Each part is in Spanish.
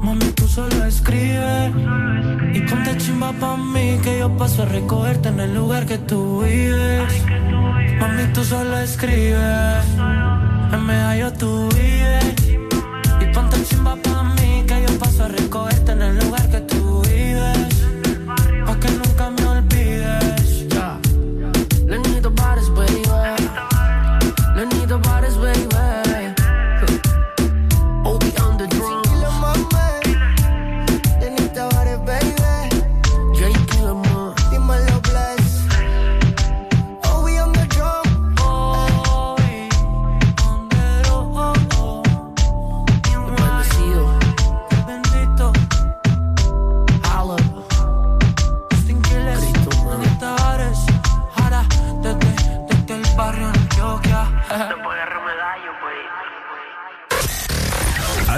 Mami, tú solo escribes. Y ponte chimba pa' mí, que yo paso a recogerte en el lugar que tú vives. Mami, tú solo escribes. En medio tú vives. Y ponte chimba pa' mí, que yo paso a recogerte en el lugar que tú vives.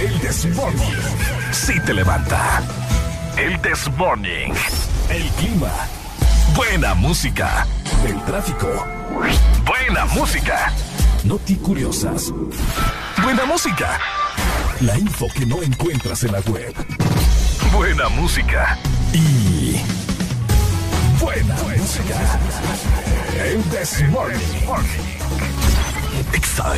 el Desmorning. Sí te levanta. El Desmorning. El clima. Buena música. El tráfico. Buena música. Noti curiosas. Buena música. La info que no encuentras en la web. Buena música. Y. Buena, música. El Desmorning. Exa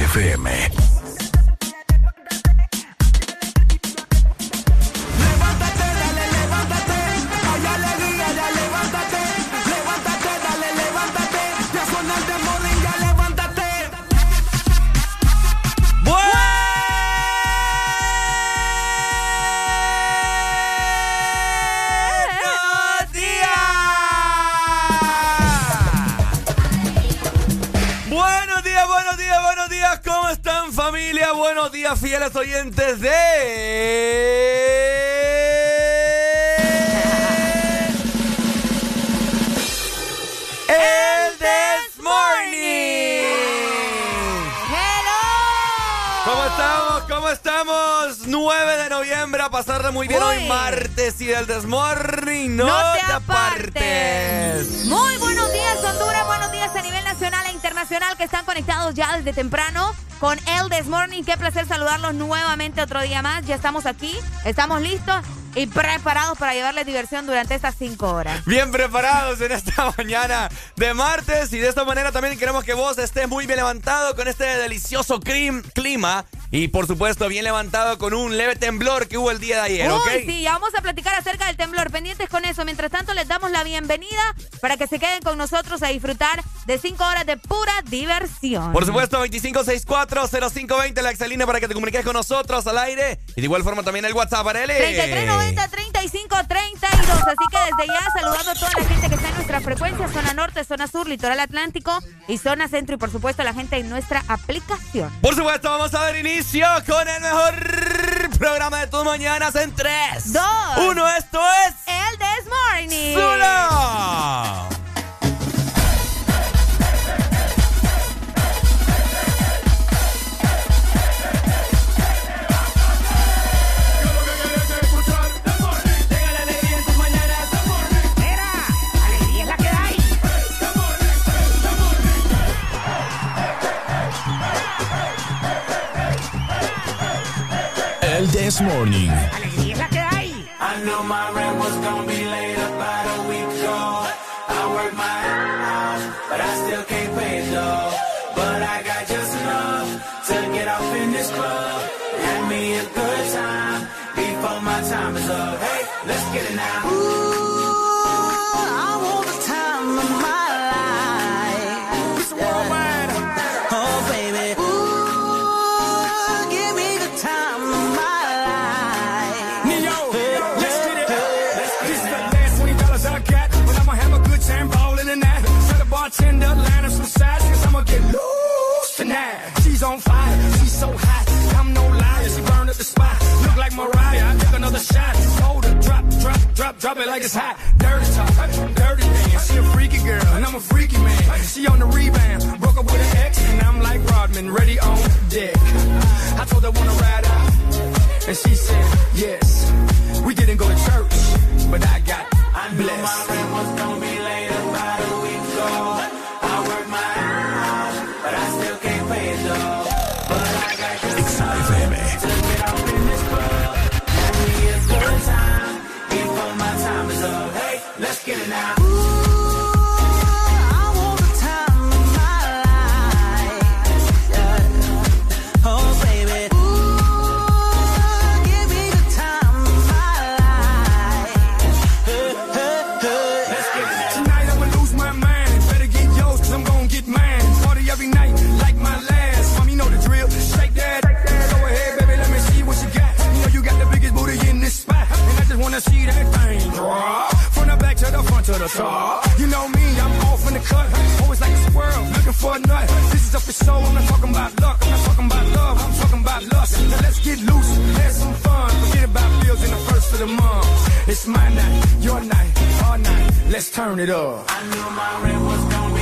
fieles oyentes de... noviembre a pasarla muy bien hoy Uy. martes y del Desmorning. No, No te te apartes. apartes. Muy buenos días, Honduras. Buenos días a nivel nacional e internacional que están conectados ya desde temprano con el This Morning. Qué placer saludarlos nuevamente otro día más. Ya estamos aquí, estamos listos y preparados para llevarles diversión durante estas cinco horas. Bien preparados en esta mañana de martes y de esta manera también queremos que vos estés muy bien levantado con este delicioso clima y por supuesto bien levantado con un leve temblor que hubo el día de ayer, Uy, ¿ok? sí, ya vamos a platicar acerca del temblor. Pendientes con eso. Mientras tanto, les damos la bienvenida para que se queden con nosotros a disfrutar de cinco horas de pura diversión. Por supuesto, 2564-0520, la exalina para que te comuniques con nosotros al aire. Y de igual forma también el WhatsApp, Arely. 3390 3532. Así que desde ya saludando a toda la gente que está en nuestra frecuencia, zona norte, zona sur, litoral atlántico y zona centro y por supuesto a la gente en nuestra aplicación. Por supuesto, vamos a dar inicio con el mejor programa de tus mañanas en 3, Dos. 1. Esto es... El This Morning. ¡Zula! This Morning. I knew my rent was gonna be shine. Hold it, drop, drop, drop, drop it like it's hot. Dirty talk, dirty dance. She a freaky girl, and I'm a freaky man. She on the rebound, broke up with an ex, and I'm like Rodman, ready on deck. I told her wanna ride out, and she said yes. We didn't go to church, but I got I blessed. I my rent was gonna be later. The. You know me, I'm off in the cut. Always like a squirrel, looking for a nut. This is up for show, I'm not talking about luck. I'm not talking about love, I'm talking about lust. Now let's get loose, have some fun. Forget about bills in the first of the month. It's my night, your night, our night. Let's turn it up. I knew my rent was gonna be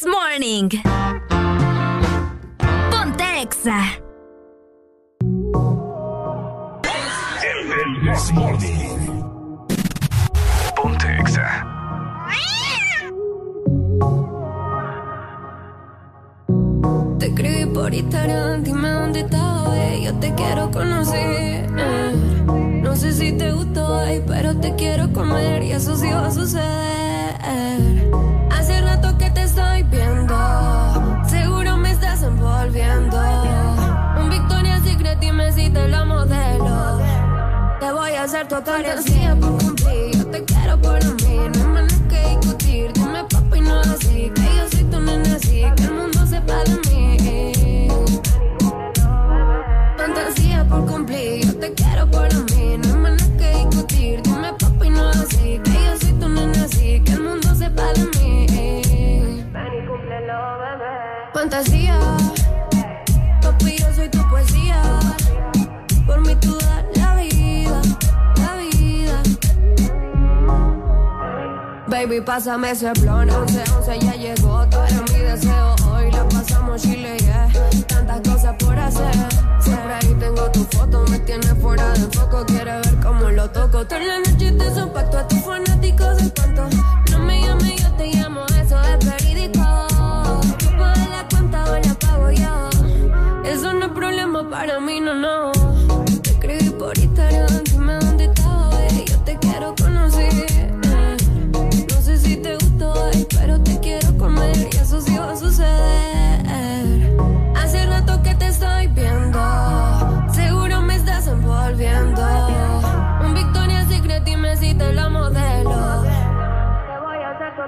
This Morning. Ponte Exa. El This Morning. Ponte Exa. Te escribí por Instagram, dime dónde estás hoy, yo te quiero conocer. No sé si te gustó hoy, pero te quiero comer y eso sí va a suceder. Envolviendo. Un Victoria's Secret, dime si te lo modelo. Te voy a hacer tu fantasía por cumplir, yo te quiero por mí, no hay manes que discutir. Dime papi, no así, que yo soy tu nena así, que el mundo sepa de mí. Fantasía por cumplir, yo te quiero por mí, no hay manes que discutir. Dime papi, no así, que yo soy tu nena así, que el mundo sepa de mí. Fantasía, papi, yo soy tu poesía. Por mí tú das la vida, la vida. Baby, pásame ese blon, 11, 11 ya llegó, tú eres mi deseo. Hoy la pasamos chile, yeah. Tantas cosas por hacer. Siempre ahí tengo tu foto, me tienes fuera de foco. Quiere ver cómo lo toco. Toda la noche te son pacto a tus fanáticos de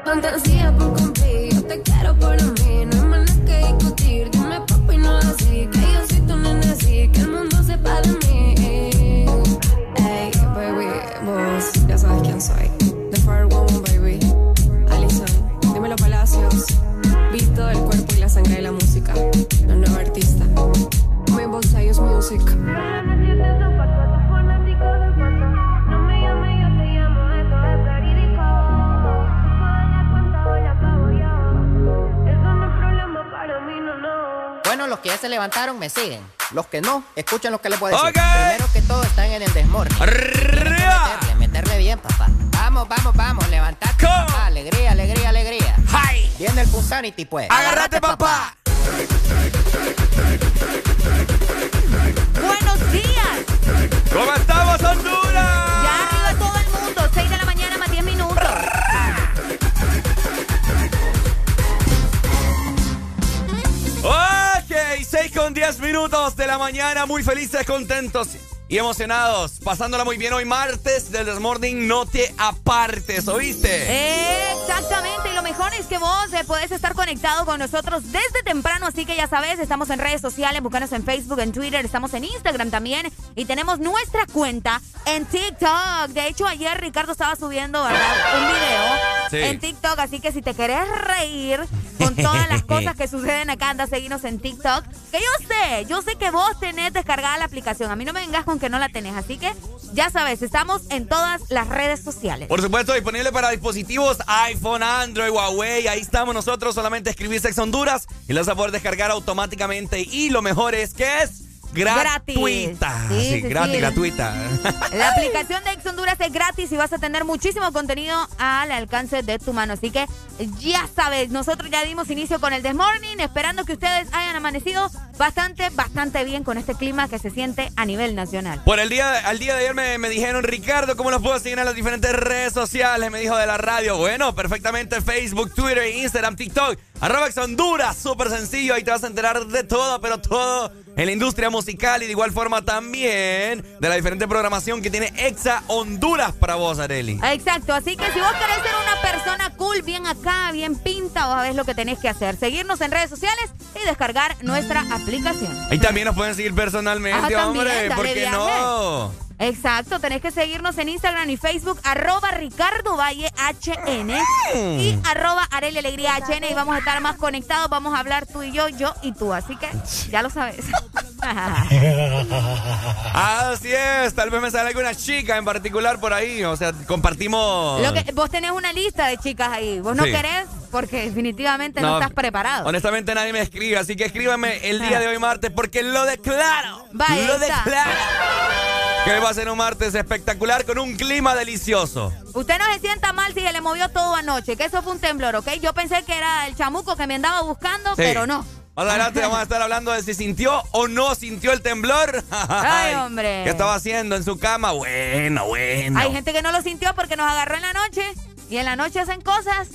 Fantasía por cumplir, yo te quiero para mí. No hay manera que discutir. Dime papi, no así. Que yo soy tu nene, sí. Que el mundo sepa de mí. Ey, baby, vos ya sabes quién soy. The Fire Woman, baby. Alison, dímelo Palacios. Visto del cuerpo y la sangre de la música. La nueva artista. Voz, ellos music. Los que ya se levantaron me siguen. Los que no, escuchen lo que les voy a decir. Ok. Primero que todo están en el desmorning. ¡Arriba! Meterle, meterle bien, papá. Vamos, vamos, vamos, levantate, ¿Cómo? papá. Alegría, alegría, alegría. ¡Hi! Viene el Punsanity, pues. ¡Agárrate, papá! Buenos días. ¿Cómo estamos, Honduras? Con 10 minutos de la mañana, muy felices, contentos y emocionados. Pasándola muy bien hoy martes del Desmorning, no te apartes, ¿oíste? Exactamente, y lo mejor es que vos eh, podés estar conectado con nosotros desde temprano, así que ya sabes, estamos en redes sociales, búscanos en Facebook, en Twitter, estamos en Instagram también y tenemos nuestra cuenta en TikTok. De hecho, ayer Ricardo estaba subiendo ¿verdad? un video Sí. en TikTok, así que si te querés reír con todas las cosas que suceden acá, anda a seguirnos en TikTok. Que yo sé, yo sé que vos tenés descargada la aplicación, a mí no me vengas con que no la tenés, así que ya sabes, estamos en todas las redes sociales. Por supuesto, disponible para dispositivos iPhone, Android, Huawei. Ahí estamos nosotros. Solamente escribir Sex Honduras y lo vas a poder descargar automáticamente. Y lo mejor es que es. Gratuita. Sí, sí, gratis, gratuita. La aplicación de Ex Honduras es gratis y vas a tener muchísimo contenido al alcance de tu mano. Así que ya sabes, nosotros ya dimos inicio con el This Morning, esperando que ustedes hayan amanecido bastante, bastante bien con este clima que se siente a nivel nacional. Por el día, al día de ayer me, me dijeron, Ricardo, ¿cómo los puedo seguir en las diferentes redes sociales? Me dijo de la radio. Bueno, perfectamente Facebook, Twitter, Instagram, TikTok. Arroba Ex Honduras, súper sencillo. Ahí te vas a enterar de todo, pero todo en la industria musical y de igual forma también de la diferente programación que tiene Exa Honduras para vos, Areli. Exacto, así que si vos querés ser una persona cool, bien acá, bien pinta, vos sabés lo que tenés que hacer. Seguirnos en redes sociales y descargar nuestra aplicación. Y también nos pueden seguir personalmente, Ah, hombre. ¿Por qué no? Exacto, tenés que seguirnos en Instagram y Facebook, arroba Ricardo Valle HN y arroba Areli Alegría HN y vamos a estar más conectados, vamos a hablar tú y yo, yo y tú, así que ya lo sabes. Así es, tal vez me sale alguna chica en particular por ahí. O sea, compartimos. Lo que, vos tenés una lista de chicas ahí, vos no Sí. querés porque definitivamente no, estás preparado. Honestamente nadie me escribe, así que escríbame el día de hoy martes porque lo declaro. Vaya, lo está. declaro. Que va a ser un martes espectacular con un clima delicioso. Usted no se sienta mal si se le movió todo anoche, que eso fue un temblor, ¿ok? Yo pensé que era el chamuco que me andaba buscando, Sí. pero no. Más adelante vamos a estar hablando de si sintió o no sintió el temblor. Ay, hombre. ¿Qué estaba haciendo en su cama? Bueno, bueno. Hay gente que no lo sintió porque nos agarró en la noche y en la noche hacen cosas,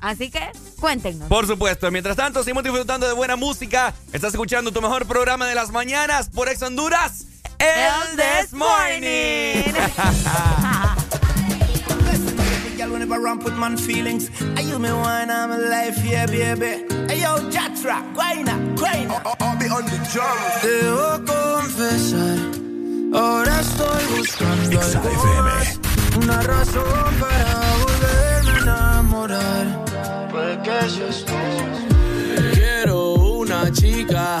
así que cuéntenos. Por supuesto. Mientras tanto, seguimos disfrutando de buena música. Estás escuchando tu mejor programa de las mañanas por Ex Honduras. El This Morning. Girl, whenever I ramp with man feelings, I you me wine, I'm alive, yeah, baby. Hey, yo, Jatra, guayna, guayna. I'll be on the drum. Debo confesar, ahora estoy buscando algo más, una razón para volverme a enamorar. Puede que seas tú. Quiero una chica,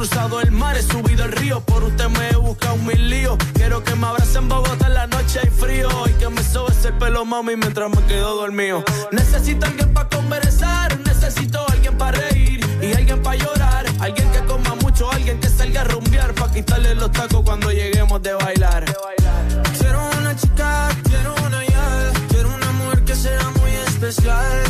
cruzado el mar, he subido el río, por usted me he buscado mil líos. Quiero que me abrace en Bogotá en la noche hay frío. Y que me sobe ese pelo, mami, mientras me quedo dormido. Necesito alguien para conversar, necesito alguien para reír y alguien para llorar. Alguien que coma mucho, alguien que salga a rumbear para quitarle los tacos cuando lleguemos de bailar. Quiero una chica, quiero una ya, quiero una mujer que sea muy especial.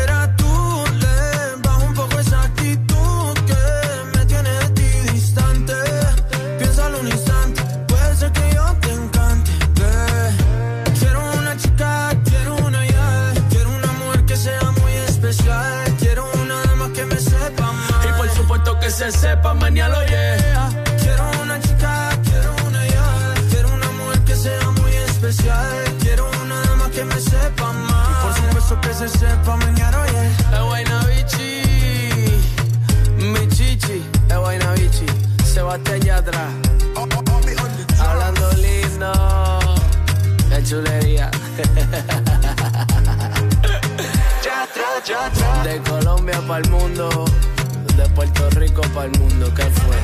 Se sepa. Quiero una chica, quiero una ya, quiero una mujer que sea muy especial. Quiero una dama que me sepa mal. Y por supuesto que se sepa mañana, yeah. Es Guayna Bichi, mi chichi, Guayna Bichi, Sebastián Yatra. Hablando lindo, qué chulería. De Colombia para el mundo, de Puerto Rico para el mundo, ¿qué fue?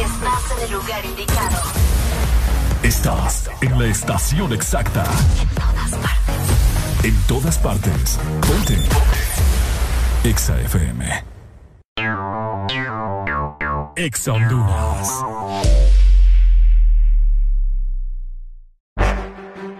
Estás en el lugar indicado. Estás en la estación exacta. En todas partes. Ponte. Exa FM. Exa Honduras.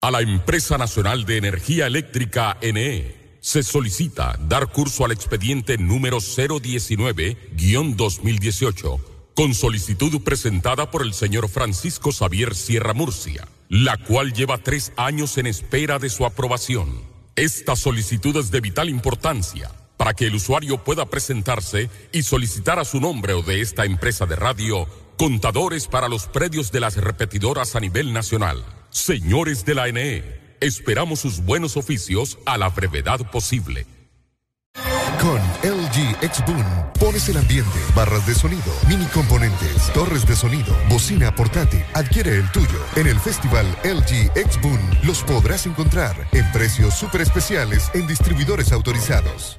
A la Empresa Nacional de Energía Eléctrica NE se solicita dar curso al expediente número 019-2018 con solicitud presentada por el señor Francisco Xavier Sierra Murcia, la cual lleva tres años en espera de su aprobación. Esta solicitud es de vital importancia para que el usuario pueda presentarse y solicitar a su nombre o de esta empresa de radio contadores para los predios de las repetidoras a nivel nacional. Señores de la NE, esperamos sus buenos oficios a la brevedad posible. Con LG X-Boom pones el ambiente, barras de sonido, mini componentes, torres de sonido, bocina portátil. Adquiere el tuyo. En el festival LG X-Boom los podrás encontrar en precios súper especiales en distribuidores autorizados.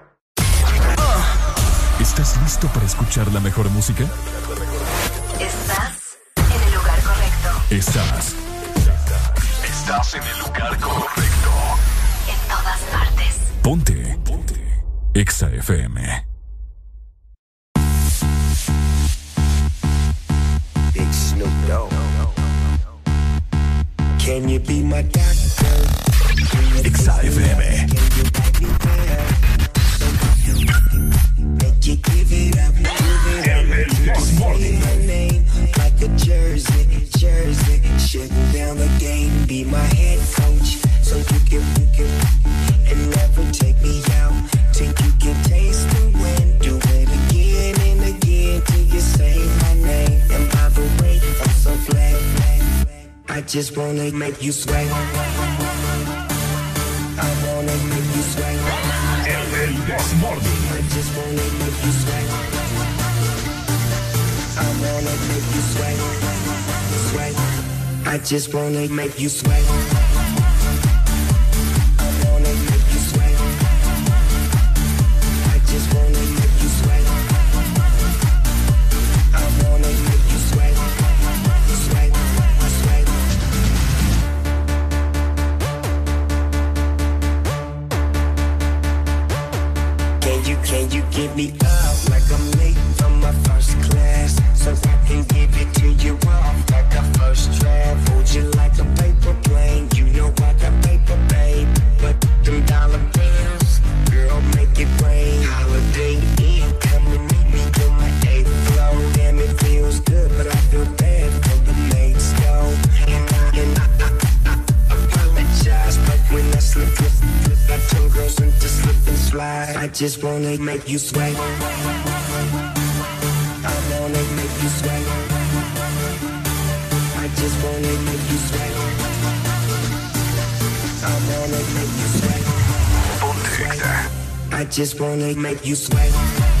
¿Estás listo para escuchar la mejor música? Estás en el lugar correcto. Estás. Estás en el lugar correcto. En todas partes. Ponte. Ponte. Exa FM. Big Snoop Dogg. Can you be my doctor? Exa FM. You give it up, give it up. Say my name like a jersey, jersey. Shutting down the game, be my head coach. So you can, you can, and never take me out till you can taste the wind. Do it again and again till you say my name. And by the way, I'm so glad. I just wanna make you sweat. I wanna make you sweat. I just I just wanna make you sweat. I wanna just wanna make you sweat. I wanna make you sweat. I just wanna make you sweat. I wanna make you sweat. I just wanna make you sweat.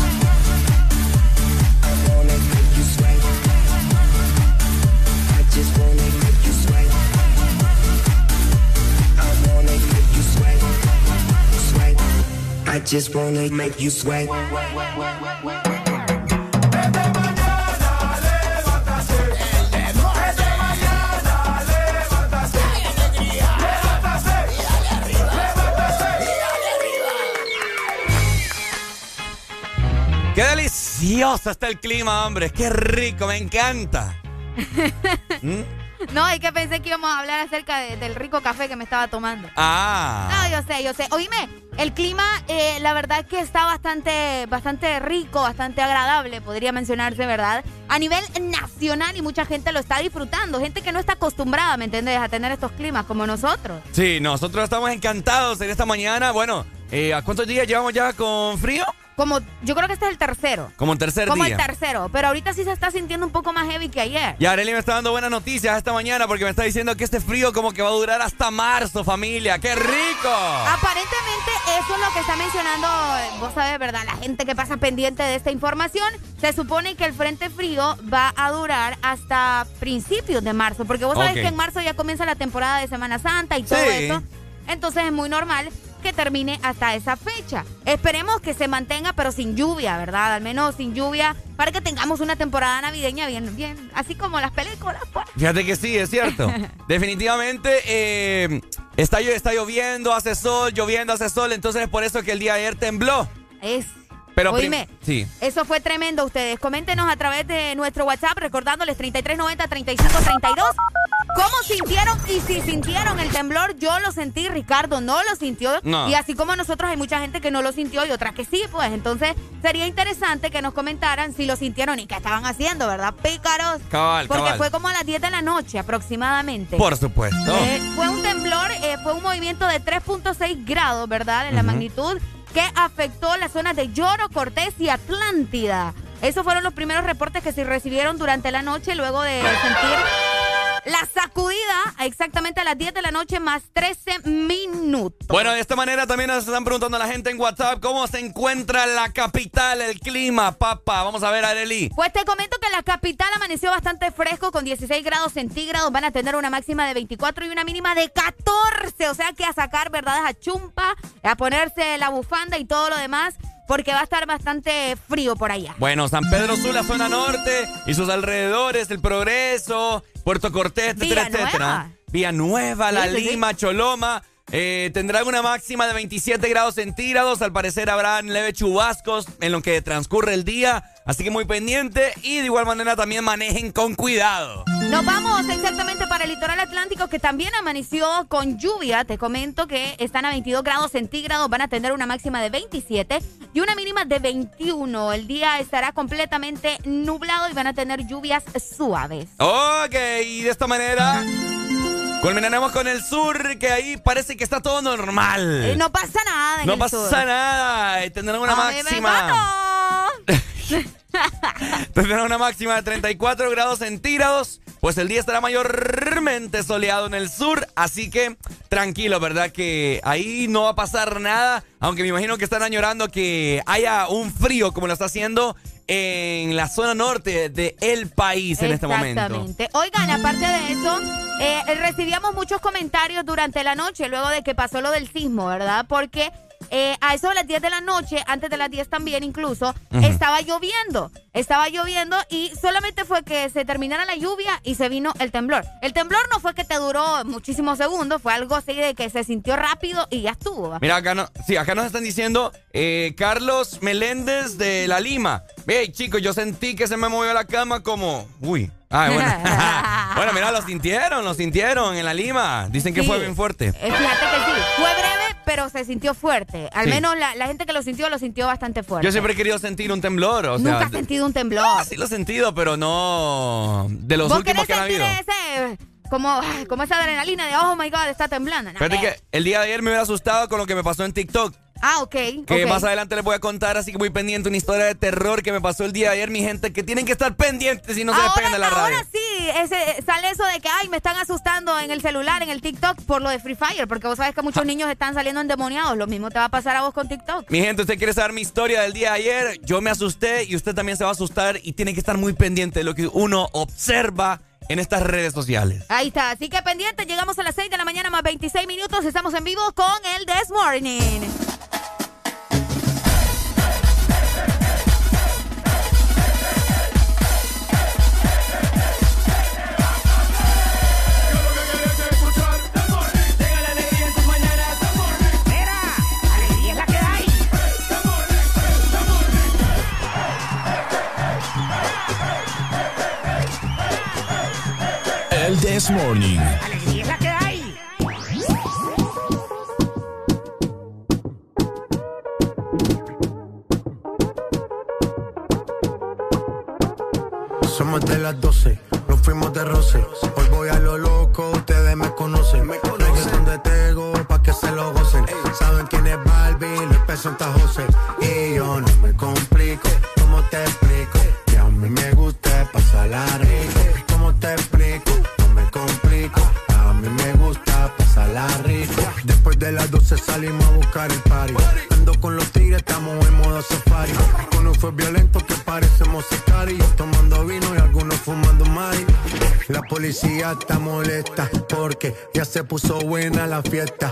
Just wanna make you sweat. Qué delicioso está el clima, hombre. Qué rico, me encanta. ¿Mm? No, y que pensé que íbamos a hablar acerca de- del rico café que me estaba tomando. Ah. No, yo sé, yo sé. Oíme, el clima, eh, la verdad que está bastante, bastante rico, bastante agradable, podría mencionarse, ¿verdad? A nivel nacional y mucha gente lo está disfrutando. Gente que no está acostumbrada, ¿me entiendes?, a tener estos climas como nosotros. Sí, nosotros estamos encantados en esta mañana. Bueno, eh, ¿a cuántos días llevamos ya con frío? Como, yo creo que este es el tercero. Como el tercer Como día. el tercero. Pero ahorita sí se está sintiendo un poco más heavy que ayer. Y Arely me está dando buenas noticias esta mañana porque me está diciendo que este frío como que va a durar hasta marzo, familia. ¡Qué rico! Aparentemente eso es lo que está mencionando, eh, vos sabés, ¿verdad? La gente que pasa pendiente de esta información. Se supone que el frente frío va a durar hasta principios de marzo, porque vos sabés que en marzo ya comienza la temporada de Semana Santa y todo Sí. eso. Entonces es muy normal que termine hasta esa fecha. Esperemos que se mantenga, pero sin lluvia, ¿verdad? Al menos sin lluvia, para que tengamos una temporada navideña bien, bien, así como las películas, pues. Fíjate que sí, es cierto. Definitivamente eh, está, está lloviendo, hace sol, lloviendo, hace sol. Entonces es por eso que el día de ayer tembló. Es. Pero Oíme, Sí. Eso fue tremendo ustedes. Coméntenos a través de nuestro WhatsApp recordándoles 3390-3532. ¿Cómo sintieron? Y si sintieron el temblor, yo lo sentí, Ricardo no lo sintió. No. Y así como nosotros hay mucha gente que no lo sintió y otras que sí, pues entonces sería interesante que nos comentaran si lo sintieron y qué estaban haciendo, ¿verdad? Pícaros. Cabal, Porque cabal. fue como a las 10 de la noche aproximadamente. Por supuesto. Eh, fue un temblor, eh, fue un movimiento de 3.6 grados, ¿verdad? En la magnitud que afectó las zonas de Lloro, Cortés y Atlántida. Esos fueron los primeros reportes que se recibieron durante la noche luego de sentir la sacudida exactamente a las 10 de la noche más 13 minutos. Bueno, de esta manera también nos están preguntando a la gente en WhatsApp cómo se encuentra la capital, el clima, papá. Vamos a ver, Areli. Pues te comento que la capital amaneció bastante fresco con 16 grados centígrados. Van a tener una máxima de 24 y una mínima de 14. O sea que a sacar, ¿verdad? A chumpa, a ponerse la bufanda y todo lo demás, porque va a estar bastante frío por allá. Bueno, San Pedro Sula, zona norte y sus alrededores, el Progreso, Puerto Cortés, etcétera, Villanueva. etcétera. Villanueva, La Sí, sí, sí. Lima, Choloma. Eh, tendrán una máxima de 27 grados centígrados. Al parecer habrán leves chubascos en lo que transcurre el día. Así que muy pendiente. Y de igual manera también manejen con cuidado. Nos vamos exactamente para el litoral atlántico que también amaneció con lluvia. Te comento que están a 22 grados centígrados, van a tener una máxima de 27 y una mínima de 21. El día estará completamente nublado y van a tener lluvias suaves. Ok, y de esta manera culminaremos con el sur, que ahí parece que está todo normal. Eh, no pasa nada en No el pasa sur. nada. Tendrán una A máxima. Tendrán una máxima de 34 grados centígrados. Pues el día estará mayormente soleado en el sur. Así que tranquilo, ¿verdad? Que ahí no va a pasar nada. Aunque me imagino que están añorando que haya un frío como lo está haciendo en la zona norte del país en este momento. Exactamente. Oigan, aparte de eso, eh, recibíamos muchos comentarios durante la noche, luego de que pasó lo del sismo, ¿verdad? Porque eh, a eso de las 10 de la noche, antes de las 10 también incluso, estaba lloviendo. Estaba lloviendo y solamente fue que se terminara la lluvia y se vino el temblor. El temblor no fue que te duró muchísimos segundos, fue algo así de que se sintió rápido y ya estuvo. Mira, acá, no, sí, acá nos están diciendo eh, Carlos Meléndez de La Lima. Ve, chicos, yo sentí que se me movió la cama como... Uy. Ah, bueno. bueno, mira, lo sintieron, lo sintieron en La Lima. Dicen que Sí. fue bien fuerte. Eh, fíjate que sí, fue breve, pero se sintió fuerte. Al Sí. menos la, la gente que lo sintió, lo sintió bastante fuerte. Yo siempre he querido sentir un temblor, o sea... Nunca has sentido un temblor. Ah, sí lo he sentido, pero no de los ¿Vos últimos que han habido. ese, como, ay, como esa adrenalina de, oh my God, está temblando? No, Fíjate que el día de ayer me hubiera asustado con lo que me pasó en TikTok. Ah, ok. Que ok. más adelante les voy a contar, así que muy pendiente, una historia de terror que me pasó el día de ayer, mi gente, que tienen que estar pendientes y no se ahora, despeguen de la radio. ahora sí, ese, sale eso de que, ay, me están asustando en el celular, en el TikTok, por lo de Free Fire, porque vos sabes que muchos niños están saliendo endemoniados. Lo mismo te va a pasar a vos con TikTok. Mi gente, usted quiere saber mi historia del día de ayer. Yo me asusté y usted también se va a asustar y tiene que estar muy pendiente de lo que uno observa en estas redes sociales. Ahí está, así que pendiente, llegamos a las 6 de la mañana más 26 minutos, estamos en vivo con el This Morning. This Morning. Alegría es la que hay. Somos de las 12, nos fuimos de roce. Hoy voy a lo loco, ustedes me conocen. Me conocen de Tego, pa' que se lo gocen. Saben quién es Barbie, Luis P. Santa José. Se puso buena la fiesta,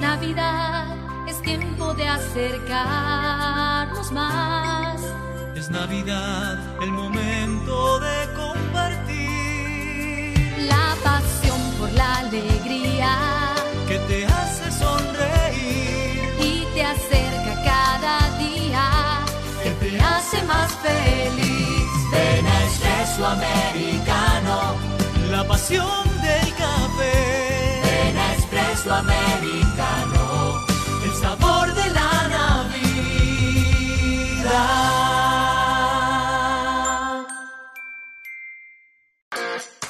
Navidad, es tiempo de acercarnos más. Es Navidad, el momento de compartir. La pasión por la alegría Que te hace sonreír. y te acerca cada día, Que te hace más feliz. Ven a Espresso Americano. La pasión del café. Ven a Espresso Americano.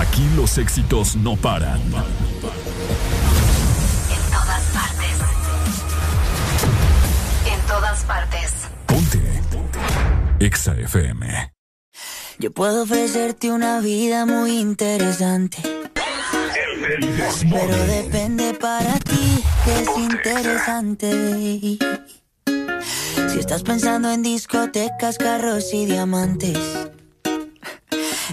Aquí los éxitos no paran. En todas partes. En todas partes. EXA FM. Yo puedo ofrecerte una vida muy interesante. Pero depende para ti que es interesante. Si estás pensando en discotecas, carros y diamantes.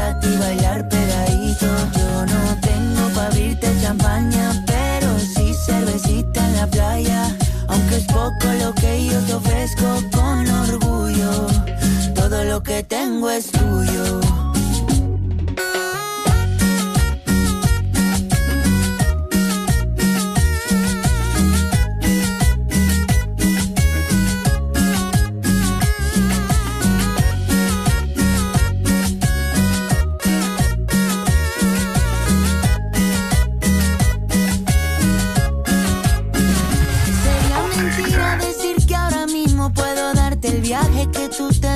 es gratis bailar pegadito. Yo no tengo para abrirte champaña, pero sí cervecita en la playa. Aunque es poco lo que yo te ofrezco con orgullo, todo lo que tengo es tuyo.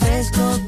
ofrezco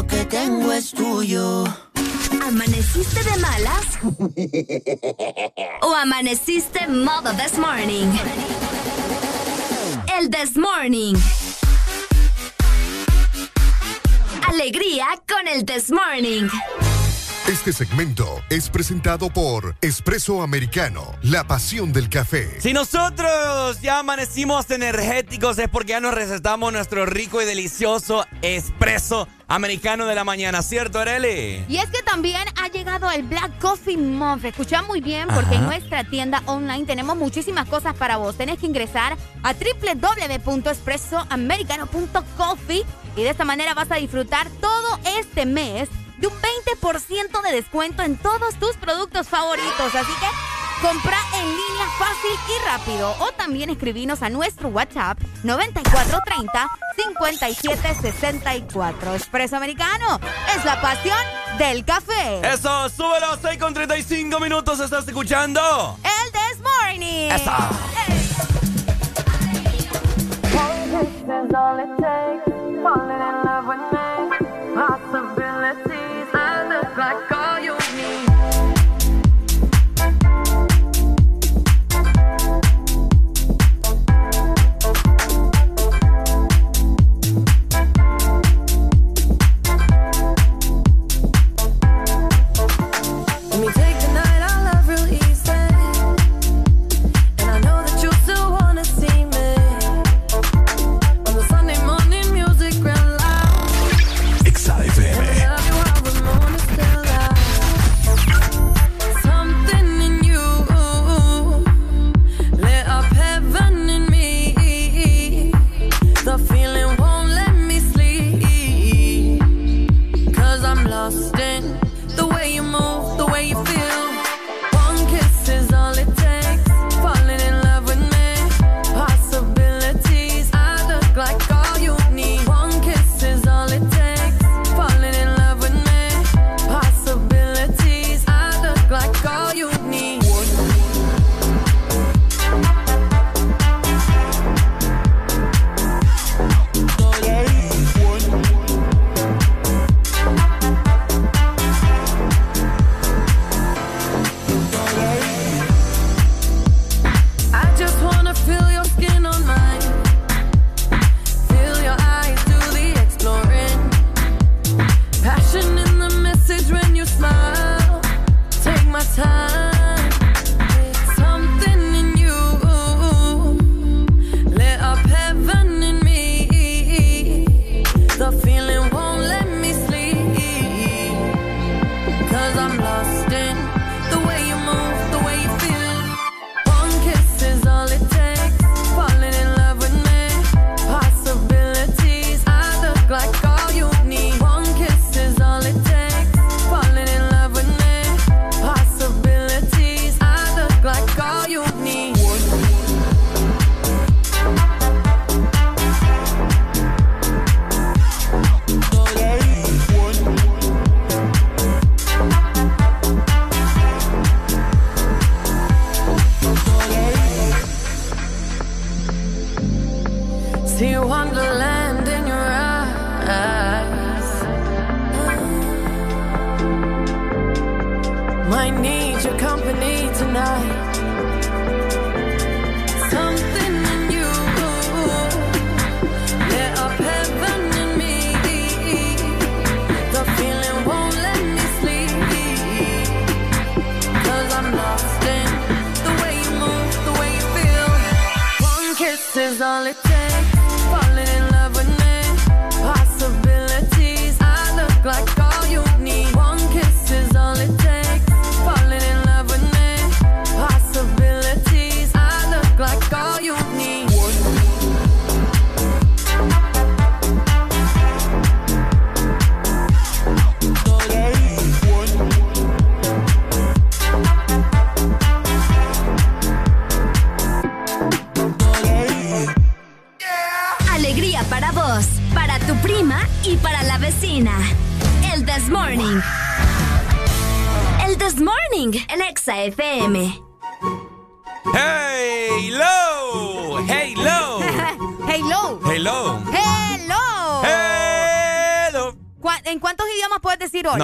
lo que tengo es tuyo. ¿Amaneciste de malas? ¿O amaneciste modo this morning? El this morning. Alegría con el this morning. Este segmento es presentado por Espresso Americano, la pasión del café. Si nosotros ya amanecimos energéticos es porque ya nos recetamos nuestro rico y delicioso espresso americano de la mañana, ¿cierto, Areli? Y es que también ha llegado el Black Coffee Month. Escucha muy bien porque en nuestra tienda online tenemos muchísimas cosas para vos. Tenés que ingresar a www.espressoamericano.coffee y de esta manera vas a disfrutar todo este mes de un 20% de descuento en todos tus productos favoritos. Así que compra en línea fácil y rápido o también escribinos a nuestro WhatsApp 9430-5764. Espresso Americano es la pasión del café. Eso, súbelo, 6 con 35 minutos, ¿estás escuchando? El This Morning. Eso. Let me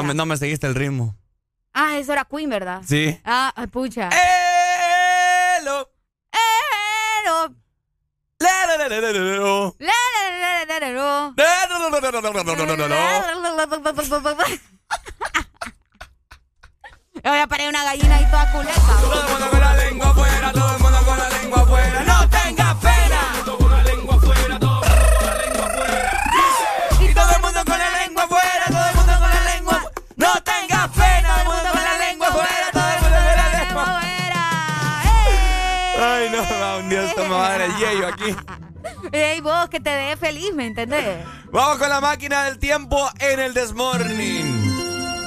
me, no me seguiste el ritmo. Ah, eso era Queen, ¿verdad? Sí. Ah, pucha. Hello. Máquina del tiempo en el Desmorning.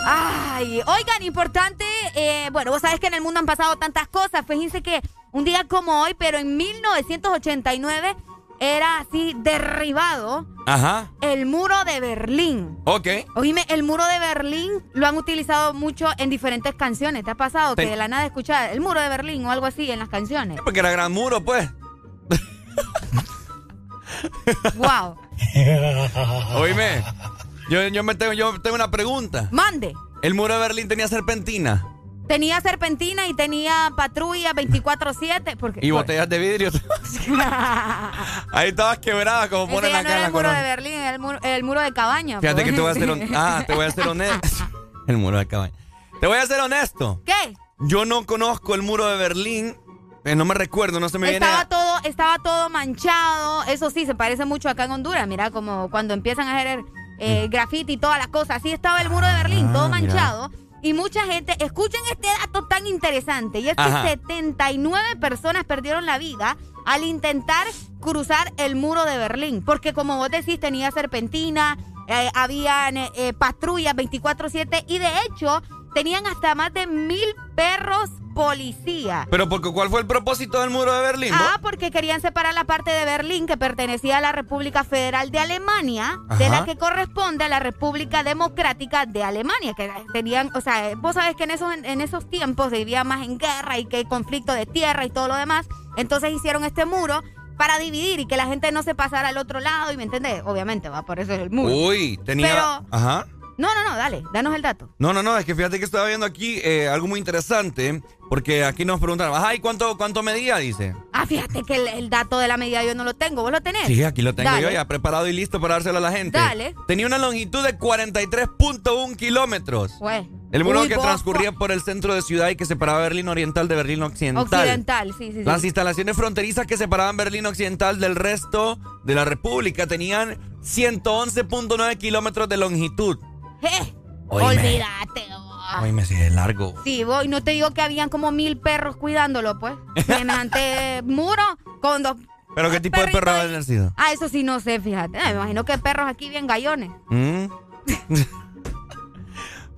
Ay, oigan, importante, eh, bueno, vos sabés que en el mundo han pasado tantas cosas. Fíjense que un día como hoy, pero en 1989, era así derribado Ajá. el muro de Berlín. Ok. Oíme, el muro de Berlín lo han utilizado mucho en diferentes canciones. ¿Te ha pasado Te- que de la nada escuchas el muro de Berlín o algo así en las canciones? Porque era gran muro, pues. wow. Oíme, yo, yo, me tengo, yo tengo una pregunta. Mande. ¿El muro de Berlín tenía serpentina? Tenía serpentina y tenía patrulla 24-7. Porque, Y botellas de vidrio. Ahí estabas quebrada, como ponen acá no era el muro de. Berlín, el muro, el muro de cabaña. Fíjate pues. que te voy a ser honesto. Ah, te voy a ser honesto. El muro de cabaña. Te voy a ser honesto. ¿Qué? Yo no conozco el muro de Berlín. Eh, no me recuerdo, no se me viene. Estaba estaba todo manchado. Eso sí, se parece mucho acá en Honduras. Mira, como cuando empiezan a hacer eh, graffiti y todas las cosas. Así estaba el muro de Berlín, Ah, todo mira. manchado. Y mucha gente, escuchen este dato tan interesante. Y es que Ajá. 79 personas perdieron la vida al intentar cruzar el muro de Berlín. Porque como vos decís, tenía serpentina, eh, habían eh, eh, patrullas 24-7 y de hecho tenían hasta más de mil perros policía. Pero porque ¿cuál fue el propósito del muro de Berlín? Ah, porque querían separar la parte de Berlín que pertenecía a la República Federal de Alemania de la que corresponde a la República Democrática de Alemania, que tenían, o sea, vos sabés que en esos, en esos tiempos se vivía más en guerra y que hay conflicto de tierra y todo lo demás, entonces hicieron este muro para dividir y que la gente no se pasara al otro lado, y me entendés, obviamente, va, por eso es el muro. Uy, tenía. Pero- Ajá. No, no, no, dale, danos el dato. No, no, no, es que fíjate que estaba viendo aquí eh, algo muy interesante, porque aquí nos preguntaron, ajá, ¿y cuánto, cuánto medía? Dice. Ah, fíjate que el, el dato de la medida yo no lo tengo, ¿vos lo tenés? Sí, aquí lo tengo Dale. yo ya preparado y listo para dárselo a la gente. Dale. Tenía una longitud de 43.1 kilómetros. El muro que vos, transcurría por el centro de ciudad y que separaba Berlín Oriental de Berlín Occidental. Occidental, sí, sí, sí. Las instalaciones fronterizas que separaban Berlín Occidental del resto de la República tenían 111.9 kilómetros de longitud. Eh, olvídate. Ay, me sigue largo. Sí, vos, y no te digo que habían como mil perros cuidándolo, pues. Semejante muro con dos. ¿Pero qué tipo de perro ahí. había nacido? Ah, eso sí no sé, fíjate. Ah, me imagino que perros aquí bien gallones. ¿Mm?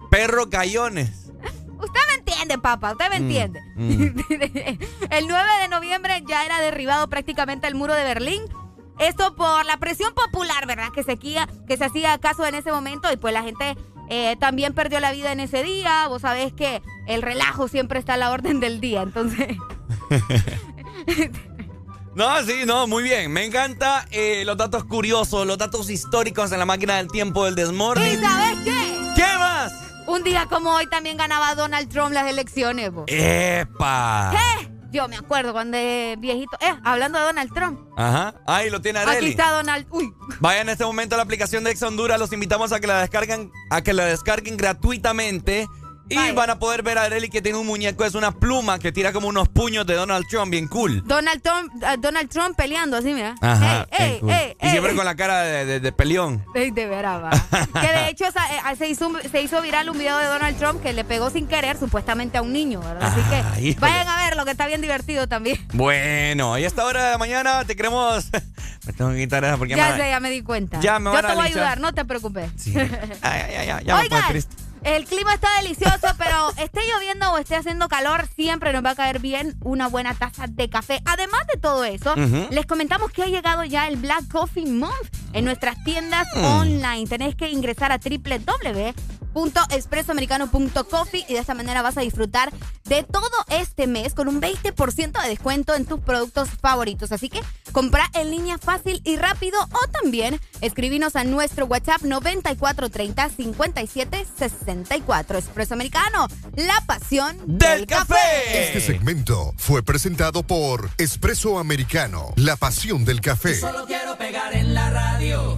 Perro cayones. Usted me entiende, papá, usted me Mm, entiende. el 9 de noviembre ya era derribado prácticamente el muro de Berlín. Esto por la presión popular, ¿verdad? Que se, hacía- que se hacía caso en ese momento y pues la gente eh, también perdió la vida en ese día. Vos sabés que el relajo siempre está a la orden del día, entonces... No, sí, no, muy bien. Me encanta eh, los datos curiosos, los datos históricos en la máquina del tiempo del ¿Y desmorning. sabes qué? ¿Qué más? Un día como hoy también ganaba Donald Trump las elecciones, vos. ¡Epa! ¿Qué? Yo me acuerdo cuando de viejito. Eh, hablando de Donald Trump. Ajá. Ahí lo tiene Aquí Areli. está Donald. Uy. Vaya en este momento a la aplicación de Ex Honduras. Los invitamos a que la descarguen, a que la descarguen gratuitamente. Y van a poder ver a Areli que tiene un muñeco, es una pluma que tira como unos puños de Donald Trump, bien cool. Donald Trump, ah, Donald Trump peleando así, mira. Ajá. Ey, ey, cool. ey, y siempre con la cara de, de- de peleón. Ey, de veras, va. que de hecho eh, se, hizo, se hizo viral un video de Donald Trump que le pegó sin querer supuestamente a un niño, ¿verdad? Así Ah, que híjole. vayan a verlo, que está bien divertido también. Bueno, y a esta hora de la mañana te queremos. me tengo que quitar esa porque Ya me- sé, ya me di cuenta. Ya me Yo te voy a ayudar, no te preocupes. Ay, ay, ay, ya me Oigan, triste. El clima está delicioso, pero esté lloviendo o esté haciendo calor, siempre nos va a caer bien una buena taza de café. Además de todo eso, les comentamos que ha llegado ya el Black Coffee Month en nuestras tiendas Mm. online. Tenés que ingresar a www.expresoamericano.coffee y de esta manera vas a disfrutar de todo este mes con un 20% de descuento en tus productos favoritos. Así que compra en línea fácil y rápido o también escribinos a nuestro WhatsApp 9430 5764. Expreso Americano, la pasión del, café. Este segmento fue presentado por Espresso Americano, la pasión del café. Solo quiero pegar en la radio.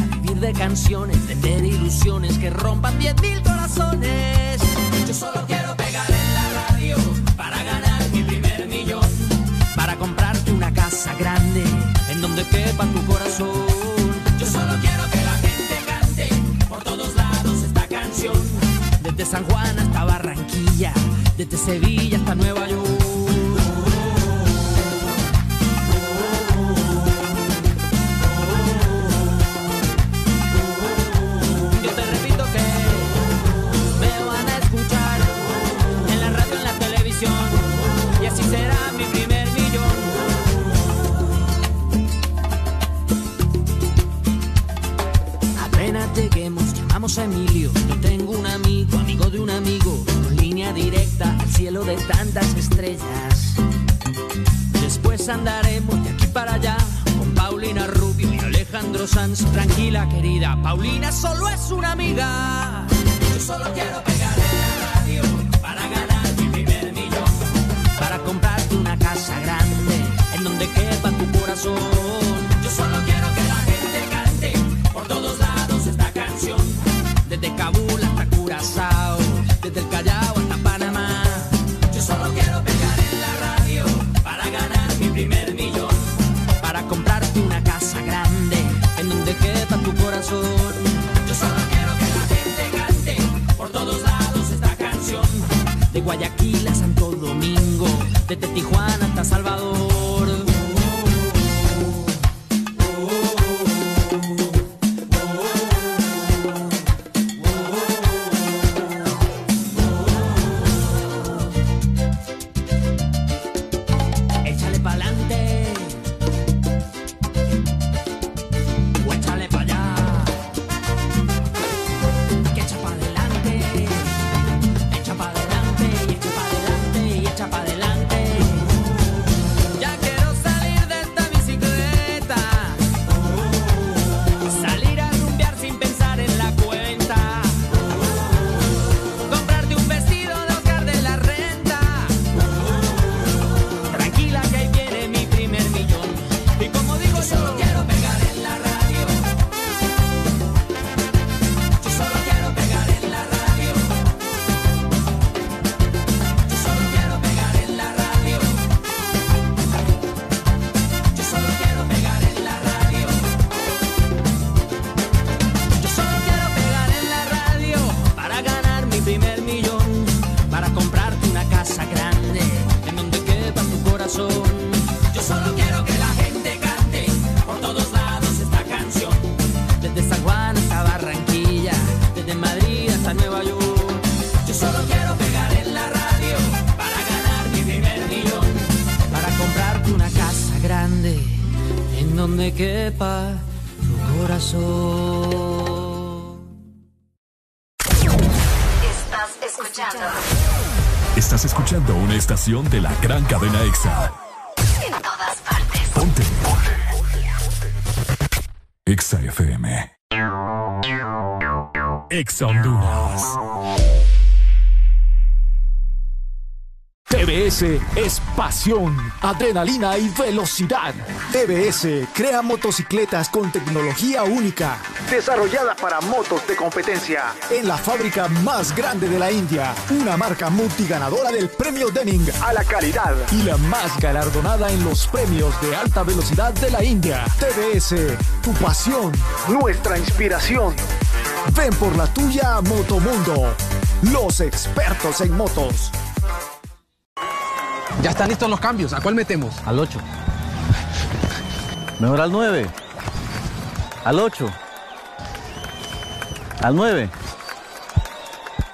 de canciones, vender ilusiones que rompan 10 mil corazones. Yo solo quiero pegar en la radio para ganar mi primer millón. Para comprarte una casa grande en donde quepa tu corazón. Yo solo quiero que la gente cante por todos lados esta canción. Desde San Juan hasta Barranquilla, desde Sevilla hasta Nueva York. Estación de la gran cadena EXA. en todas partes. Ponte. EXA FM. EXA Honduras. TBS es pasión, adrenalina y velocidad. TBS crea motocicletas con tecnología única, desarrollada para motos de competencia. En la fábrica más grande de la India, una marca multiganadora del premio Deming a la calidad y la más galardonada en los premios de alta velocidad de la India. TBS, tu pasión, nuestra inspiración. Ven por la tuya a Motomundo, los expertos en motos. Ya están listos los cambios. ¿A cuál metemos? Al 8. Mejor al 9. Al 8. Al 9.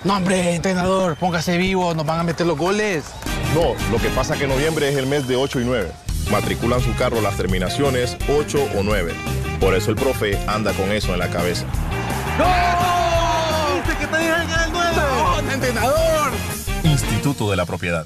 No, hombre, entrenador, póngase vivo, nos van a meter los goles. No, lo que pasa es que noviembre es el mes de 8 y 9. Matriculan su carro las terminaciones 8 o 9. Por eso el profe anda con eso en la cabeza. ¡No! ¡Dice que te dije el 9! ¡No, entrenador! Instituto de la Propiedad.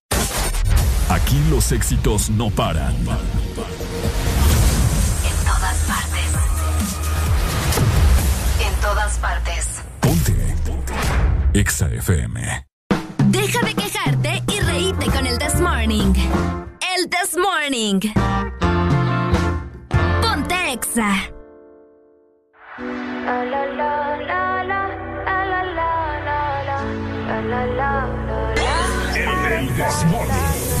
Aquí los éxitos no paran. En todas partes. En todas partes. Ponte. Exa FM. Deja de quejarte y reíte con el This Morning. El This Morning. Ponte Exa. La la la la la la la la la la la la El This Morning. People say I'm not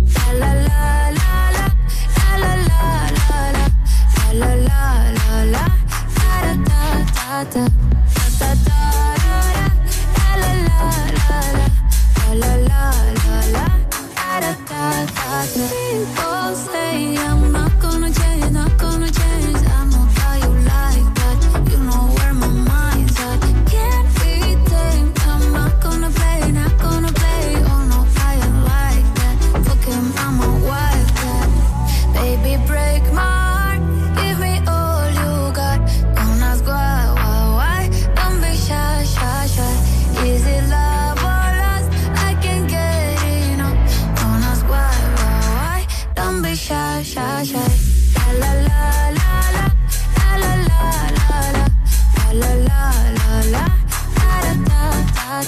da da da da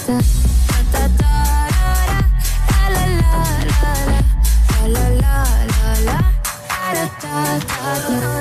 da. La la la la la. La la la la la.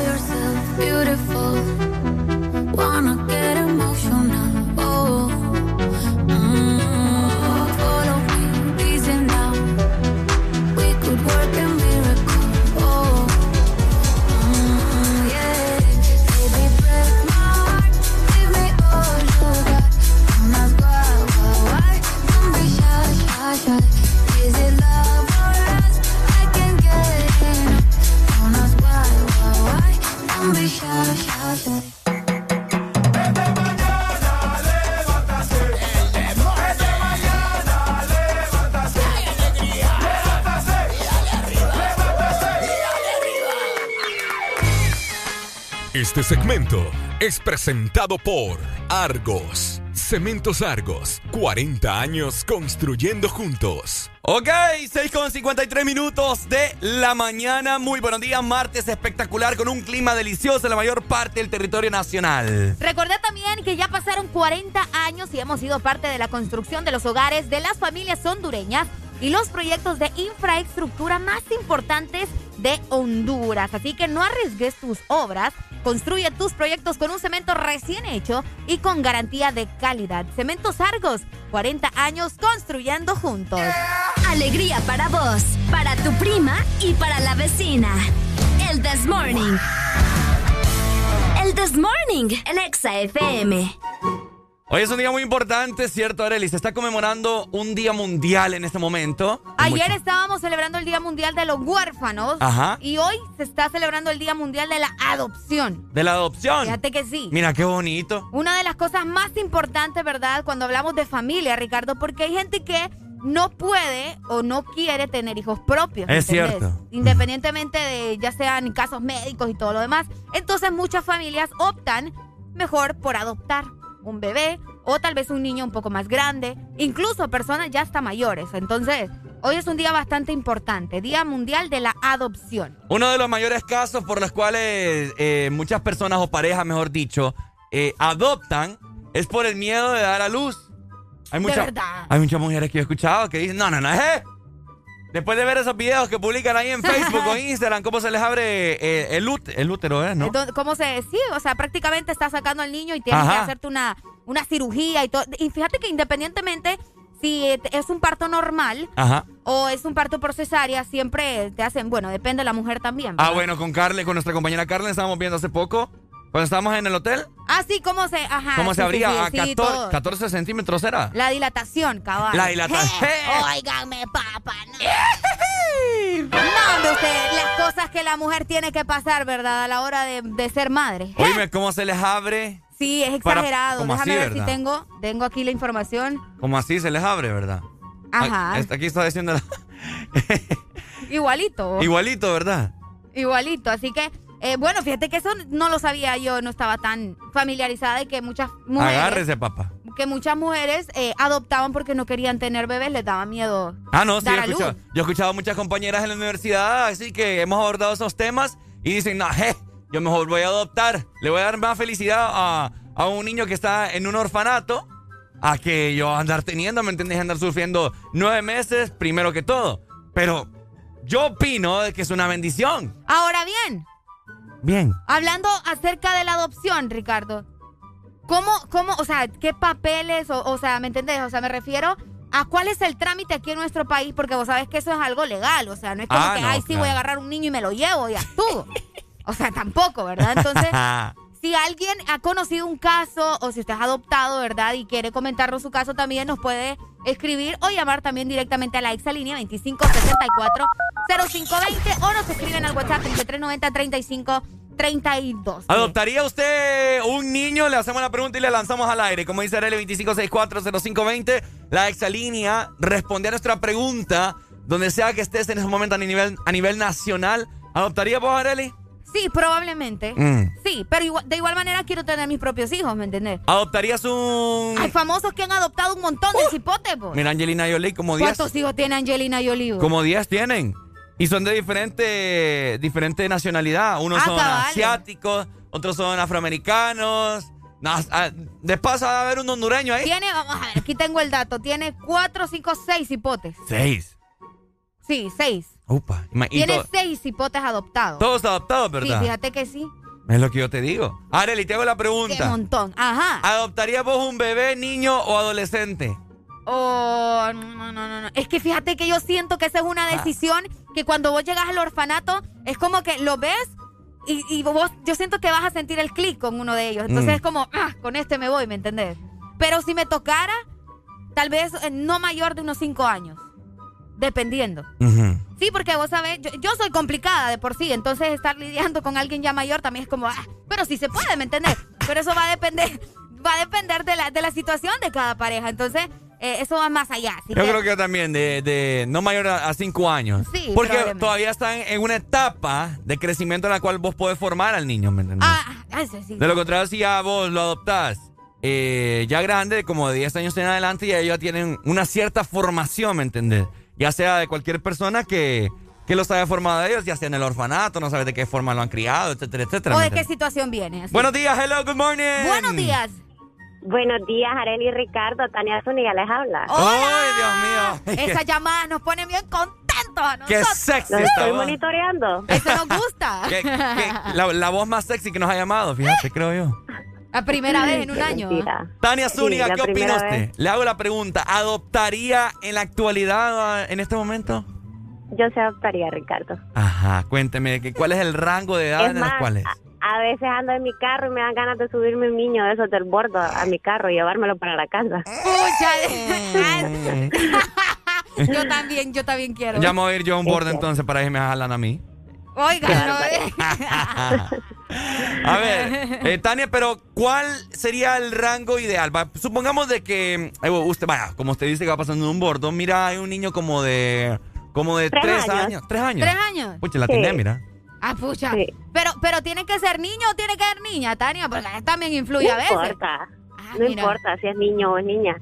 Este segmento es presentado por Argos. Cementos Argos. 40 años construyendo juntos. Ok, 6 con 53 minutos de la mañana. Muy buenos días, martes espectacular con un clima delicioso en la mayor parte del territorio nacional. Recordé también que ya pasaron 40 años y hemos sido parte de la construcción de los hogares de las familias hondureñas y los proyectos de infraestructura más importantes de Honduras. Así que no arriesgues tus obras Construye tus proyectos con un cemento recién hecho y con garantía de calidad. Cementos Argos, 40 años construyendo juntos. Alegría para vos, para tu prima y para la vecina. El This Morning. El This Morning, el Exa FM. Hoy es un día muy importante, ¿cierto, Arely? Se está conmemorando un día mundial en este momento. Ayer estábamos celebrando el Día Mundial de los Huérfanos. Ajá. Y hoy se está celebrando el Día Mundial de la Adopción. De la adopción. Fíjate que sí. Mira qué bonito. Una de las cosas más importantes, ¿verdad? Cuando hablamos de familia, Ricardo, porque hay gente que no puede o no quiere tener hijos propios. Es ¿entendés? cierto. Independientemente de ya sean casos médicos y todo lo demás. Entonces muchas familias optan mejor por adoptar un bebé o tal vez un niño un poco más grande, incluso personas ya hasta mayores. Entonces, hoy es un día bastante importante, Día Mundial de la Adopción. Uno de los mayores casos por los cuales eh, muchas personas o parejas, mejor dicho, eh, adoptan es por el miedo de dar a luz. Hay De muchas, verdad. hay muchas mujeres que yo he escuchado que dicen, no, no, no, eh. Después de ver esos videos que publican ahí en Facebook o Instagram, cómo se les abre eh, el, út- el útero, ¿eh? ¿No? ¿Cómo se Sí, o sea, prácticamente estás sacando al niño y tienes que hacerte una, una cirugía y todo. Y fíjate que independientemente si es un parto normal Ajá. o es un parto por cesárea, siempre te hacen, bueno, depende de la mujer también. Ah, bueno, con Carle, con nuestra compañera Carle, estábamos viendo hace poco, cuando estábamos en el hotel, Ah, sí, ¿cómo se...? Ajá. cómo sí, se abría sí, a sí, 14, todo. 14 centímetros, ¿era? La dilatación, cabal. La dilatación. Óigame, papá. No. no, hombre, usted, las cosas que la mujer tiene que pasar, ¿verdad? A la hora de, de ser madre. Oíme, ¿cómo se les abre? Sí, es Para- exagerado. como Déjame así, ver si tengo, tengo aquí la información. Como así se les abre, ¿verdad? Ajá. Ah, Aquí está diciendo la- Igualito. igualito, ¿verdad? Igualito. Así que, eh, bueno, fíjate que eso no lo sabía yo, no estaba tan familiarizada y que muchas mujeres, Agárrese, papá. que muchas mujeres eh, adoptaban porque no querían tener bebés, les daba miedo. Ah, no, sí, dar yo he a luz. escuchado, yo he escuchado muchas compañeras en la universidad, así que hemos abordado esos temas y dicen, no, je, yo mejor voy a adoptar, le voy a dar más felicidad a, a un niño que está en un orfanato a que yo andar teniendo, ¿me entiendes? Andar sufriendo nueve meses, primero que todo. Pero yo opino de que es una bendición. Ahora bien, Bien. hablando acerca de la adopción, Ricardo, ¿cómo, cómo, o sea, qué papeles, o, o sea, ¿me entendés? O sea, me refiero a cuál es el trámite aquí en nuestro país, porque vos sabés que eso es algo legal, o sea, no es como Ah, que, no, ay, sí, voy a agarrar un niño y me lo llevo y actúo. o sea, tampoco, ¿verdad? Entonces, si alguien ha conocido un caso o si usted es adoptado, ¿verdad? Y quiere comentarnos su caso también, nos puede escribir o llamar también directamente a la exalínea 2564-0520 o nos escriben al WhatsApp 3390-3532. ¿Adoptaría usted un niño? Le hacemos la pregunta y le lanzamos al aire. Como dice Arely 25640520, la exalínea responde a nuestra pregunta, donde sea que estés en ese momento a nivel, a nivel nacional. ¿Adoptaría vos, Arely? Sí, probablemente. Mm. Sí, pero igual- de igual manera quiero tener mis propios hijos, ¿me entendés? ¿Adoptarías un...? Hay famosos que han adoptado un montón de cipotes, po. Mira, Angelina Jolie, como 10. ¿Cuántos hijos tiene Angelina Jolie? Como 10 tienen. Y son de diferente, diferente nacionalidad. Unos Ah, son cabales. asiáticos, otros son afroamericanos. No, ah, de paso va a haber un hondureño ahí. Tiene, vamos a ver, aquí tengo el dato. Tiene cuatro, cinco, seis hipotes. Seis. Sí, seis. Upa. ima- y Tiene to- seis hipotes adoptados. todos adoptados, ¿verdad? Sí, fíjate que sí. Es lo que yo te digo. Arely, te hago la Qué pregunta. montón. Ajá. ¿Adoptarías vos un bebé, niño o adolescente? Oh, no, no, no, no. Es que fíjate que yo siento que esa es Ah. una decisión que cuando vos llegas al orfanato es como que lo ves y, y vos, yo siento que vas a sentir el clic con uno de ellos. Entonces Mm. es como, ah, con este me voy, ¿me entendés? Pero si me tocara, tal vez no mayor de unos cinco años. Dependiendo. Sí, porque vos sabés, yo, yo soy complicada de por sí, entonces estar lidiando con alguien ya mayor también es como, ah, pero sí se puede, ¿me entendés? Pero eso va a depender, va a depender de la, de la situación de cada pareja, entonces eh, eso va más allá. así Yo que- creo que también de, de no mayor a, a cinco años. Sí, Porque todavía están en una etapa de crecimiento en la cual vos podés formar al niño, ¿me entendés? Ah, ah, sí, sí. De lo contrario, si ya vos lo adoptás eh, ya grande, como de 10 años en adelante, ya ellos tienen una cierta formación, ¿me entendés? Ya sea de cualquier persona que, que los haya formado a ellos, ya sea en el orfanato, no sabes de qué forma lo han criado, etcétera, etcétera. ¿O ¿me de qué situación viene? así. Buenos días, hello, good morning. Buenos días. Buenos días, Arely y Ricardo. Tania Zúñiga les habla. ¡Ay, Dios mío! Esa llamada nos pone bien contentos. a Qué nosotros. sexy Lo esta estoy voz. monitoreando. Eso nos gusta. Qué- qué- la, la voz más sexy que nos ha llamado, fíjate, creo yo. La primera vez en un año. mentira. Tania Zúñiga, ¿qué opina usted? vez. Le hago la pregunta, ¿adoptaría en la actualidad ah, en este momento? Yo se adoptaría, Ricardo. Ajá, cuénteme, ¿cuál es el rango de edad Es en más, los cuales? A veces ando en mi carro y me dan ganas de subirme un niño de esos del bordo a mi carro y llevármelo para la casa. Pucha. yo también, yo también quiero. Ya me voy a ir yo a un borde entonces para irme a jalar a mí. Oiga, no, eh. A ver, eh, Tania, pero ¿cuál sería el rango ideal? Va, supongamos de que eh, usted, vaya, como usted dice que va pasando en un bordo, mira, hay un niño como de como de Tres tres, años. años. ¿Tres años? ¿Tres años? Pucha, la Sí. mira. Ah, pucha. Pero, pero tiene que ser niño o tiene que ser niña, Tania, porque también influye No a veces. importa. Ah, no mira. importa si es niño o es niña.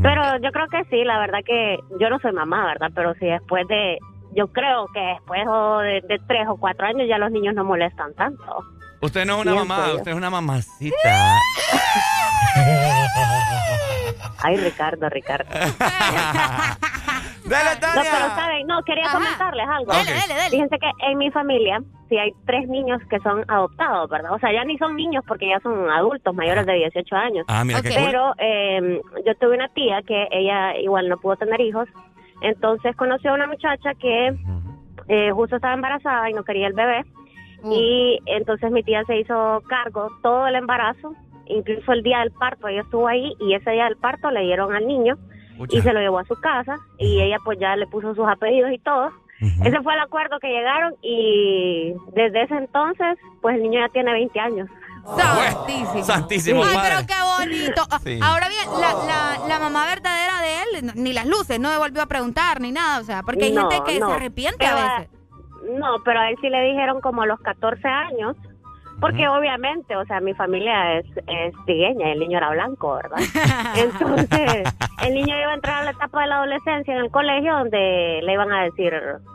Pero yo creo que sí, la verdad que yo no soy mamá, ¿verdad? Pero si después de, yo creo que después o de, de tres o cuatro años ya los niños no molestan tanto. Usted no es una mamá, usted es una mamacita. Ay, Ricardo, Ricardo. Dale, No, Tania. pero saben, no, quería Ajá. comentarles algo. Dale, dale, dale. Fíjense que en mi familia sí hay tres niños que son adoptados, ¿verdad? O sea, ya ni son niños porque ya son adultos mayores de 18 años. Ah, mira qué cool. Pero eh, yo tuve una tía que ella igual no pudo tener hijos, entonces conoció a una muchacha que eh, justo estaba embarazada y no quería el bebé. Y entonces mi tía se hizo cargo todo el embarazo, incluso el día del parto, ella estuvo ahí y ese día del parto le dieron al niño y se lo llevó a su casa y ella pues ya le puso sus apellidos y todo. Ese fue el acuerdo que llegaron y desde ese entonces pues el niño ya tiene 20 años. Santísimo. Santísimo, Ay, padre. pero qué bonito. Ah, Sí. Ahora bien, la, la, la mamá verdadera de él, no- ni las luces, no volvió a preguntar ni nada, o sea, porque hay No, gente que no. se arrepiente Pero, a veces. No, pero a él sí le dijeron como a los 14 años, porque obviamente, o sea, mi familia es, es trigueña y el niño era blanco, ¿verdad? Entonces, el niño iba a entrar a la etapa de la adolescencia en el colegio donde le iban a decir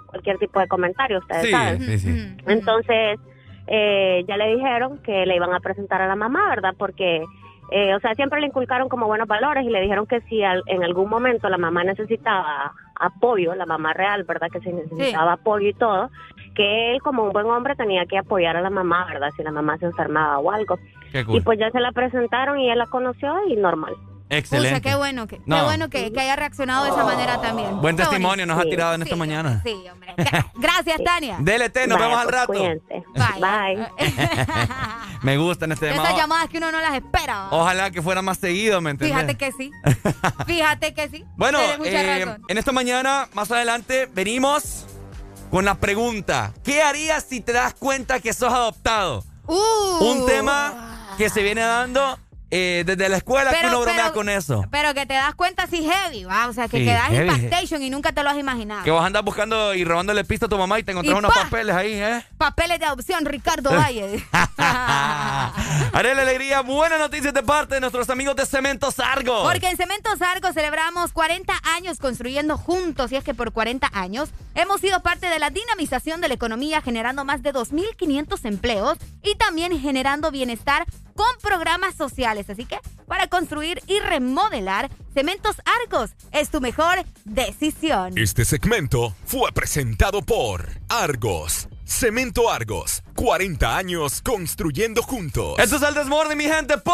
cualquier tipo de comentario, ustedes Sí, saben. sí, sí. Entonces, eh, ya le dijeron que le iban a presentar a la mamá, ¿verdad? Porque, eh, o sea, siempre le inculcaron como buenos valores y le dijeron que si al- en algún momento la mamá necesitaba apoyo, la mamá real, ¿verdad? Que si necesitaba apoyo y todo, que él como un buen hombre tenía que apoyar a la mamá, ¿verdad? Si la mamá se enfermaba o algo. Qué cool. Y pues ya se la presentaron y él la conoció y normal. Excelente. Pucha, qué bueno que, qué No. bueno que, que haya reaccionado de esa manera también. Buen Qué testimonio nos ha tirado en esta mañana. Sí, hombre. Gracias, Tania. DLT, nos vemos al pues, rato. cuídense. Bye. Me gustan este tema. Esas llamadas que uno no las espera. Ojalá que fuera más seguido, ¿me entiendes? Fíjate que sí. Fíjate que sí. Bueno, eh, en esta mañana, más adelante, venimos con la pregunta. ¿Qué harías si te das cuenta que sos adoptado? Uh. Un tema que se viene dando eh, desde la escuela, que Pero- uno bromea pero- con eso. Pero que te das cuenta así heavy, ¿va? O sea, que Sí, quedas heavy. impactation y nunca te lo has imaginado. Que vas a andar buscando y robándole pista a tu mamá y te encontrás Y unos pa. papeles ahí, ¿eh? Papeles de adopción, Ricardo Valle. Haré la alegría. Buenas noticias de parte de nuestros amigos de Cementos Argos. Porque en Cementos Argos celebramos 40 años construyendo juntos y es que por 40 años hemos sido parte de la dinamización de la economía generando más de 2.500 empleos y también generando bienestar con programas sociales. Así que para construir y remodelar, Cementos Argos es tu mejor decisión. Este segmento fue presentado por Argos. Cemento Argos. 40 años construyendo juntos. Esto es el desmorde, mi gente, por...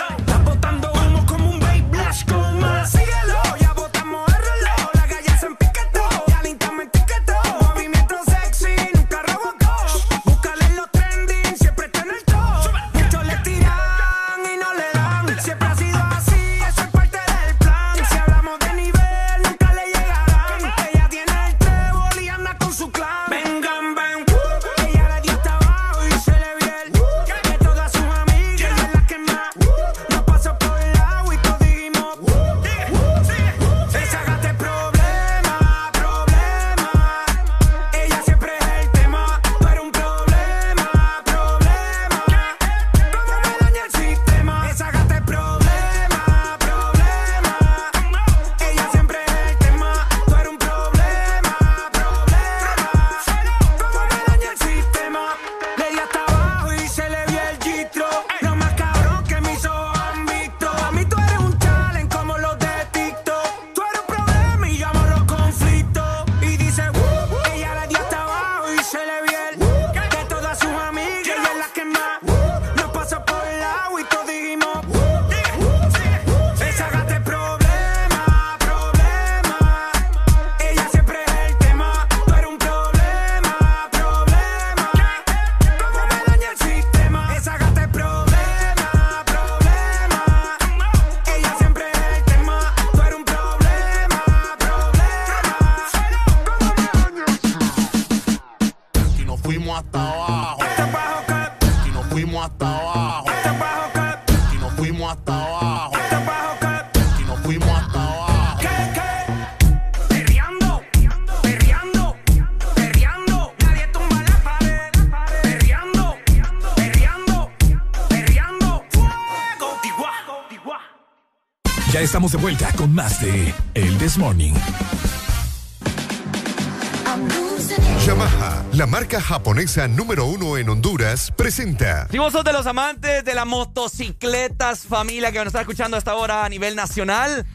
estamos de vuelta con más de El This Morning. Yamaha, la marca japonesa número uno en Honduras, presenta. Si vos sos de los amantes de las motocicletas, familia que nos está escuchando hasta ahora a nivel nacional,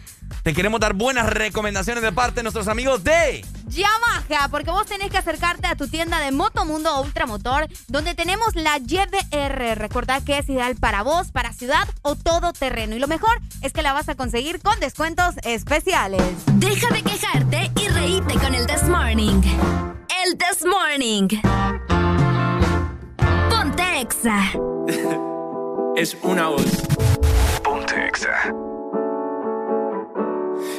te queremos dar buenas recomendaciones de parte de nuestros amigos de ya baja, porque vos tenés que acercarte a tu tienda de Motomundo Ultramotor, donde tenemos la YBR. Recordad que es ideal para vos, para ciudad o todo terreno. Y lo mejor es que la vas a conseguir con descuentos especiales. Deja de quejarte y reíte con el This Morning. El This Morning. Ponte Exa. es una voz. Ponte Exa.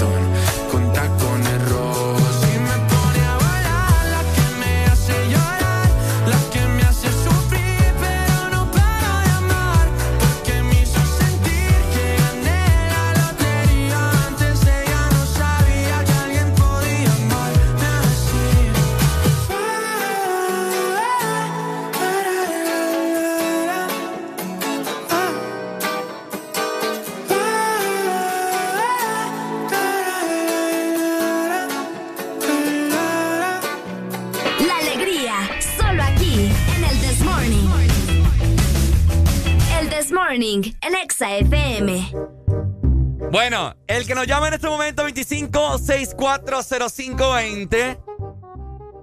reggaetón Exa FM. Bueno, el que nos llama en este momento 25640520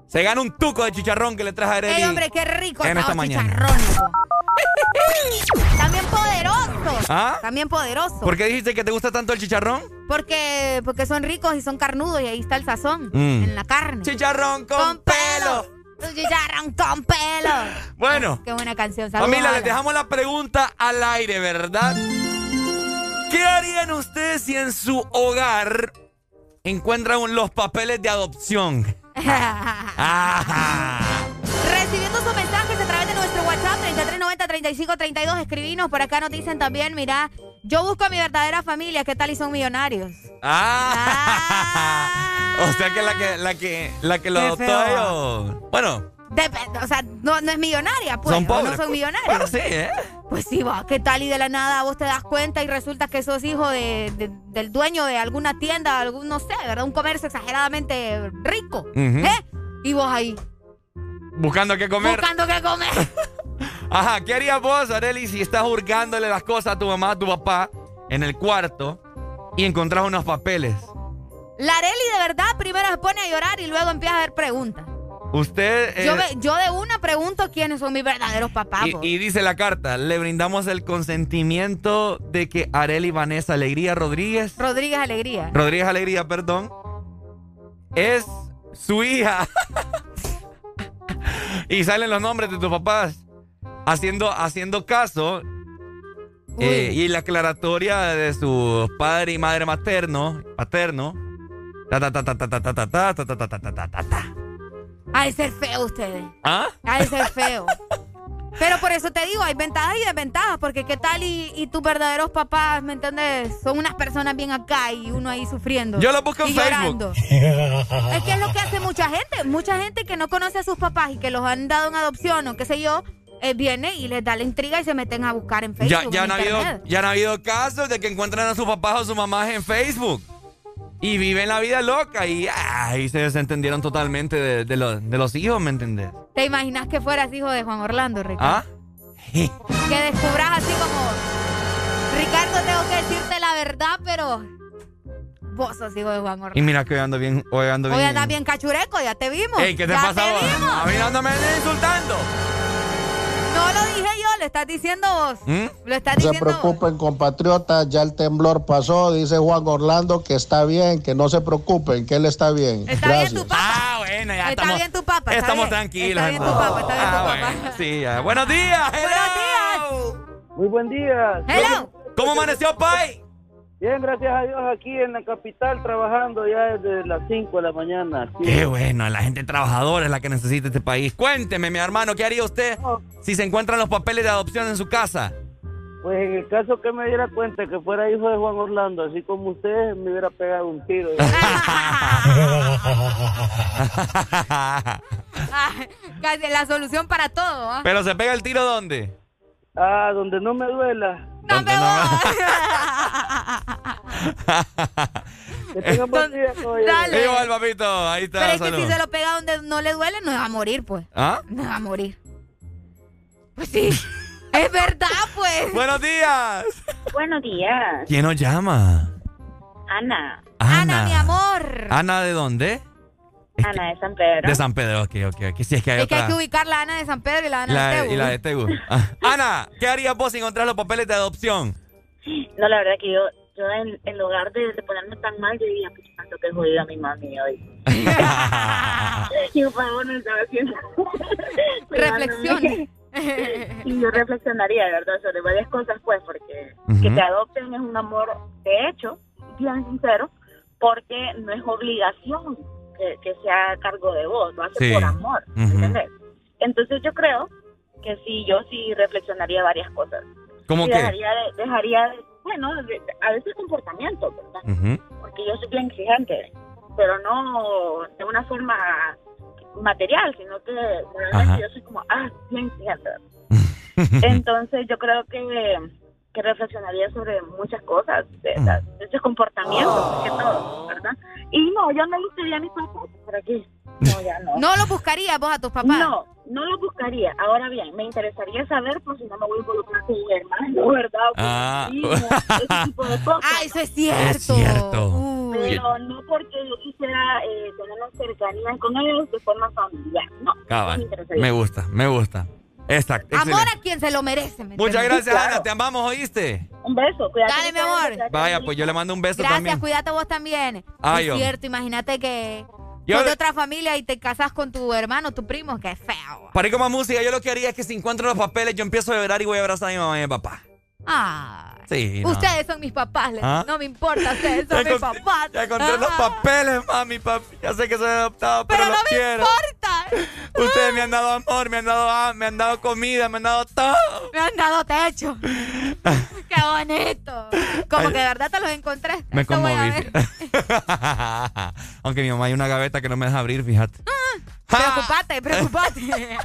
se gana un tuco de chicharrón que le traje a Arely. ¡Ey, hombre, qué rico en esta mañana. chicharrones! po. También poderoso. ¿Ah? También poderoso. ¿Por qué dijiste que te gusta tanto el chicharrón? Porque, porque son ricos y son carnudos y ahí está el sazón. Mm. En la carne. Chicharrón con, pelo. Un Chicharrón con pelo. Bueno, Qué buena canción. Saludos, familia, les dejamos la pregunta al aire, ¿verdad? ¿Qué harían ustedes si en su hogar encuentran los papeles de adopción? Recibiendo sus mensajes a través de nuestro WhatsApp 3390-3532. Escribinos. Por acá nos dicen también, mira, yo busco a mi verdadera familia. ¿Qué tal y son millonarios? Ah. o sea que la que la que la que lo adoptó. Bueno, Depende, o sea, no, no es millonaria, pues. Son pobres, No son millonarios. Bueno, sí, ¿eh? Pues sí, va. ¿Qué tal y de la nada vos te das cuenta y resulta que sos hijo de, de- del dueño de alguna tienda, algún, no sé, ¿verdad? Un comercio exageradamente rico. ¿Eh? Y vos ahí, buscando qué comer. buscando qué comer. Ajá, ¿qué harías vos, Areli, si estás hurgándole las cosas a tu mamá, a tu papá en el cuarto y encontrás unos papeles? La Areli de verdad primero se pone a llorar y luego empieza a hacer preguntas. Usted eh, Yo, me- yo de una pregunto quiénes son mis verdaderos papás. y, y dice la carta, le brindamos el consentimiento de que Areli Vanessa Alegría Rodríguez, Rodríguez Alegría. Rodríguez Alegría, perdón, es su hija. y salen los nombres de tus papás haciendo, haciendo caso. eh, y la aclaratoria de su padre y madre materno, paterno. Ta, ta, ta, ta, ta, ta, ta, ta, ta, ta, ta, ta, ta, ta, ta, ta. Ha de ser feo ustedes. ¿Ah? Ha de ser feo. Pero por eso te digo, hay ventajas y desventajas, porque qué tal y, y tus verdaderos papás, ¿me entiendes? Son unas personas bien acá y uno ahí sufriendo. Yo lo busco en Facebook. llorando. Es que es lo que hace mucha gente. Mucha gente que no conoce a sus papás y que los han dado en adopción o qué sé yo, eh, viene y les da la intriga y se meten a buscar en Facebook. Ya, ya, en han habido, ya han habido casos de que encuentran a sus papás o sus mamás en Facebook. Y viven la vida loca y, ah, y se desentendieron totalmente de, de los, de los hijos, ¿me entendés? ¿Te imaginas que fueras hijo de Juan Orlando, Ricardo? ¿Ah? Que descubras así como, Ricardo, tengo que decirte la verdad, pero vos sos hijo de Juan Orlando. Y mira que hoy ando bien, hoy ando bien. Hoy andas bien cachureco, ya te vimos. Ey, ¿qué te ya pasa te vos? vimos. A mí no me insultando. No lo dije yo, lo estás diciendo vos. ¿Mm? Lo estás No se diciendo vos. preocupen, compatriotas, ya el temblor pasó, dice Juan Orlando que está bien, que no se preocupen, que él está bien. Está bien tu papá. Ah, bueno, ya Está estamos. bien tu papá. está estamos bien. tranquilos. Está bien tu papá, está bien tu Ah, papá. bueno, sí, ya. Buenos días. Buenos días. Muy buen día. Hello. ¿Cómo amaneció, Pai? Bien, gracias a Dios, aquí en la capital trabajando ya desde las 5 de la mañana. aquí. Qué bueno, la gente trabajadora es la que necesita este país. Cuénteme, mi hermano, ¿qué haría usted si se encuentran los papeles de adopción en su casa? Pues en el caso que me diera cuenta que fuera hijo de Juan Orlando, así como usted, me hubiera pegado un tiro. Casi la solución para todo. ¿ah? Pero se pega el tiro ¿dónde? Ah, donde no me duela. ¿Dónde no? Que tengan buen día, caballero. Dale. Igual, papito, ahí está. Pero es que si se lo pega donde no le duele, no va a morir, pues. ¿Ah? No va a morir. Pues sí. es verdad, pues. Buenos días. Buenos días, ¿Quién nos llama? Ana. Ana, mi amor. ¿Ana de dónde? Ana de San Pedro. De San Pedro, ok, ok, ok. Si es que hay Es que hay que ubicar la Ana de San Pedro y la Ana La, de Tegu. y la de Tegu. Ah. Ana, ¿qué harías vos si encontrás los papeles de adopción? No, la verdad que yo, yo en, en lugar de, de ponerme tan mal, yo diría, pues tanto que jodida mi mami hoy. y por favor no estaba haciendo. Reflexión. y yo reflexionaría, de verdad, sobre varias cosas, pues, porque que te adopten es un amor, de hecho, bien sincero, porque no es obligación que, que sea a cargo de vos, lo haces Sí. por amor. ¿entendés? Entonces yo creo que sí, yo sí reflexionaría varias cosas. ¿Cómo Sí, qué? Dejaría de, dejaría de- bueno, de- a veces comportamiento, ¿verdad? Porque yo soy bien exigente, pero no de una forma material, sino que realmente Ajá. yo soy como, ah, bien exigente. Entonces yo creo que, que reflexionaría sobre muchas cosas, de, esas- de ese comportamiento, más que todo, ¿verdad? Y no, yo no buscaría a mis papás por aquí. No, ya no. ¿No lo buscarías vos a tus papás? No, no lo buscaría. Ahora bien, me interesaría saber por si no me voy a involucrar con mi hermano, ¿verdad? O con Ah. ese tipo de cosas. Ah, eso es cierto. Es cierto. Pero no porque yo quisiera eh, tener una cercanía con ellos de forma familiar. No, no me Cabal. interesaría. Me gusta, me gusta. Exacto. Amor excelente. a quien se lo merece. ¿me Muchas entiendes? gracias, Ana. Te amamos, ¿oíste? Un beso, cuídate. Dale, mi amor. cuídate. Vaya, pues yo le mando un beso Gracias, también. cuídate vos también. Ay, es cierto, imagínate que Yo de otra familia y te casas con tu hermano, tu primo, qué feo. Para ir con más música, yo lo que haría es que si encuentro los papeles, yo empiezo a llorar y voy a abrazar a mi mamá y a mi papá. Ah, Sí. no. ustedes son mis papás, ¿Ah? no me importa, ustedes son Ya mis papás. Ya encontré los Ah, papeles, mami, papi. Ya sé que soy adoptado, pero, Pero los no me importa. Ustedes me han dado amor, me han dado ah, me han dado comida, me han dado todo. Me han dado techo. Qué bonito. Como Ay. que de verdad te los encontré. Me Esto conmoví. Aunque mi mamá hay una gaveta que no me deja abrir, fíjate. Preocupate, preocupate.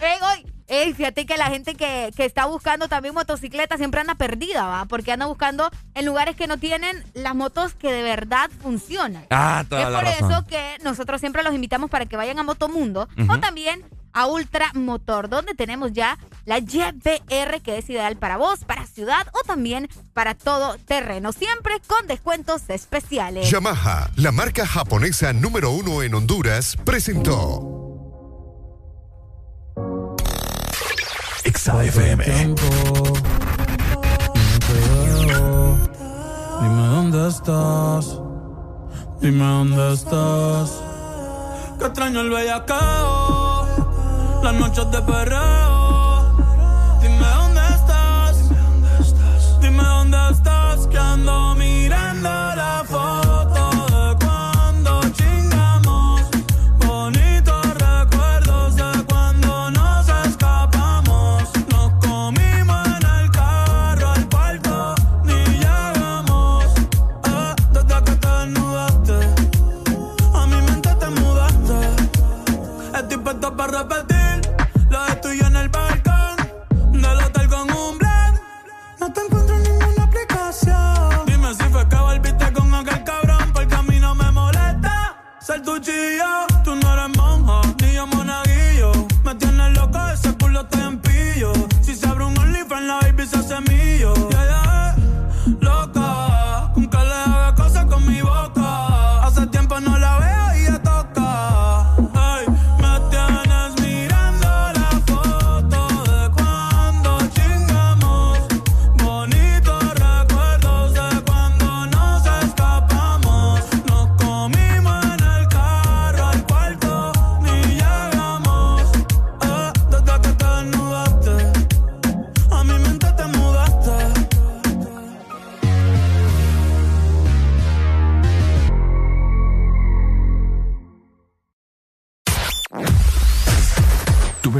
Ey, ey, fíjate que la gente que, que está buscando también motocicleta siempre anda perdida, ¿va? Porque anda buscando en lugares que no tienen las motos que de verdad funcionan. Ah, toda es la por razón. eso que nosotros siempre los invitamos para que vayan a Motomundo o también a Ultra Motor, donde tenemos ya la YBR que es ideal para vos, para ciudad o también para todo terreno, siempre con descuentos especiales. Yamaha, la marca japonesa número uno en Honduras, presentó XAFM. Dime dónde estás. Dime dónde estás. Que extraño el bellacao. Las noches de perreo. Dime dónde estás. Dime dónde estás. Que ando mirando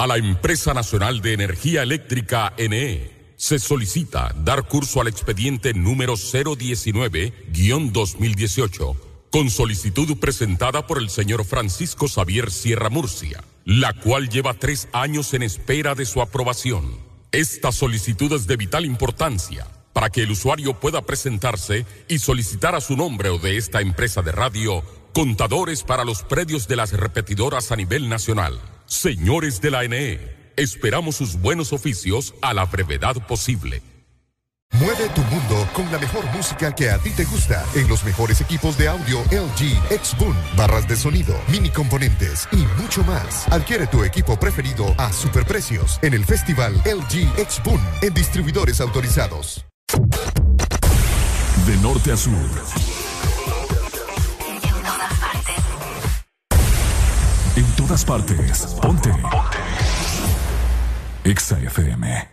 A la Empresa Nacional de Energía Eléctrica NE se solicita dar curso al expediente número 019-2018 con solicitud presentada por el señor Francisco Xavier Sierra Murcia, la cual lleva tres años en espera de su aprobación. Esta solicitud es de vital importancia para que el usuario pueda presentarse y solicitar a su nombre o de esta empresa de radio contadores para los predios de las repetidoras a nivel nacional. Señores de la NE, esperamos sus buenos oficios a la brevedad posible. Mueve tu mundo con la mejor música que a ti te gusta en los mejores equipos de audio LG, Xboom, barras de sonido, mini componentes y mucho más. Adquiere tu equipo preferido a superprecios en el festival LG Xboom en distribuidores autorizados. De norte a sur. En todas partes. Ponte. Exa FM.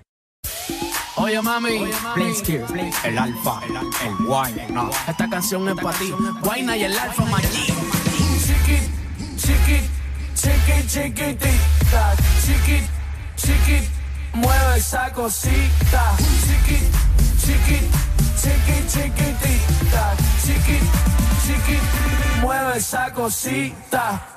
Oye mami, Blitzkid, el alfa, el wine. no. Esta canción es para ti, Guayna y el alfa Maggi. Chiqui, chiqui, chiqui, chiquitita, chiqui, chiqui, mueve esa cosita. Chiqui, chiqui, chiqui, chiquitita, chiqui, chiqui, mueve esa cosita.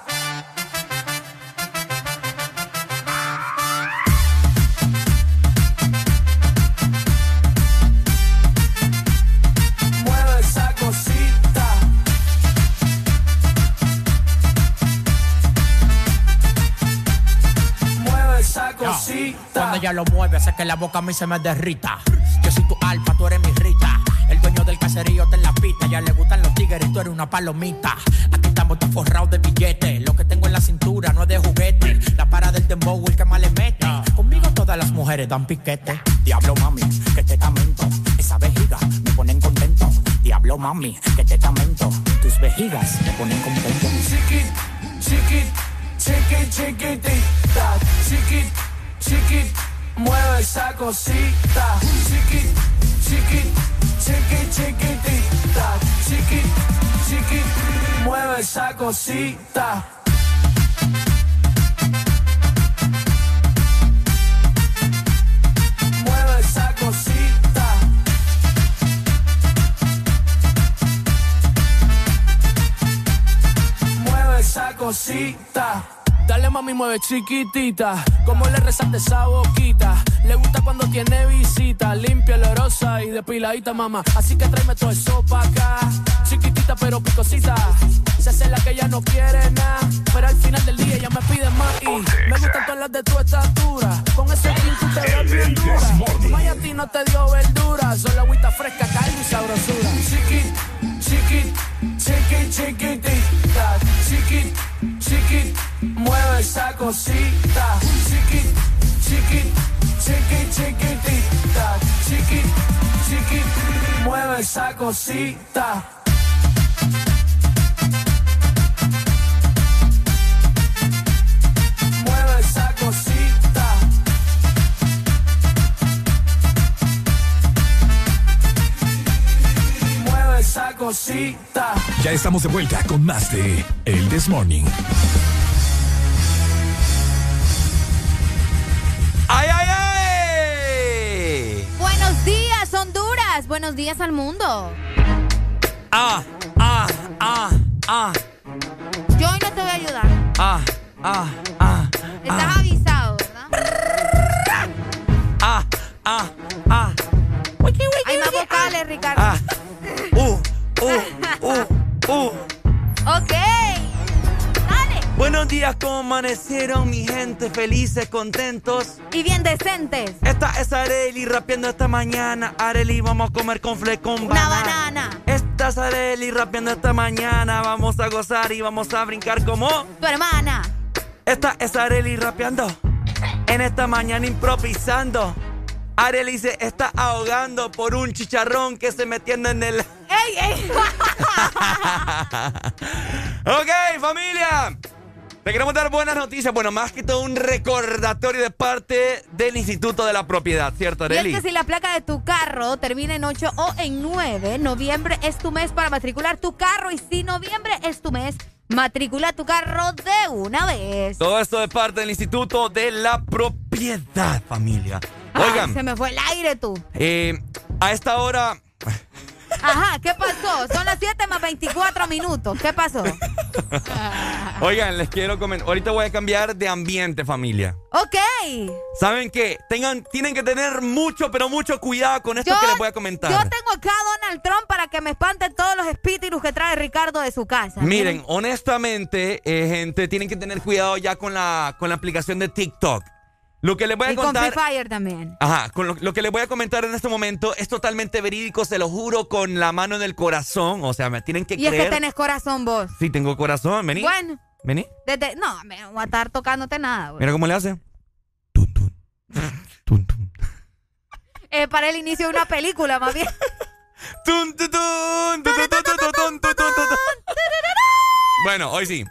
Ella lo mueve, hace que la boca a mí se me derrita. Yo soy tu alfa, tú eres mi rita. El dueño del caserío te la pista. Ya le gustan los tigres, tú eres una palomita. Aquí estamos todos forrados de billetes. Lo que tengo en la cintura no es de juguete. La para del dembow, el que más le mete. Conmigo todas las mujeres dan piquete. Diablo mami, que te tamento. Esa vejiga me ponen contento. Diablo mami, que te tamento. Tus vejigas me ponen contento. Chiqui, chiqui, chiqui, chiquitita. Chiqui, chiqui, mueve esa cosita. Chiqui, chiqui, chiqui, chiquitita. Chiqui, chiqui, mueve esa cosita. Mueve esa cosita. Mueve esa cosita. Dale mami, mueve chiquitita. Como le resalte esa boquita. Le gusta cuando tiene visita. Limpia, olorosa y depiladita, mamá. Así que tráeme todo eso pa' acá. Chiquitita pero picosita. Se hace la que ella no quiere nada. Pero al final del día ella me pide más. Y me gustan todas las de tu estatura. Con ese skin tú te ves bien dura. May a ti no te dio verdura. Solo agüita fresca, caldo y sabrosura. Chiqui, chiqui, chiqui, chiquitita. Mueve esa cosita. Chiqui, chiqui, chiqui, chiquitita. Chiqui, chiqui, mueve esa cosita. Mueve esa cosita. Mueve esa cosita. Ya estamos de vuelta con más de El This Morning. Buenos días al mundo. Ah, ah, ah, ah, Yo hoy no te voy a ayudar. ah, ah, ah. Estás avisado, ¿verdad? Ah, ah, ah. Hay más vocales, Ricardo. Ah. Uh, uh, uh, uh. Ok. Buenos días, ¿cómo amanecieron mi gente? Felices, contentos. Y bien decentes. Esta es Areli rapeando esta mañana. Areli, vamos a comer con con Una banana. Esta es Areli rapeando esta mañana. Vamos a gozar y vamos a brincar como Tu hermana. Esta es Areli rapeando. En esta mañana improvisando. Areli se está ahogando por un chicharrón que se metiendo en el. ¡Ey, ey! ok, familia. Te queremos dar buenas noticias. Bueno, más que todo un recordatorio de parte del Instituto de la Propiedad, ¿cierto, Y es que si la placa de tu carro termina en 8 o en 9, noviembre es tu mes para matricular tu carro. Y si noviembre es tu mes, matricula tu carro de una vez. Todo esto de parte del Instituto de la Propiedad, familia. Ay, Oigan, se me fue el aire tú. eh, a esta hora. Ajá, ¿qué pasó? Son las 7 más 24 minutos. ¿Qué pasó? Oigan, les quiero comentar. Ahorita voy a cambiar de ambiente, familia. Ok. ¿Saben qué? Tengan, tienen que tener mucho, pero mucho cuidado con esto que les voy a comentar. Yo tengo acá a Donald Trump para que me espante todos los espíritus que trae Ricardo de su casa. Miren, honestamente, eh, gente, tienen que tener cuidado ya con la, con la aplicación de TikTok. Lo que les voy a y con contar. Free Fire también. Ajá, con lo, lo que les voy a comentar en este momento es totalmente verídico, se lo juro con la mano en el corazón. O sea, me tienen que Y es creer. que tenés corazón vos. Sí, tengo corazón, vení. Bueno, Vení. desde. No, me voy a estar tocándote nada, güey. Mira cómo le hace. Eh, para el inicio de una película, más bien. Tun, tun, tun. Bueno, hoy sí.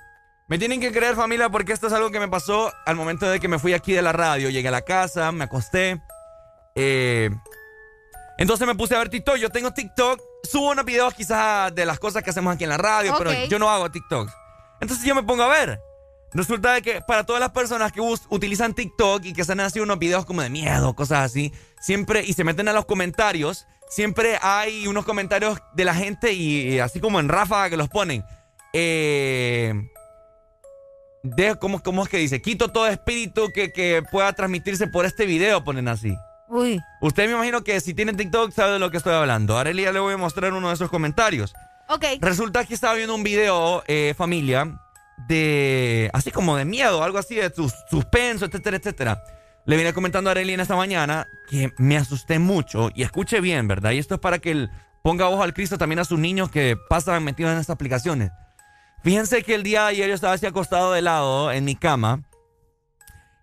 Me tienen que creer, familia, porque esto es algo que me pasó al momento de que me fui aquí de la radio. Llegué a la casa, me acosté. eh, entonces me puse a ver TikTok. Yo tengo TikTok. Subo unos videos quizás de las cosas que hacemos aquí en la radio, pero yo no hago TikTok. Entonces yo me pongo a ver. Resulta de que para todas las personas que utilizan TikTok y que se han así unos videos como de miedo, cosas así, siempre, y se meten a los comentarios, siempre hay unos comentarios de la gente y, y así como en ráfaga que los ponen. Eh, de, ¿cómo, ¿Cómo es que dice? Quito todo espíritu que, que pueda transmitirse por este video, ponen así. Uy. Usted me imagino que si tiene TikTok sabe de lo que estoy hablando. Ahora ya le voy a mostrar uno de esos comentarios. Ok. Resulta que estaba viendo un video, eh, familia, de. así como de miedo, algo así, de sus- suspenso, etcétera, etcétera. Le vine comentando a Arely en esta mañana que me asusté mucho. Y escuche bien, ¿verdad? Y esto es para que él ponga ojo al Cristo también a sus niños que pasan metidos en estas aplicaciones. Fíjense que el día de ayer yo estaba así acostado de lado en mi cama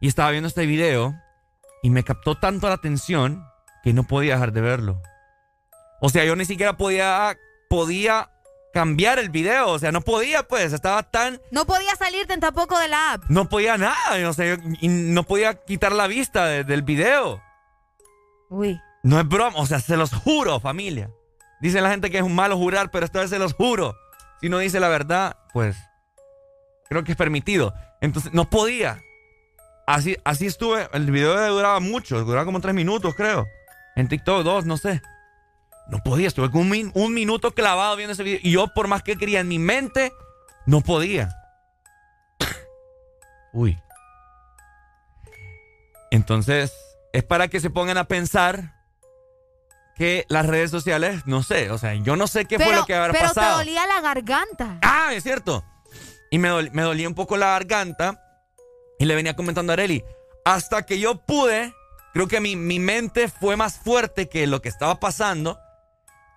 y estaba viendo este video y me captó tanto la atención que no podía dejar de verlo. O sea, yo ni siquiera podía, podía cambiar el video. O sea, no podía, pues. Estaba tan. No podía salirte tampoco de la app. No podía nada. O sea, no podía quitar la vista de- del video. Uy. No es broma. O sea, se los juro, familia. Dice la gente que es un malo jurar, pero esta vez se los juro. Si no dice la verdad, pues. Creo que es permitido. Entonces, no podía. Así, así estuve. El video duraba mucho. Duraba como tres minutos, creo. En TikTok, dos, no sé. No podía, estuve un, min- un minuto clavado viendo ese video. Y yo, por más que quería en mi mente, no podía. Uy. Entonces, es para que se pongan a pensar que las redes sociales, no sé, o sea, yo no sé qué fue pero, lo que habrá pero pasado. te dolía la garganta. Ah, es cierto. Y me, dol- me dolía un poco la garganta. Y le venía comentando a Areli. Hasta que yo pude, creo que mi, mi mente fue más fuerte que lo que estaba pasando.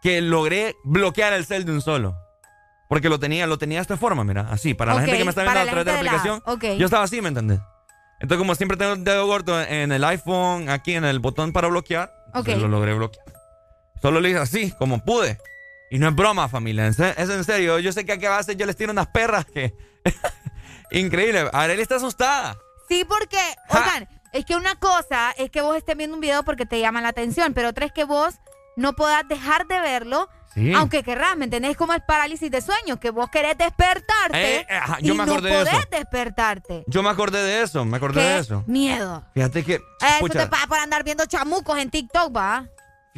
Que logré bloquear el cel de un solo. Porque lo tenía, lo tenía de esta forma, mira, así. Para la gente que me está viendo a través de la aplicación. Yo estaba así, ¿me entendés? Entonces, como siempre tengo el dedo gordo en el iPhone, aquí en el botón para bloquear, entonces Ok. lo logré bloquear. Solo lo hice así, como pude. Y no es broma, familia. Es en serio. Yo sé que aquí a veces yo les tiro unas perras que. Increíble. Arely está asustada. Sí, porque, oigan, es que una cosa es que vos estés viendo un video porque te llama la atención, pero otra es que vos no puedas dejar de verlo, Sí. aunque querrás, ¿me entendés? Como el parálisis de sueño, que vos querés despertarte Eh, ajá, y yo me no acordé de podés eso. despertarte. Yo me acordé de eso. Me acordé Qué de eso. miedo. Fíjate que. Eso te pasa por andar viendo chamucos en TikTok, ¿va?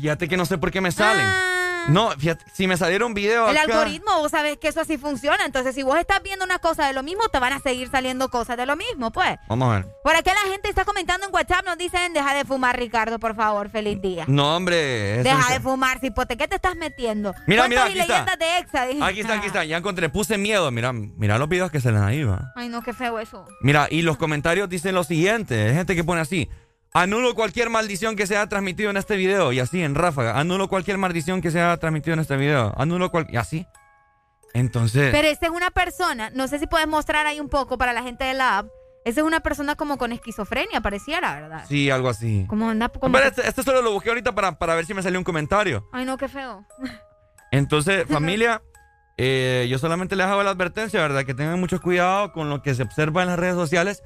Fíjate que no sé por qué me salen. Ah. No, fíjate, si me saliera un video El acá- algoritmo, vos sabés que eso así funciona. Entonces, si vos estás viendo una cosa de lo mismo, te van a seguir saliendo cosas de lo mismo, pues. Vamos a ver. Por aquí la gente está comentando en WhatsApp, nos dicen, deja de fumar, Ricardo, por favor, feliz día. No, hombre. Deja es- de fumar, cipote, ¿qué te estás metiendo? Mira, mira, aquí está. leyendas de Exa. dije. Aquí está, aquí está. Ya encontré. Puse miedo. Mira, mira los videos que se les ahí, va. Ay, no, qué feo eso. Mira, y los comentarios dicen lo siguiente. Hay gente que pone así. Anulo cualquier maldición que se haya transmitido en este video. Y así, en ráfaga. Anulo cualquier maldición que se haya transmitido en este video. Anulo cual... Y así. Entonces... Pero esta es una persona, no sé si puedes mostrar ahí un poco para la gente de la app. Esa es una persona como con esquizofrenia, pareciera, ¿verdad? Sí, algo así. Como anda como... Pero este, este solo lo busqué ahorita para, para ver si me salió un comentario. Ay, no, qué feo. Entonces, familia, eh, yo solamente les hago la advertencia, ¿verdad? Que tengan mucho cuidado con lo que se observa en las redes sociales.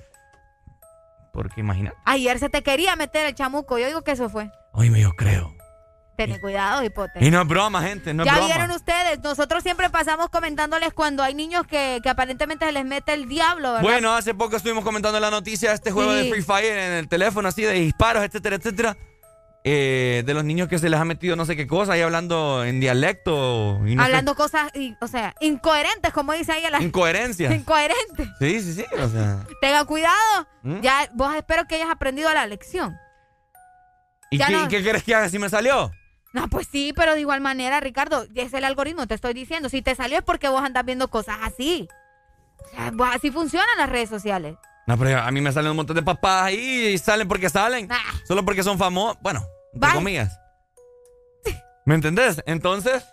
Porque imagínate. Ayer se te quería meter el chamuco, yo digo que eso fue. Oye, yo creo. Ten cuidado, hipote. Y no es broma, gente, no es ya broma. vieron ustedes, nosotros siempre pasamos comentándoles cuando hay niños que, que aparentemente se les mete el diablo, ¿verdad? Bueno, hace poco estuvimos comentando la noticia de este juego Sí. de Free Fire en el teléfono, así de disparos, etcétera, etcétera. Eh, de los niños que se les ha metido no sé qué cosa, ahí hablando en dialecto. y no sé- Hablando cosas, o sea, incoherentes, como dice ahí la Incoherencias. Incoherentes. Sí, sí, sí. O sea. Tenga cuidado. ¿Mm? Ya, vos espero que hayas aprendido la lección. ¿Y Ya qué, no. qué que haga si me salió? No, pues sí, pero de igual manera, Ricardo, es el algoritmo, te estoy diciendo. Si te salió es porque vos andas viendo cosas así. O sea, vos- así funcionan las redes sociales. No, pero a mí me salen un montón de papás ahí y salen porque salen. Solo porque son famosos. Bueno, Bye. comillas. ¿Me entendés? Entonces,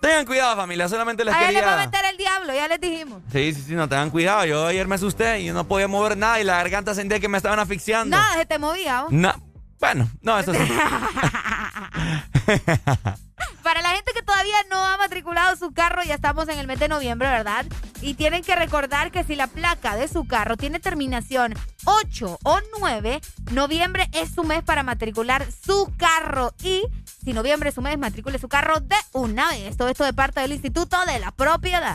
tengan cuidado, familia. Solamente les Ahí les va a quería. meter el diablo, ya les dijimos. Sí, sí, sí, no tengan cuidado. Yo ayer me asusté y no podía mover nada y la garganta sentía que me estaban asfixiando. Nada, se te movía. ¿o? No. Bueno, no, eso sí. Para la gente que todavía no ha matriculado su carro, ya estamos en el mes de noviembre, ¿verdad? Y tienen que recordar que si la placa de su carro tiene terminación 8 o 9, noviembre es su mes para matricular su carro. Y si noviembre es su mes, matricule su carro de una vez. Todo esto de parte del Instituto de la Propiedad.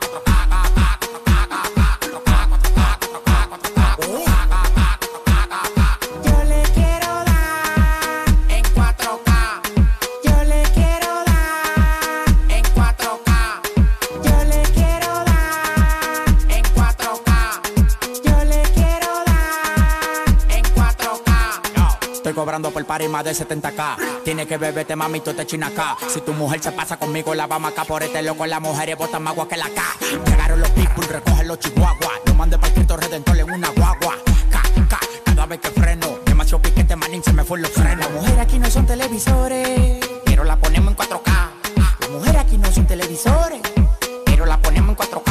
Estoy cobrando por par y más de 70k. Tiene que beberte, mami, tú te china acá. Si tu mujer se pasa conmigo, la vamos acá por este loco. Las mujeres botan más agua que la K. Llegaron los people, recogen los chihuahuas. Lo mandé para Cristo Redentor en una guagua. Ca, ca, cada vez que freno. Demasiado piquete, manín, se me fue los frenos. Las mujeres aquí no son televisores, pero la ponemos en 4K. Las mujeres aquí no son televisores, pero la ponemos en 4K.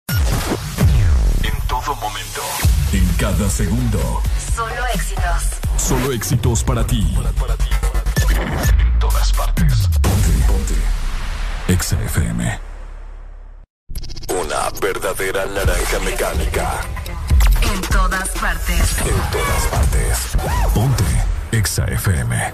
En todo momento. En cada segundo. Solo éxitos. Solo éxitos para ti. En todas partes. Ponte, ponte. Exa FM. Una verdadera naranja mecánica. En todas partes. En todas partes. Ponte. Exa FM.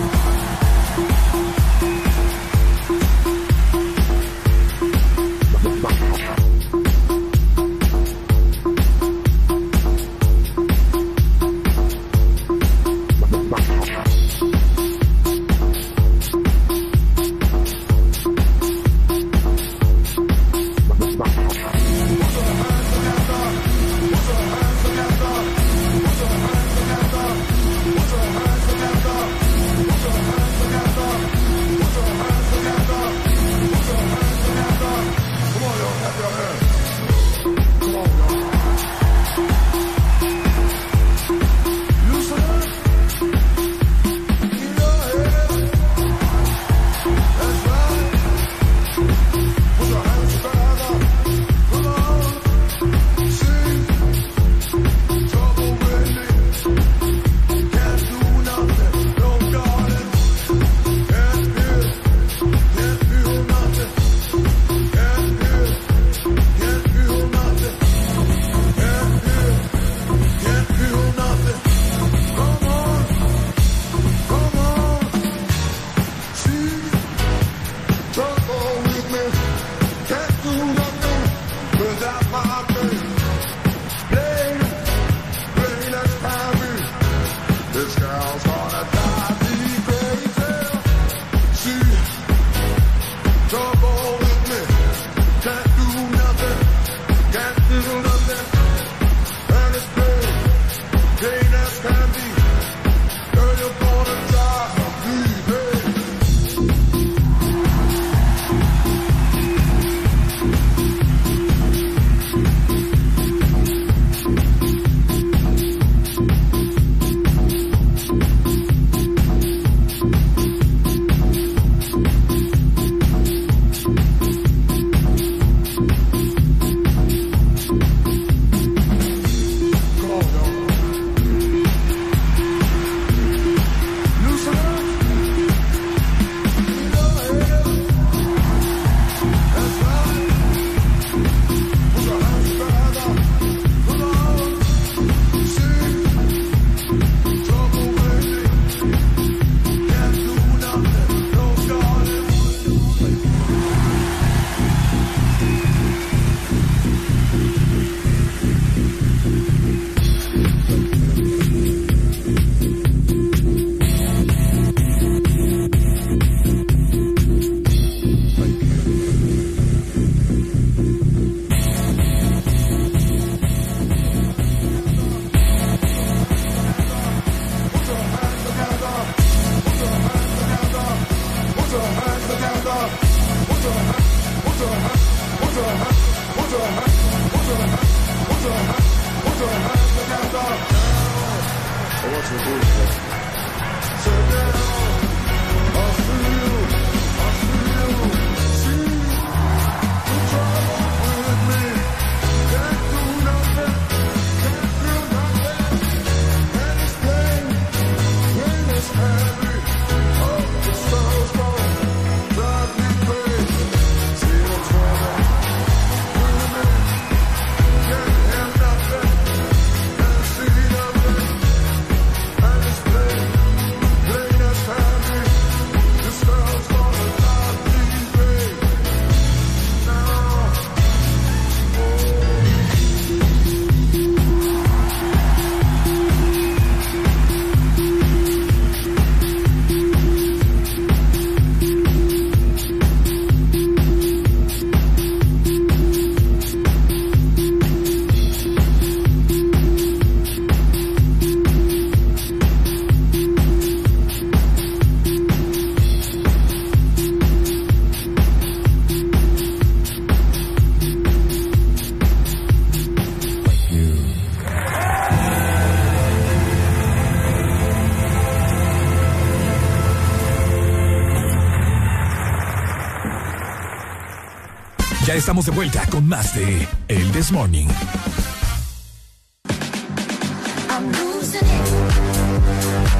Estamos de vuelta con más de El This Morning.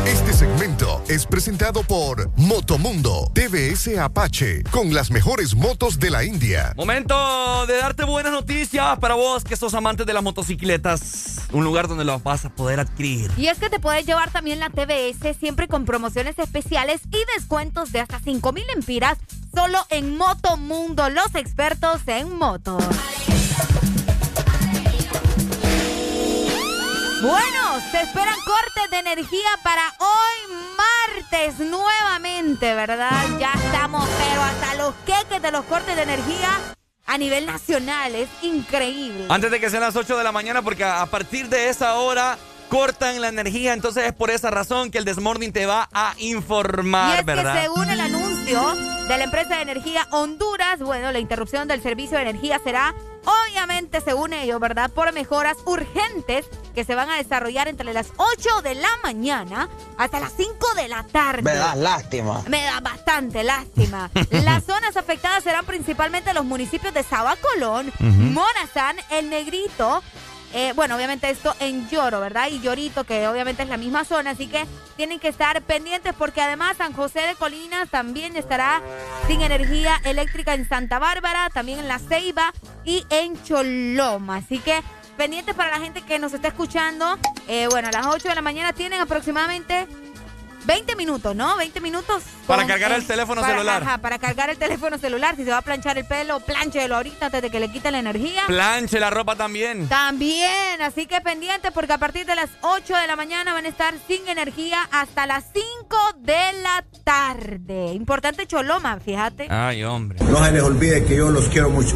Este segmento es presentado por Motomundo TVS Apache con las mejores motos de la India. Momento de darte buenas noticias para vos que sos amantes de las motocicletas. Un lugar donde las vas a poder adquirir. Y es que te puedes llevar también la TBS siempre con promociones especiales y descuentos de hasta 5 mil empiras solo en Motomundo, los expertos en motos. Bueno, se esperan cortes de energía para hoy martes nuevamente, ¿verdad? Ya estamos, pero hasta los queques de los cortes de energía a nivel nacional. Es increíble. Antes de que sean las 8 de la mañana, porque a partir de esa hora cortan la energía. Entonces es por esa razón que el Desmorning te va a informar, Y es ¿verdad? que según el anuncio de la empresa de energía Honduras, bueno, la interrupción del servicio de energía será, obviamente, según ellos, ¿verdad? Por mejoras urgentes que se van a desarrollar entre las 8 de la mañana hasta las 5 de la tarde. Me das lástima. Me da bastante lástima. Las zonas afectadas serán principalmente los municipios de Sabacolón, Ujú. Morazán, El Negrito. Eh, bueno, obviamente esto en Lloro, ¿verdad? Y Llorito, que obviamente es la misma zona, así que tienen que estar pendientes porque además San José de Colinas también estará sin energía eléctrica en Santa Bárbara, también en La Ceiba y en Choloma. Así que pendientes para la gente que nos está escuchando. Eh, bueno, a las 8 de la mañana tienen aproximadamente 20 minutos, ¿no? 20 minutos. Para cargar el el- teléfono para- celular. Ajá, para cargar el teléfono celular. Si se va a planchar el pelo, plánchelo ahorita antes de que le quiten la energía. Planche la ropa también. También, así que pendiente porque a partir de las 8 de la mañana van a estar sin energía hasta las 5 de la tarde. Importante Choloma, fíjate. Ay, hombre. No se les olvide que yo los quiero mucho.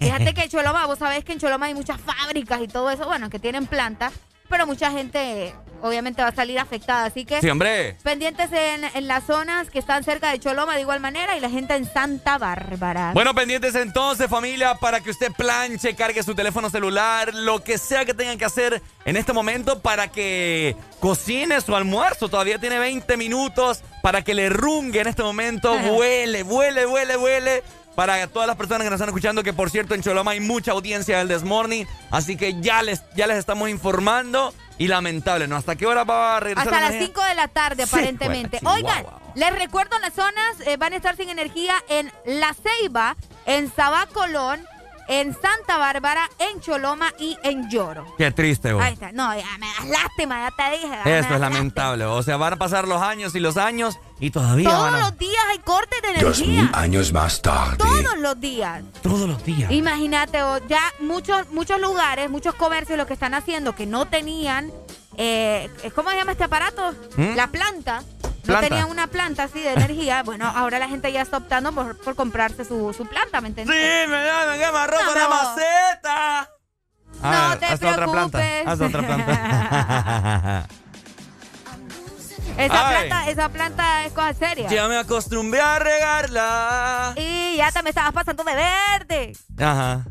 Fíjate que en Choloma, vos sabés que en Choloma hay muchas fábricas y todo eso, bueno, que tienen plantas, pero mucha gente obviamente va a salir afectada, así que Sí, hombre. pendientes en, en las zonas que están cerca de Choloma de igual manera y la gente en Santa Bárbara. Bueno, pendientes entonces, familia, para que usted planche, cargue su teléfono celular, lo que sea que tengan que hacer en este momento para que cocine su almuerzo. Todavía tiene 20 minutos para que le rungue en este momento. Vuele, vuele, vuele, vuele. Para todas las personas que nos están escuchando, que por cierto en Choloma hay mucha audiencia del Desmorning, así que ya les, ya les estamos informando. Y lamentable, ¿no? ¿Hasta qué hora va a regresar Hasta la las energía? 5 de la tarde, Sí, aparentemente. bueno, Oigan, les recuerdo las zonas eh, van a estar sin energía en La Ceiba, en Sabacolón, en Santa Bárbara, en Choloma y en Lloro. Qué triste, vos. Ahí está. No, ya me das lástima, ya te dije. das es lamentable. O sea, van a pasar los años y los años y todavía Todos van a... los días hay cortes de energía. años más tarde. Todos los días. Todos los días. Imagínate, o- ya muchos, muchos lugares, muchos comercios lo que están haciendo que no tenían, eh, ¿cómo se llama este aparato? ¿Mm? La planta. No Planta. tenían una planta así de energía. bueno, ahora la gente ya está optando por, por comprarse su, su planta, ¿me entiendes? Sí, me da, me quema ropa No, la no. maceta. No te haz otra planta. preocupes. Haz otra planta. Esa Ay. planta, esa planta es cosa seria. ya me acostumbré a regarla. Y ya te me estabas pasando de verde. Ajá.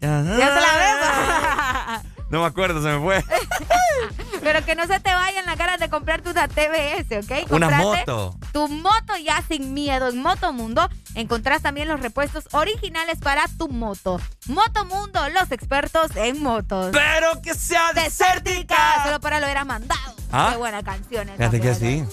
Ya se la ves. No me acuerdo, se me fue. Pero que no se te vayan las ganas de comprarte una TBS, ¿ok? Una moto. Tu moto ya sin miedo. En Motomundo encontrás también los repuestos originales para tu moto. Motomundo, los expertos en motos. Pero que sea desértica. Solo para lo hubieras mandado. ¿Ah? Qué buena canción Fíjate que sí.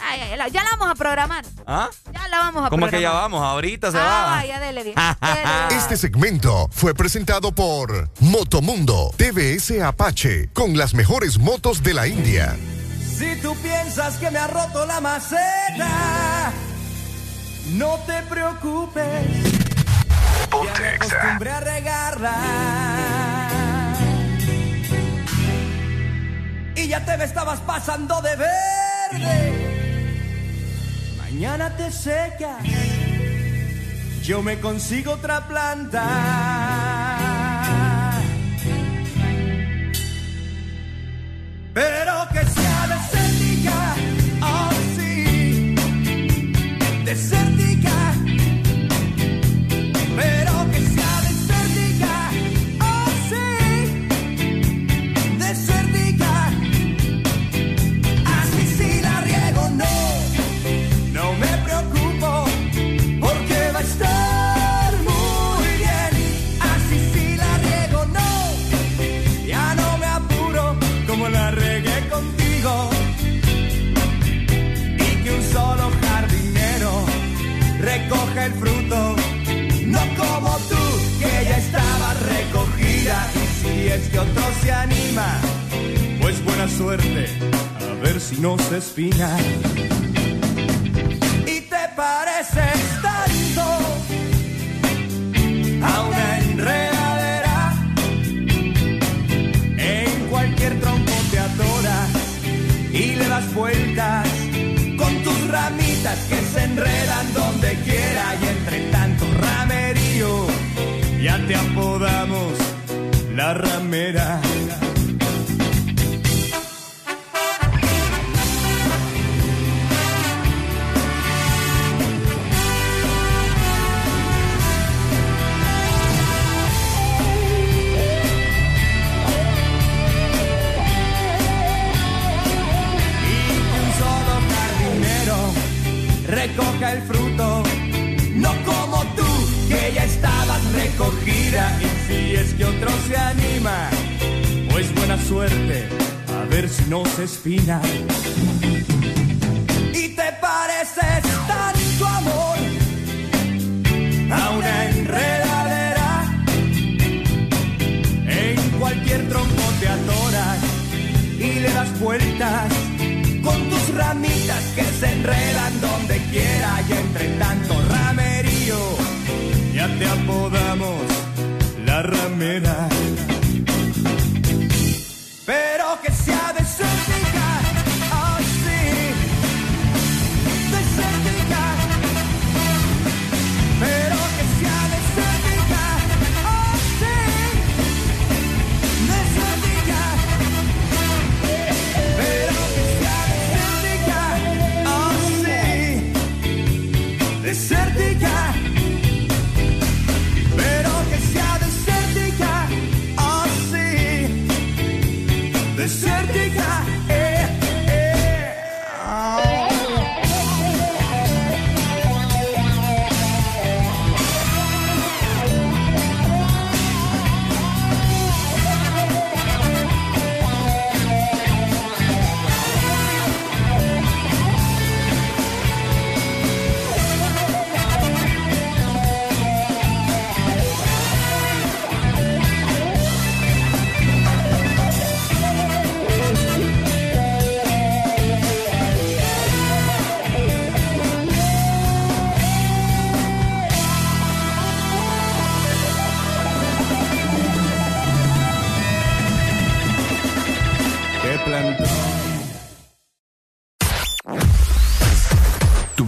Ay, ay, ya la vamos a programar. ¿Ah? Ya la vamos a ¿Cómo programar. que ya vamos? Ahorita se Ah, va. ya dele bien. Este segmento fue presentado por Motomundo TVS Apache con las mejores motos de la India. Si tú piensas que me ha roto la maceta, no te preocupes. Ya me acostumbré a regarla. Y ya te me estabas pasando de verde. Mañana te secas. Yo me consigo otra planta. Pero que sea desértica, oh sí. Pero que otro se anima, pues buena suerte, a ver si no se espina. Y te pareces tanto a una enredadera. En cualquier tronco te atoras y le das vueltas con tus ramitas que se enredan donde quiera. Y entre tanto ramerío, ya te apodamos la ramera. que un solo jardinero recoja el fruto, recogida. Y si es que otro se anima, pues buena suerte, a ver si no se espina. Y te pareces tanto amor a una enredadera. En cualquier tronco te atoras y le das vueltas con tus ramitas que se enredan donde quiera y entre tanto te apodamos la ramera. Pero que sea desértica, oh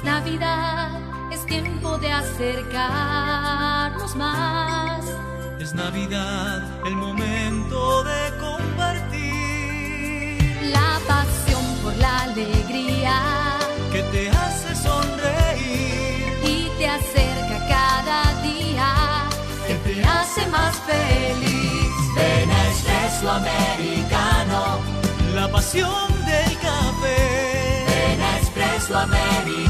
Es Navidad, es tiempo de acercarnos más. Es Navidad, el momento de compartir. La pasión por la alegría Que te hace sonreír. y te acerca cada día, que te hace más feliz. Ven a Espresso Americano. La pasión del café. Ven a Espresso Americano.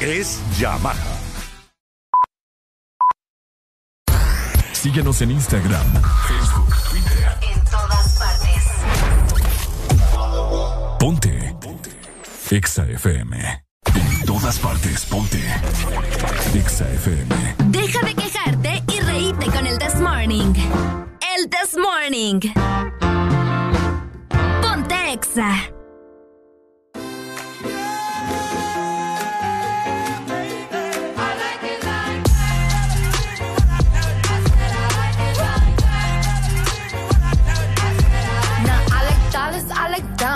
es Yamaha. Síguenos en Instagram, Facebook, Twitter. En todas partes. Ponte. Ponte. Exa FM. En todas partes, ponte. Exa FM. Deja de quejarte y reíte con el This Morning. El This Morning. Ponte Exa.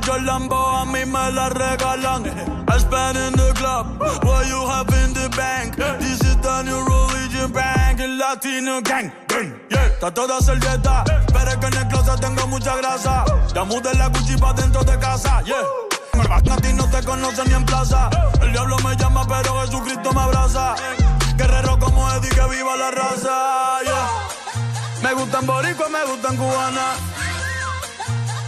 Las Jolambo, a mí me las regalan. I spend in the club, what you have in the bank. This is the new religion bank, el latino gang. Yeah, está toda servieta, pero es que en el closet tengo mucha grasa. Ya mudé la Gucci pa' dentro de casa, yeah. A ti no te conocen ni en plaza. El diablo me llama, pero Jesucristo me abraza. Guerrero como Eddie, que viva la raza, yeah. Me gustan boricua, me gustan cubana.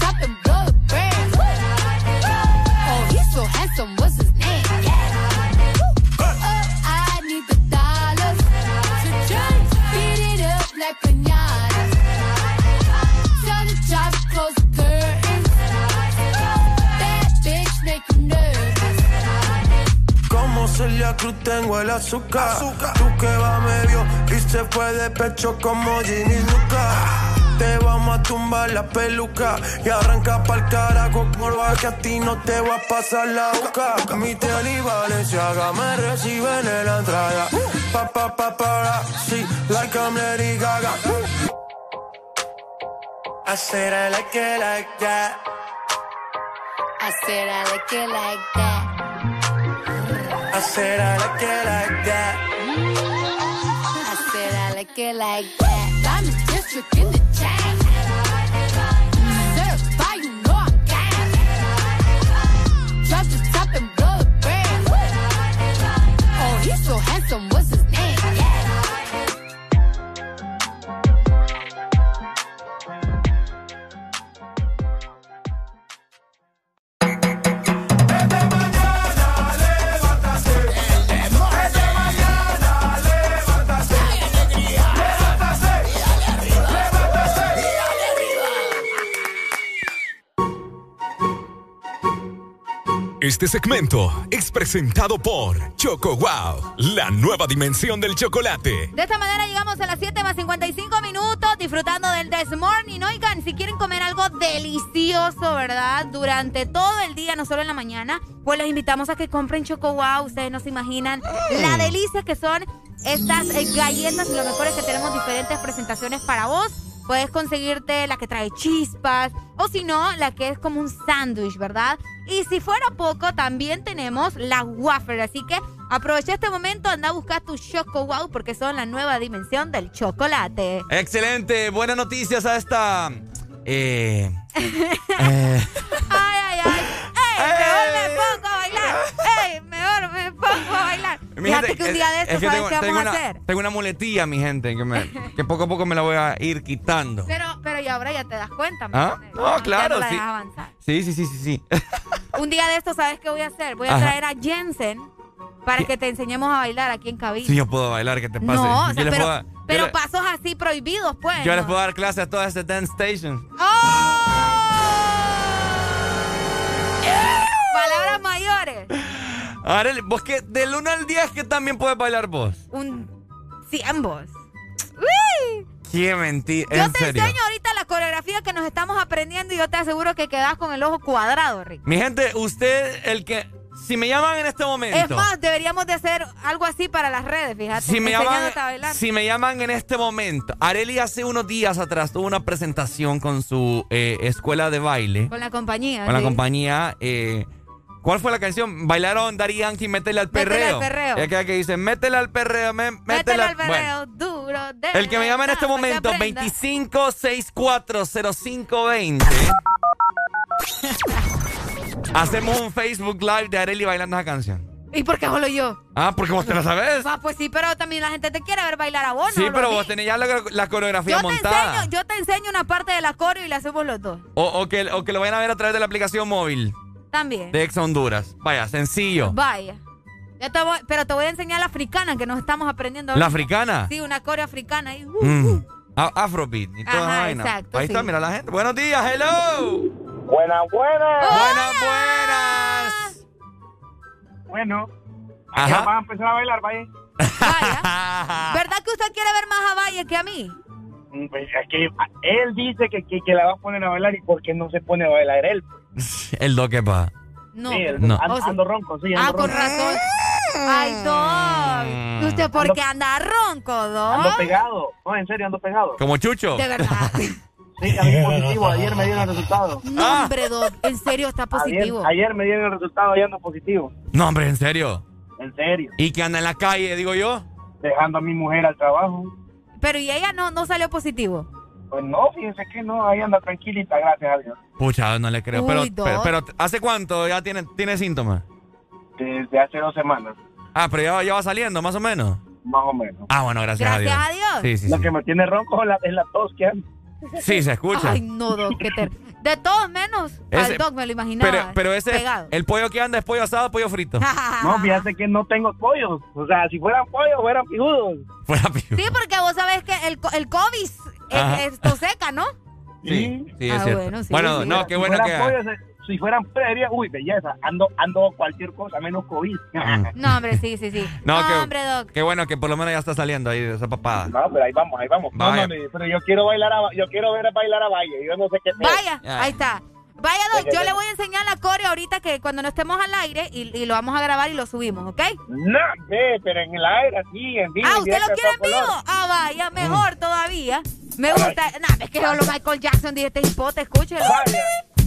Top and the brand. Oh, he's so handsome, what's his name? Uh, I need the dollars to just beat it up like piñata. Tell the job close the curtains. That bitch make you nervous. ¿Cómo se le cruz tengo el azúcar. Tú que va medio y se fue de pecho como Ginny Luca. Te vamos a tumbar la peluca y arranca pa'l carajo morba que a ti no te va a pasar la boca. Mi y Valenciaga me reciben en la entrada. Pa pa pa para, sí, like I'm Lady Gaga. I said I like it like that. I said I like it like that. I said I like it like that. I said I like it like that. District in the the top and blow brand. Oh, he's so handsome. What's his Este segmento es presentado por Choco Wow, la nueva dimensión del chocolate. De esta manera llegamos a las 7 más 55 minutos disfrutando del This Morning. Oigan, si quieren comer algo delicioso, ¿verdad? Durante todo el día, no solo en la mañana, pues los invitamos a que compren Choco Wow. Ustedes no se imaginan la delicia que son estas eh, galletas y lo mejor es que tenemos diferentes presentaciones para vos. Puedes conseguirte la que trae chispas o si no, la que es como un sándwich, ¿verdad? Y si fuera poco, también tenemos la wafer. Así que aprovecha este momento, anda a buscar tu Choco Wow porque son la nueva dimensión del chocolate. Excelente, buenas noticias a esta. Eh, Ay, ay, ay. ¡Ey! Me pongo a bailar. ¡Ey! Me pongo a bailar. mi Fíjate gente, que un día de eh, estos, es que ¿sabes tengo, qué vamos tengo a hacer? Tengo una muletilla, mi gente, que, me- que poco a poco me la voy a ir quitando. Pero, pero ya ahora ya te das cuenta, ¿me ¿Ah? No, Ya claro, la sí. dejas avanzar. Sí, sí, sí, sí, sí. Un día de estos, ¿sabes qué voy a hacer? Voy a Ajá. traer a Jensen para que te enseñemos a bailar aquí en cabina. Sí, yo puedo bailar, ¿qué te pasa? no, o sea, pero, puedo, pero le- pasos así prohibidos, pues. yo ¿no? les puedo dar clases a todas estas dance stations. Palabras mayores. Arely, vos que del 1 al 10, ¿qué también puedes bailar vos? Un 100 vos. ¡Uy! Qué mentira, Yo en te serio. enseño ahorita la coreografía que nos estamos aprendiendo y yo te aseguro que quedas con el ojo cuadrado, Rick. Mi gente, usted, el que. Si me llaman en este momento. Es más, deberíamos de hacer algo así para las redes, fíjate. Si me, llaman, enseñándote a bailar. si me llaman en este momento, Areli hace unos días atrás tuvo una presentación con su eh, escuela de baile, Con la compañía. con la compañía. eh, ¿Cuál fue la canción? Bailaron Daddy Yankee, métele al Métele perreo. al perreo. Es que, que dice, métele al perreo, me- métele, Métele al Bueno, perreo duro. de el que me llama en este momento, aprenda. 25640520. Hacemos un Facebook Live de Areli bailando esa canción. ¿Y por qué solo yo? Ah, porque vos te la sabes. Ah, pues sí, pero también la gente te quiere ver bailar a vos, Sí, ¿no? pero Lo vos tenés ya la, la coreografía yo te, montada. enseño, yo te enseño una parte de la coreo y la hacemos los dos. O, o que, o que lo vayan a ver a través de la aplicación móvil También. de Ex Honduras. Vaya, sencillo. Vaya. Ya te voy- pero te voy a enseñar la africana que nos estamos aprendiendo. ¿La ahorita. africana? Sí, una coreo africana. ahí. Uh, Mm. A- Afrobeat y toda esa Ajá, vaina. exacto, Ahí está, mira la gente. Buenos días, hello. Buenas, buenas. Buenas, buenas. Bueno, Ajá. vas a empezar a bailar, vaya. ¿Verdad que usted quiere ver más a Valle que a mí? Mm, Pues es que él dice que, que, que la va a poner a bailar y por qué no se pone a bailar él. El do que pa. No. Sí, el- No. ando, O sea- ando ronco, sí. Ah, Ando con razón. Ay, Dog. ¿Usted por qué anda ronco, Ando Dog? pegado. No, en serio, ando pegado. Como Chucho. De verdad. Sí, a mí positivo. Ayer me dieron el resultado. No, hombre, Dog. En serio, está positivo. Ayer, ayer me dieron el resultado y ando positivo. No, hombre, en serio. En serio. Y que anda en la calle, digo yo. Dejando a mi mujer al trabajo. Pero ¿y ella no, no salió positivo? Pues no, fíjense que no. Ahí anda tranquilita, gracias a Dios. Pucha, no le creo. Uy, pero, pero, pero, ¿hace cuánto ya tiene, tiene síntomas? Desde hace dos semanas, Ah, pero ya, ya va saliendo, más o menos. más o menos. Ah, bueno, gracias, Gracias a a Dios. Dios. Sí, sí, Lo sí. que me tiene ronco es la, es la tos que ando. Sí, se escucha. Ay, no, Doc, qué ter... De todos menos, Ese- al Doc me lo imaginaba. Pero, pero ese, Pegado. el pollo que anda es pollo asado o pollo frito. No, fíjate que no tengo pollos. O sea, si fueran pollos, fueran pijudos. Sí, porque vos sabés que el, co- el COVID es, Ajá. es seca, ¿no? Sí, sí, es Ah, cierto. bueno, sí, bueno, sí. no, qué Si bueno que... pollos, si fueran predias, uy, belleza, ando, ando cualquier cosa menos COVID. No, hombre, sí, sí, sí. No, qué, hombre, Doc. qué bueno que por lo menos ya está saliendo ahí de esa papada. No, pero ahí vamos, ahí vamos. No, Vaya. mami, pero yo quiero bailar a, yo quiero ver a bailar a Valle, yo no sé qué Vaya, Ya. ahí está. Vaya, Doc, yo le voy a enseñar la coreo ahorita que cuando no estemos al aire y, y lo vamos a grabar y lo subimos, ¿ok? No, ve, pero en el aire, así, en vivo. Ah, ¿usted lo quiere en vivo? color. Ah, vaya, mejor todavía. Me gusta. Nah, es que solo Michael Jackson dije este hipote, escúchelo. Vaya.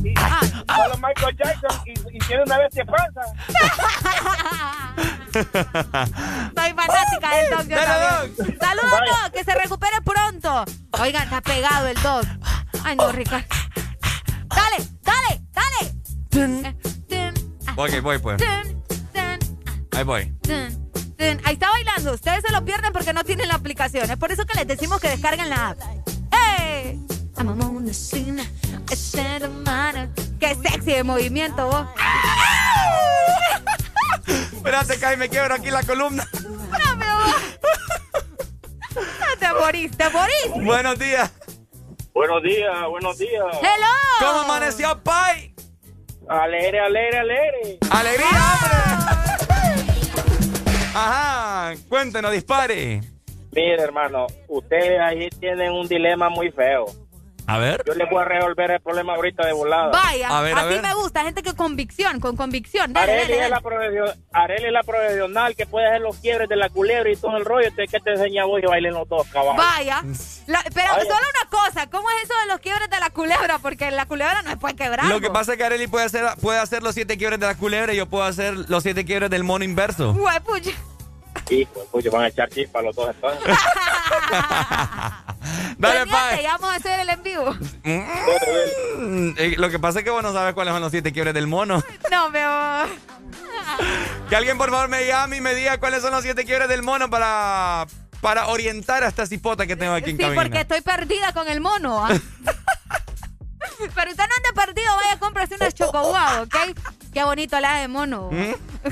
Y, Ah. Solo Michael Jackson y, y tiene una bestia panza. Soy fanática del Doc. yo. Saludos, Doc, que se recupere pronto. Oigan, está pegado el Doc. Ay, no, Ricardo. Dale, dale, dale. Eh, tun, Ok, voy pues. tun, Ahí voy. Ahí está bailando. Ustedes se lo pierden porque no tienen la aplicación. Es por eso que les decimos que descarguen la app. ¡Hey! I'm on the scene. a set of mine. ¡Qué sexy de movimiento, vos! Espérate, Kai, me quiebro aquí la columna. No, amor. No te morís, te morís. Buenos días. Buenos días, buenos días. ¡Hello! ¿Cómo amaneció, Pai? Alegre, alegre, alegre. ¡Alegría, hombre! Ajá, cuéntenos, dispare. Mire, hermano, ustedes ahí tienen un dilema muy feo. A ver. Yo les voy a resolver el problema ahorita de volada. Vaya, A ver, a ver. me gusta, gente que convicción, con convicción. Dale, Areli dale, es, dale. la Areli es la profesional que puede hacer los quiebres de la culebra y todo el rollo. Entonces, ¿qué te enseña vos y bailen los dos, caballos? Vaya. La- pero Vaya. solo una cosa, ¿cómo es eso de los quiebres de la culebra? Porque la culebra no se puede quebrar. Lo que pasa es que Areli puede hacer, puede hacer los siete quiebres de la culebra y yo puedo hacer los siete quiebres del mono inverso. Huepucha. Hijo, pues van a echar chispa los dos entonces. Dale, Pai. ya vamos a hacer el en vivo. Mm, eh, Lo que pasa es que vos no sabes cuáles son los siete quiebres del mono. No, pero... Que alguien por favor me llame y me diga cuáles son los siete quiebres del mono para, para orientar a esta cipota que tengo aquí en Sí, cabina. porque estoy perdida con el mono. ¿ah? Pero usted no ande perdido, vaya a comprarse unas chocoguau, ¿ok? Qué bonito le hace mono.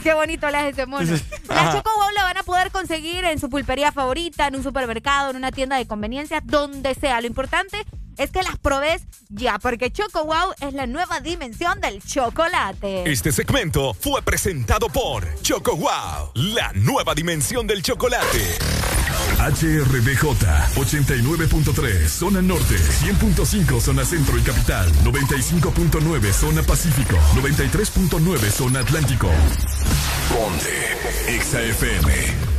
Qué bonito le hace ese mono. Las ¿Mm? Chocoguau la van a poder conseguir en su pulpería favorita, en un supermercado, en una tienda de conveniencia, donde sea. Lo importante es que las probes ya, porque Choco Wow es la nueva dimensión del chocolate. Este segmento fue presentado por Choco Wow, la nueva dimensión del chocolate. HRDJ 89.3 zona norte, 100.5 zona centro y capital, 95.9 zona pacífico, 93.9 zona atlántico. Ponte XAFM.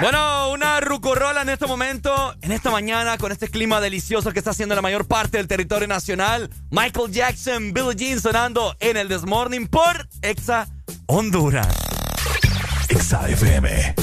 Bueno, una rucorola en este momento, en esta mañana, con este clima delicioso que está haciendo la mayor parte del territorio nacional. Michael Jackson, Billie Jean sonando en el This Morning por Exa Honduras. Exa FM.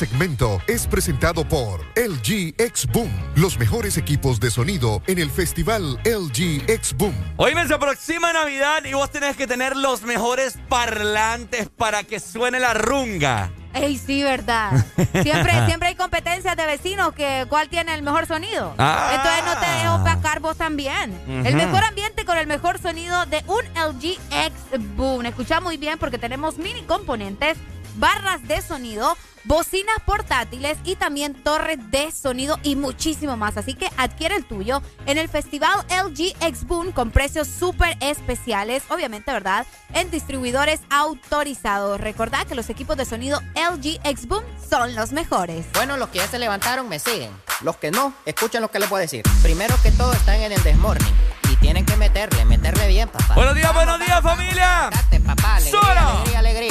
Segmento es presentado por LG X Boom, los mejores equipos de sonido en el festival LG X Boom. Oíme, se aproxima Navidad y vos tenés que tener los mejores parlantes para que suene la runga. Ey, sí, verdad. Siempre, siempre hay competencias de vecinos que cuál tiene el mejor sonido. Ah. Entonces no te dejes opacar vos también. El mejor ambiente con el mejor sonido de un LG X Boom. Escucha muy bien porque tenemos mini componentes, barras de sonido, bocinas portátiles y también torres de sonido y muchísimo más. Así que adquiere el tuyo en el festival LG X Boom con precios súper especiales, obviamente, ¿verdad? En distribuidores autorizados. Recordad que los equipos de sonido LG X Boom son los mejores. Bueno, los que ya se levantaron me siguen. Los que no, escuchen lo que les voy a decir. Primero que todo están en el Desmorning. Y tienen que meterle, meterle bien, papá. Buenos días, buenos días, familia. Papá. Alegría, Solo. alegría, alegría.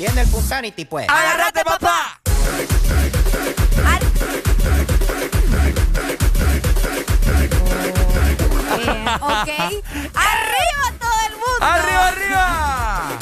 Viene el Punsanity, pues. ¡Agárrate, papá! Bien, ok. ¡Arriba todo el mundo! ¡Arriba, arriba!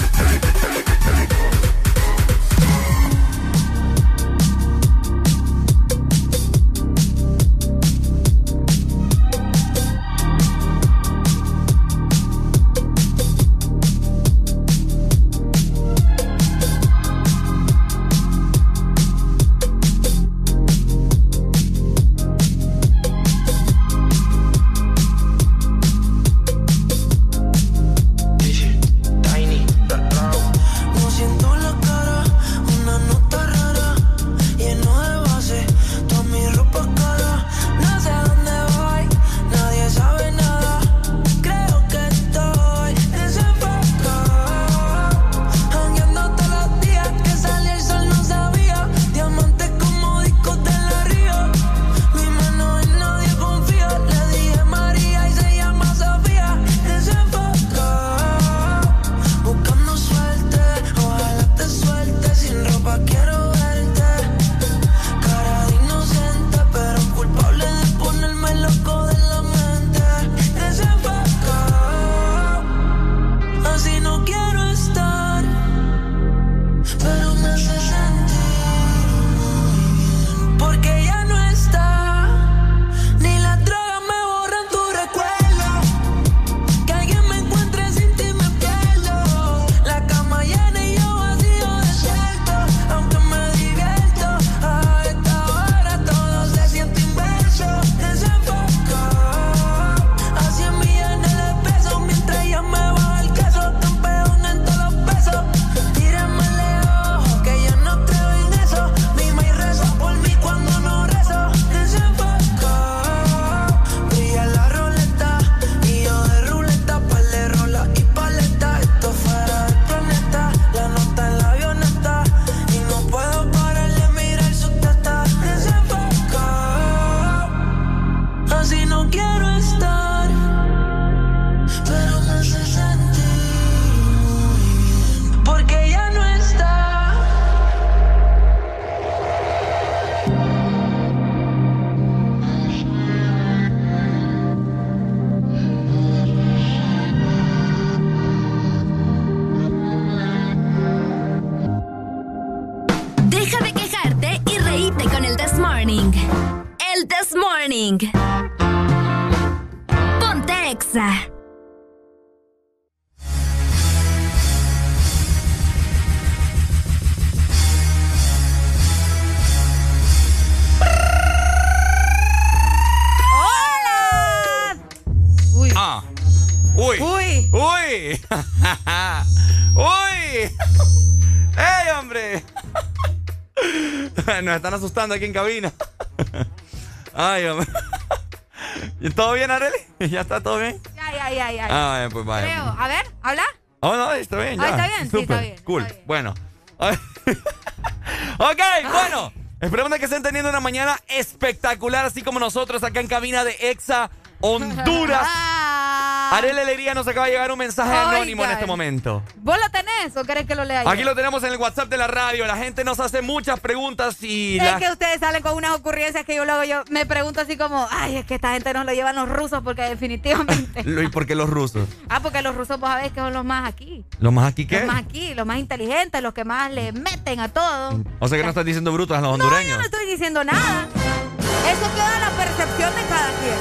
¡Uy! ¡Ey, hombre! Nos están asustando aquí en cabina. Ay, hombre. ¿Todo bien, Areli? ¿Ya está todo bien? Ya, ya, ya, ya. Ah, pues vaya. Creo. A ver, habla. Oh, no, está bien, Ah, ya. está bien, sí, está bien, Cool. Bueno. ok, bueno. Esperemos que estén teniendo una mañana espectacular, así como nosotros acá en cabina de Exa Honduras. Arele Lería nos acaba de llegar un mensaje anónimo en este momento. ¿Vos lo tenés o querés que lo lea yo? Aquí lo tenemos en el WhatsApp de la radio. La gente nos hace muchas preguntas y Es la... que ustedes salen con unas ocurrencias que yo luego yo me pregunto así como, ay, es que esta gente nos lo llevan los rusos porque definitivamente. ¿Y por qué los rusos? ah, porque los rusos vos sabés que son los más aquí. ¿Los más aquí qué? Los más aquí, los más inteligentes, los que más le meten a todo. O sea que no estás diciendo brutos a los No, yo hondureños. no estoy diciendo nada. Eso queda la percepción de cada quien.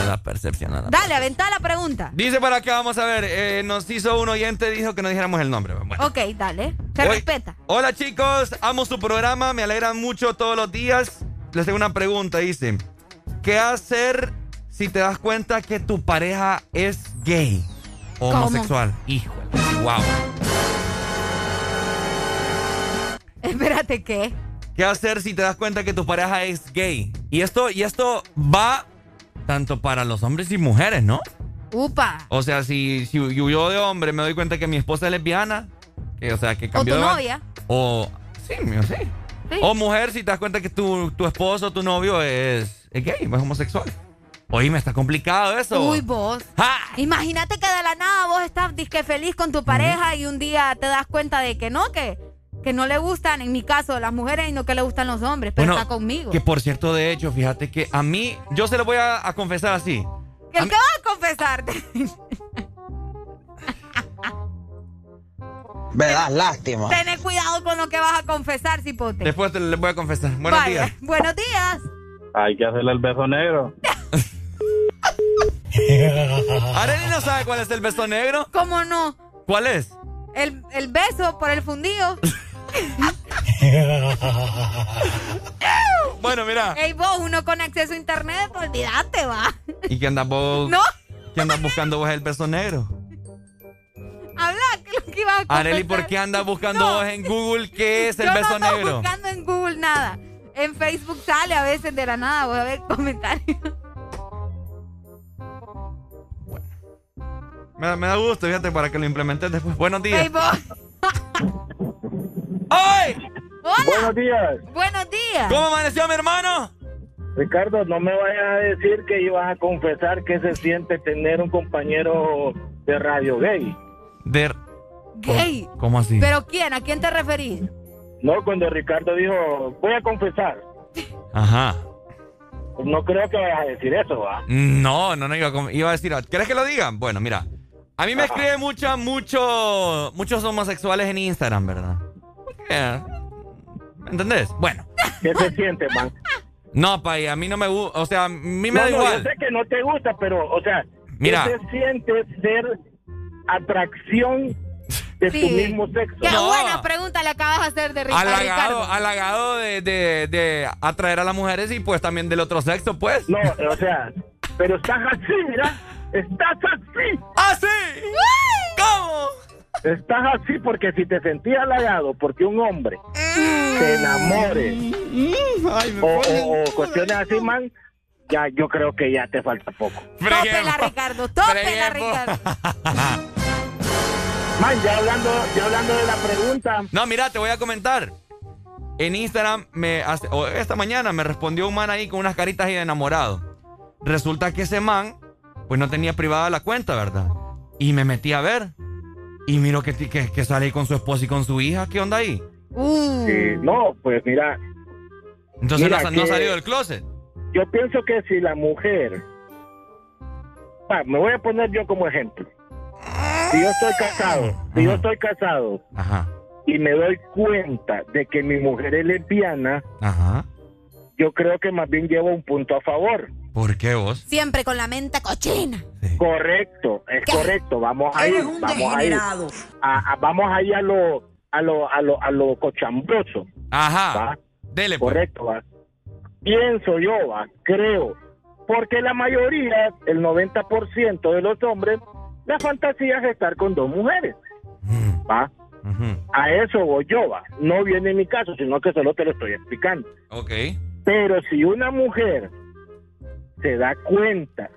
A la percepción, a la Dale, aventá la pregunta. Dice para acá, vamos a ver, eh, nos hizo un oyente, dijo que no dijéramos el nombre. Bueno. Ok, dale. Se Hoy- respeta. Hola chicos, amo su programa, me alegra mucho todos los días. Les tengo una pregunta, dice, ¿qué hacer si te das cuenta que tu pareja es gay o ¿Cómo? homosexual? Híjole, wow. Espérate, ¿qué? ¿Qué hacer si te das cuenta que tu pareja es gay? Y esto, y esto va tanto para los hombres y mujeres, ¿no? Upa. O sea, si, si yo de hombre me doy cuenta que mi esposa es lesbiana, que, o sea, que O cambió tu de ba- novia. O. Sí, mío, sí. Sí. O mujer, si te das cuenta que tu, tu esposo o tu novio es, es gay, es homosexual. Oye, está complicado eso. Uy, vos. Imagínate que de la nada vos estás disque feliz con tu pareja y un día te das cuenta de que no, que, que no le gustan, en mi caso, las mujeres y no que le gustan los hombres, pero Bueno, está conmigo. Que por cierto, de hecho, fíjate que a mí, yo se lo voy a, a confesar así. ¿Qué te vas a confesarte? Me das lástima. Tené cuidado con lo que vas a confesar, cipote. Después te les voy a confesar. Buenos días. Buenos días. Hay que hacerle el beso negro. Arely no sabe cuál es el beso negro. ¿Cómo no? ¿Cuál es? El, el beso por el fundido. bueno, mira. Ey, vos, uno con acceso a internet, olvídate, va. ¿Y qué andas vos? No. ¿Qué andas buscando vos el beso negro? Habla, lo que ibas a confesar. Arely, ¿por qué andas buscando No. vos en Google qué es el Yo beso no negro? buscando en Google nada. En Facebook sale a veces de la nada, voy a ver comentarios. Me, da- me da gusto, fíjate, para que lo implementes después. Buenos días. Ey, vos. ¡Ay! Hola. Buenos días. Buenos días. ¿Cómo amaneció mi hermano? Ricardo, no me vayas a decir que ibas a confesar que se siente tener un compañero de radio gay. De... Gay. ¿Cómo así? ¿Pero quién? ¿A quién te referís? No, cuando Ricardo dijo, voy a confesar. Ajá. No creo que vayas a decir eso, va. No, no, no iba a, iba a decir. ¿Quieres que lo diga? Bueno, mira. A mí me escriben mucho, mucho, muchos homosexuales en Instagram, ¿verdad? Eh, ¿Me entendés? Bueno. ¿Qué se siente, man? No, pay, a mí no me gusta. O sea, a mí me No, da no, igual. Yo sé que no te gusta, pero, o sea, Mira. ¿qué se siente ser atracción de Sí. tu mismo sexo? Qué No. buena pregunta le acabas de hacer de Ri- a Halagado, Ricardo. halagado de, de, de atraer a las mujeres y pues también del otro sexo, pues. No, o sea, pero estás así, mira. Estás así. ¡Así! ¿Cómo? Estás así porque si te sentías halagado porque un hombre se enamore o, o- o cuestiones así, man, ya yo creo que ya te falta poco. Tópela, Ricardo. Tópela, Ricardo. Man, ya hablando, ya hablando de la pregunta, No, mira, te voy a comentar. En Instagram, me hace- o esta mañana me respondió un man ahí con unas caritas ahí de enamorado. Resulta que ese man, pues no tenía privada la cuenta, ¿verdad? Y me metí a ver. Y miro que, ti- que, que sale ahí con su esposa y con su hija. ¿Qué onda ahí? Uh. sí, no, pues mira, Entonces Mira no, no ha salido del closet. yo pienso que si la mujer, va, me voy a poner yo como ejemplo. Si yo estoy casado, si yo estoy casado Ajá. y me doy cuenta de que mi mujer es lesbiana, Ajá. Yo creo que más bien llevo un punto a favor. ¿Por qué vos? Siempre con la mente cochina. Correcto, es correcto. Vamos a ir, un vamos a ir, a, a- vamos a ir a lo, a lo, a lo, a lo cochambroso. Ajá. ¿va? Dele, pues. Correcto, va. Pienso yo, va, creo, porque la mayoría, el 90% de los hombres la fantasía es estar con dos mujeres. Mm. ¿Va? A eso voy yo, va. No viene en mi caso, sino que solo te lo estoy explicando. Ok. Pero si una mujer se da cuenta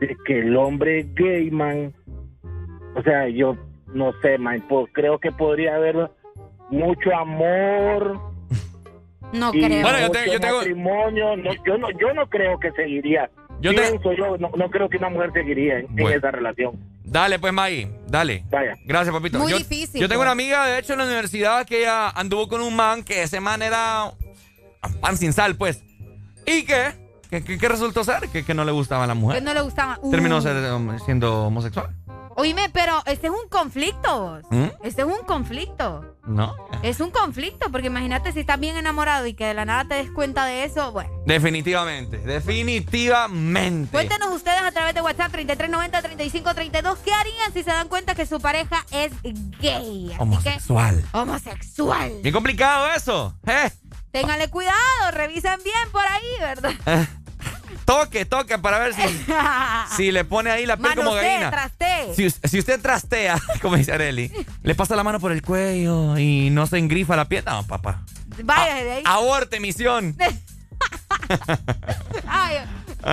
de que el hombre es gay, man, o sea, yo no sé, man, pues creo que podría haber mucho amor. No y creo. Bueno, yo mucho te- yo tengo- matrimonio. No, yo, no, yo no creo que seguiría. Yo te- Pienso yo, no, no creo que una mujer seguiría en, esa relación. Dale, pues, Maggie. Dale. Vaya. Gracias, papito. Muy yo, difícil, Yo tengo pues. una amiga, de hecho, en la universidad que ella anduvo con un man que ese man era pan sin sal, pues. ¿Y qué? ¿Qué, qué- qué resultó ser? Que, que no le gustaba a la Que mujer. no le gustaba. Uh. Terminó ser, um, siendo homosexual. Oíme, pero este es un conflicto. vos. ¿Mm? Este es un conflicto. ¿No? Es un conflicto, porque imagínate si estás bien enamorado y que de la nada te des cuenta de eso. Bueno, Definitivamente. Definitivamente. cuéntenos ustedes a través de WhatsApp 3390-3532 qué harían si se dan cuenta que su pareja es gay. Así Homosexual. que, homosexual. Bien complicado eso. ¿eh? Ténganle cuidado, revisen bien por ahí, ¿verdad? Toque, toque para ver si, si le pone ahí la piel como gallina. trastee. Si, us- si usted trastea, como dice Areli, le pasa la mano por el cuello y no se engrifa la piel. No, papá. Vaya de ahí. Aborte misión. Ay,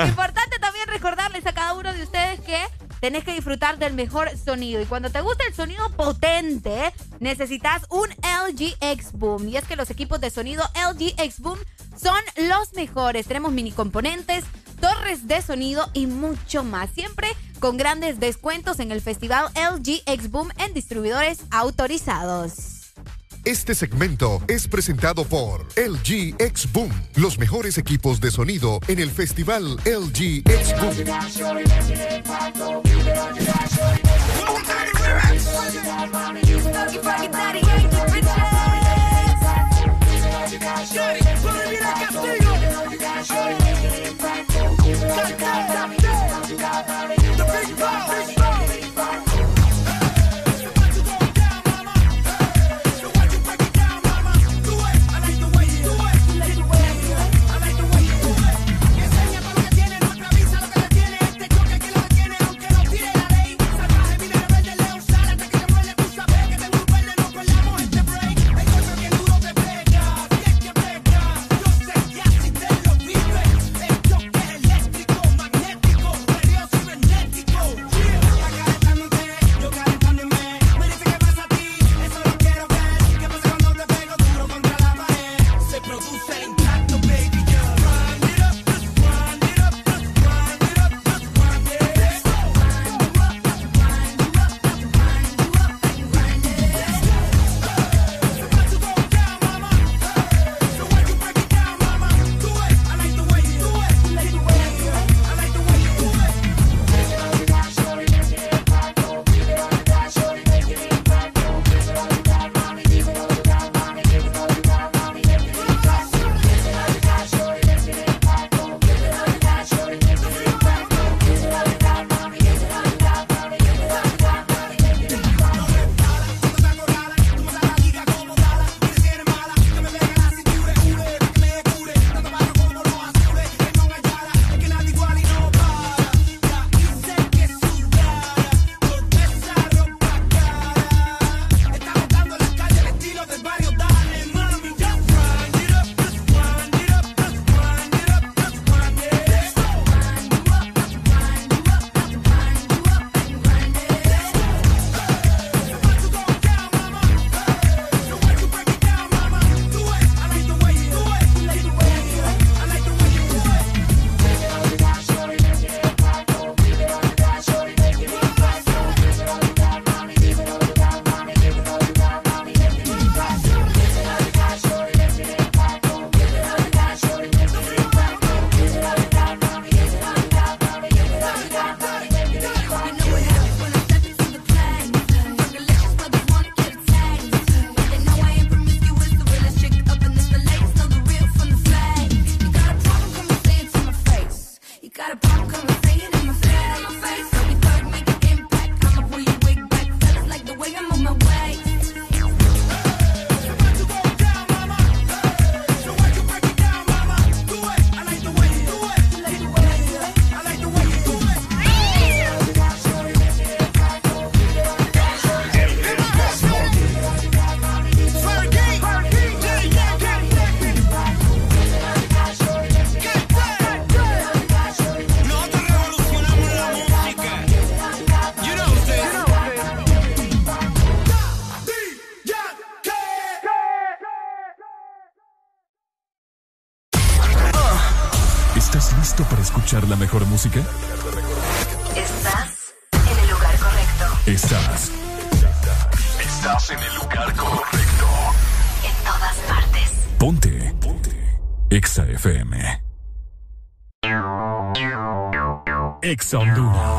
importante también recordarles a cada uno de ustedes que tenés que disfrutar del mejor sonido. Y cuando te gusta el sonido potente, necesitas un LG X Boom. Y es que los equipos de sonido LG X Boom son los mejores. Tenemos mini componentes, torres de sonido y mucho más. Siempre con grandes descuentos en el festival LG X Boom en distribuidores autorizados. Este segmento es presentado por LG X Boom, los mejores equipos de sonido en el festival LG X Boom. Exa Honduras.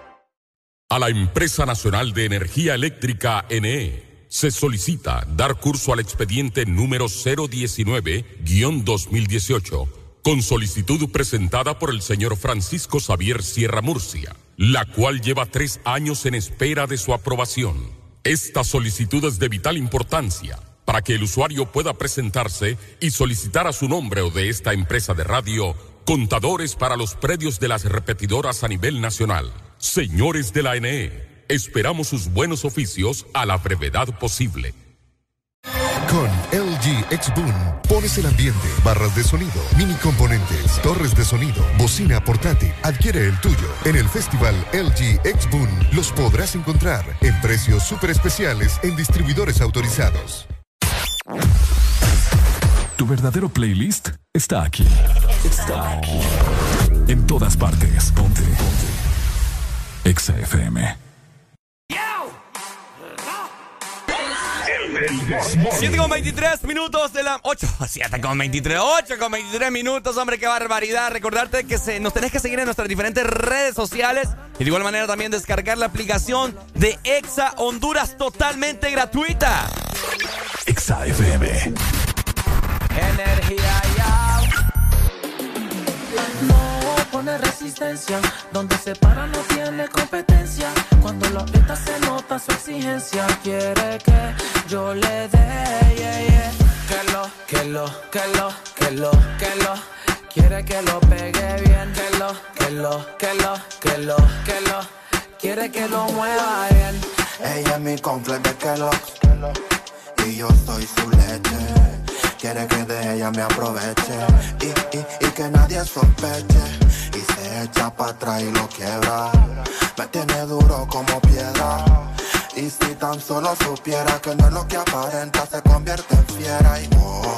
A la Empresa Nacional de Energía Eléctrica NE se solicita dar curso al expediente número 019-2018 con solicitud presentada por el señor Francisco Xavier Sierra Murcia, la cual lleva tres años en espera de su aprobación. Esta solicitud es de vital importancia para que el usuario pueda presentarse y solicitar a su nombre o de esta empresa de radio contadores para los predios de las repetidoras a nivel nacional. Señores de la NE, esperamos sus buenos oficios a la brevedad posible. Con LG X Boom pones el ambiente, barras de sonido, mini componentes, torres de sonido, bocina portátil. Adquiere el tuyo. En el festival LG X Boom los podrás encontrar en precios súper especiales en distribuidores autorizados. Tu verdadero playlist está aquí. Está aquí. En todas partes. Ponte. Ponte. Exa FM. 7 con 23 minutos de la 8, 7 con 23, 8 con 23 minutos, hombre, qué barbaridad. Recordarte que se, nos tenés que seguir en nuestras diferentes redes sociales y de igual manera también descargar la aplicación de Exa Honduras totalmente gratuita. Exa FM. No pone resistencia. Donde se para no tiene competencia. Cuando lo aprieta se nota su exigencia. Quiere que yo le dé. yeah, yeah. Que lo, que lo, que lo, que lo, que lo. Quiere que lo pegue bien. Que lo, que lo, que lo, que lo, que lo. Quiere que lo mueva bien. Ella es mi completo de Kellogg's Y yo soy su leche Quiere que de ella me aproveche. Y, y, y que nadie sospeche. Y se echa para atrás y lo quiebra. Me tiene duro como piedra. Y si tan solo supiera que no es lo que aparenta Se convierte en fiera. Y wow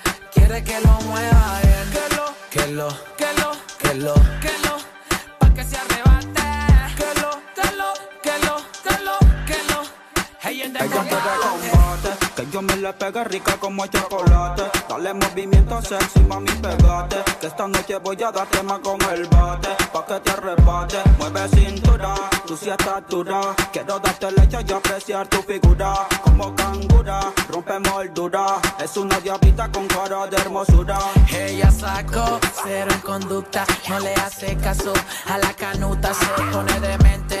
Quiere que lo mueva bien. Que lo, que lo, que lo, que lo, que lo. Pa' que se arrebate. Que lo, que lo, que lo, que lo, que lo. Hey, en yo me le pegue rica como chocolate. Dale movimiento sexy, mami, pegate. Que esta noche voy a darte más con el bate. Pa' que te arrebate, mueve cintura, tú sí estás dura. Quiero darte leche y apreciar tu figura. Como cangura, rompe moldura. Es una diablita con cara de hermosura. Ella sacó cero en conducta, no le hace caso a la canuta, se pone demente,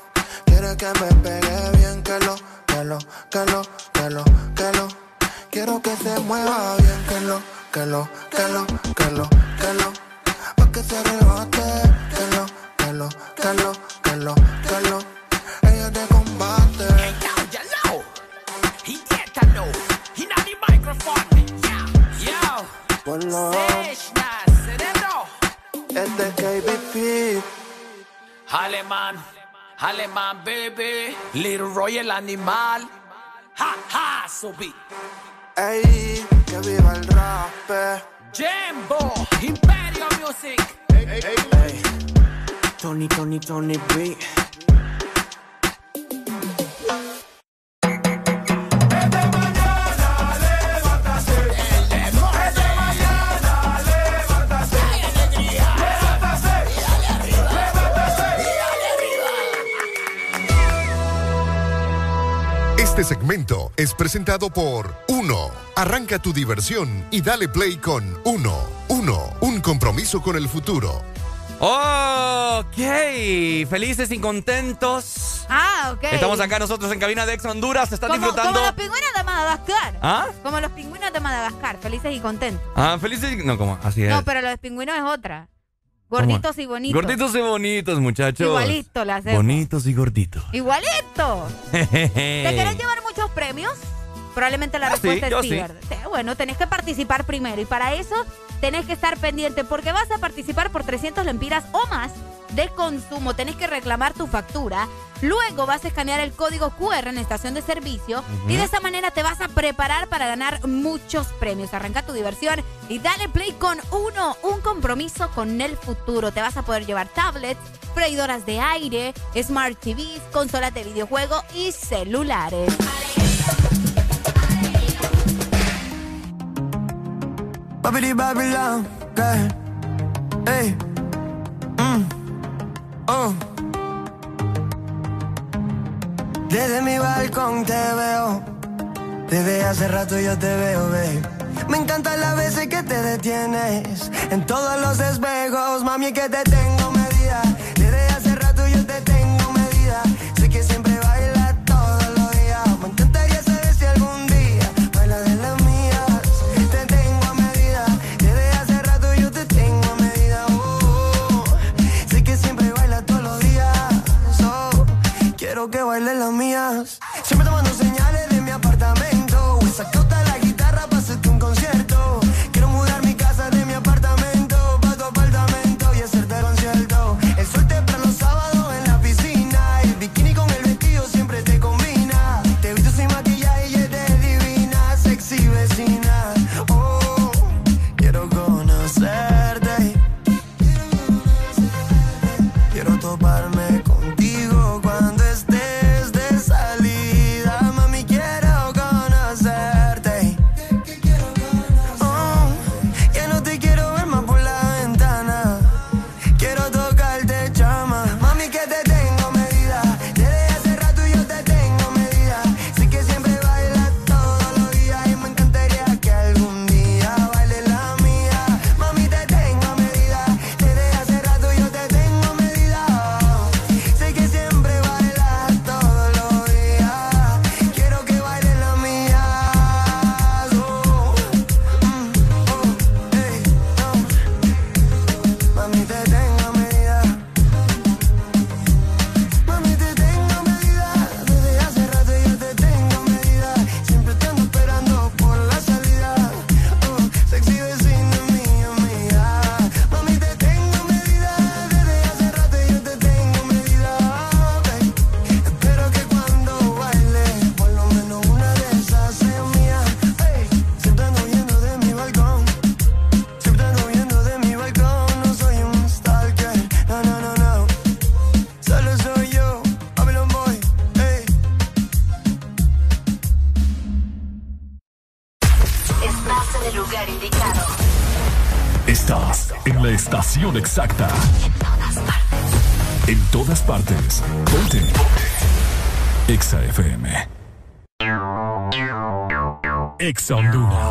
Quiere que me pegue bien Que lo, que lo, que lo, que lo, que lo Quiero que se mueva bien Que lo, que lo, que lo, que lo, que lo Pa' que se arrebate Que lo, que lo, que lo, que lo, que lo Ella de combate Ponlo. Este es KBP. Alemán, alemán, baby. Little Roy el animal. Ha, ha, subí. Ey, que viva el rap. Jimbo, Imperio Music. Ey, Tony, Tony, Tony B. Este segmento es presentado por Uno. Arranca tu diversión y dale play con Uno. Uno, un compromiso con el futuro. Ok, felices y contentos. Ah, ok. Estamos acá nosotros en cabina de Ex Honduras. Están como, disfrutando. como los pingüinos de Madagascar. ¿Ah? Como los pingüinos de Madagascar, felices y contentos. Ah, felices y. No, como así es. No, pero los pingüinos es otra. Gorditos y bonitos. Gorditos y bonitos, muchachos. Igualito la hacemos. Bonitos y gorditos. Igualito. ¿Te querés llevar muchos premios? Probablemente la Ah, respuesta es sí, sí. Bueno, tenés que participar primero y para eso tenés que estar pendiente porque vas a participar por 300 lempiras o más de consumo. Tenés que reclamar tu factura. Luego vas a escanear el código QR en la estación de servicio y de esa manera te vas a preparar para ganar muchos premios. Arranca tu diversión y dale play con uno, un compromiso con el futuro. Te vas a poder llevar tablets, freidoras de aire, smart TVs, consolas de videojuego y celulares. Babidi Babylon, girl. Hey. Mm. Oh. Desde mi balcón te veo. Desde hace rato yo te veo, babe. Me encantan las veces que te detienes. En todos los espejos, mami, que te tengo medida. Desde hace rato yo te tengo medida. Sé que siempre quiero que bailes las mías. Siempre te mando señales de mi apartamento. Saca toda Exa Honduras.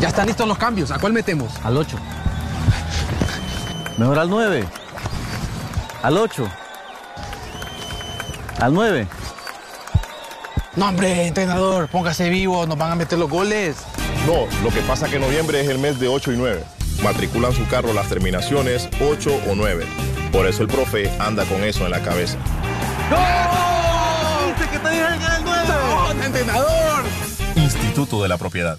Ya están listos los cambios. ¿A cuál metemos? Al 8. Mejor al 9. Al 8. Al 9. No, hombre, entrenador, póngase vivo, nos van a meter los goles. No, lo que pasa es que noviembre es el mes de 8 y 9. Matriculan su carro las terminaciones 8 o 9. Por eso el profe anda con eso en la cabeza. ¡Dice que te dije el 9! ¡No, entrenador! Instituto de la Propiedad.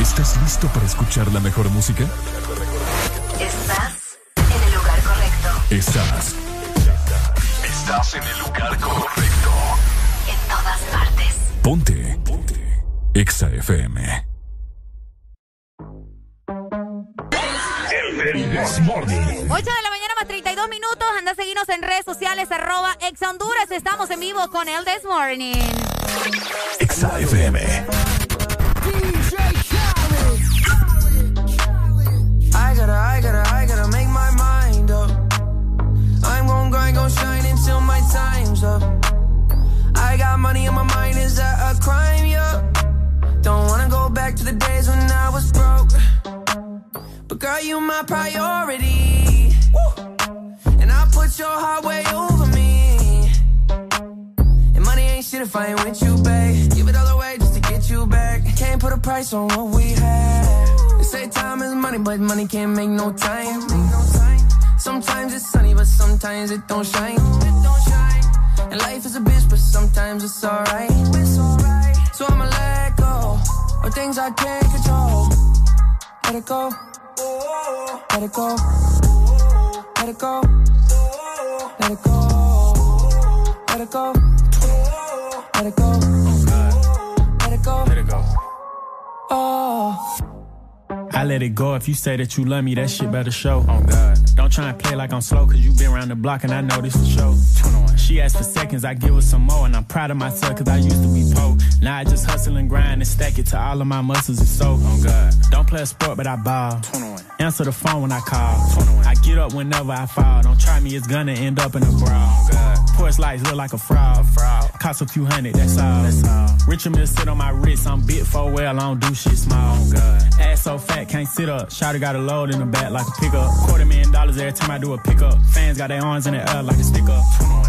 ¿Estás listo para escuchar la mejor música? Estás en el lugar correcto. Estás. Estás en el lugar correcto. En todas partes. Ponte. Ponte. Exa FM. El This Morning. 8 de la mañana más 32 minutos. Anda a seguirnos en redes sociales, arroba ex Honduras. Estamos en vivo con el This Morning. Exa FM. Gotta, I gotta, I gotta make my mind up. I'm gon' grind, gon' shine until my time's up. I got money on my mind, is that a crime? Yeah. Don't wanna go back to the days when I was broke. But girl, you my priority. And I put your heart way over me. And money ain't shit if I ain't with you, babe. Give it all away just to get you back. Can't put a price on what we had. Say time is money, but money can't make no time. Sometimes it's sunny, but sometimes it don't shine. And life is a bitch, but sometimes it's alright. So I'ma let go of things I can't control. Let it go. Let it go. Let it go. Let it go. Let it go. Let it go. Let it go. Let it go. Oh. I let it go. If you say that you love me, that shit uh-huh. better show. Oh God. Don't try and play like I'm slow, cause you been around the block and I know this for show. She asked for seconds, I give her some more, and I'm proud of myself cause I used to be poor. Now I just hustle and grind and stack it to all of my muscles and so. Oh God. Don't play a sport, but I ball. Answer the phone when I call. I get up whenever I fall. Don't try me, it's gonna end up in a brawl. Oh, Porch lights look like a fraud. fraud. Cost a few hundred, that's all. That's all. Richard Mill sit on my wrist, I'm bit for well, I don't do shit small. Oh, Ass so fat, can't sit up. Shotty got a load in the back like a pickup. Quarter million dollars every time I do a pickup. Fans got their arms in the air like a stick up.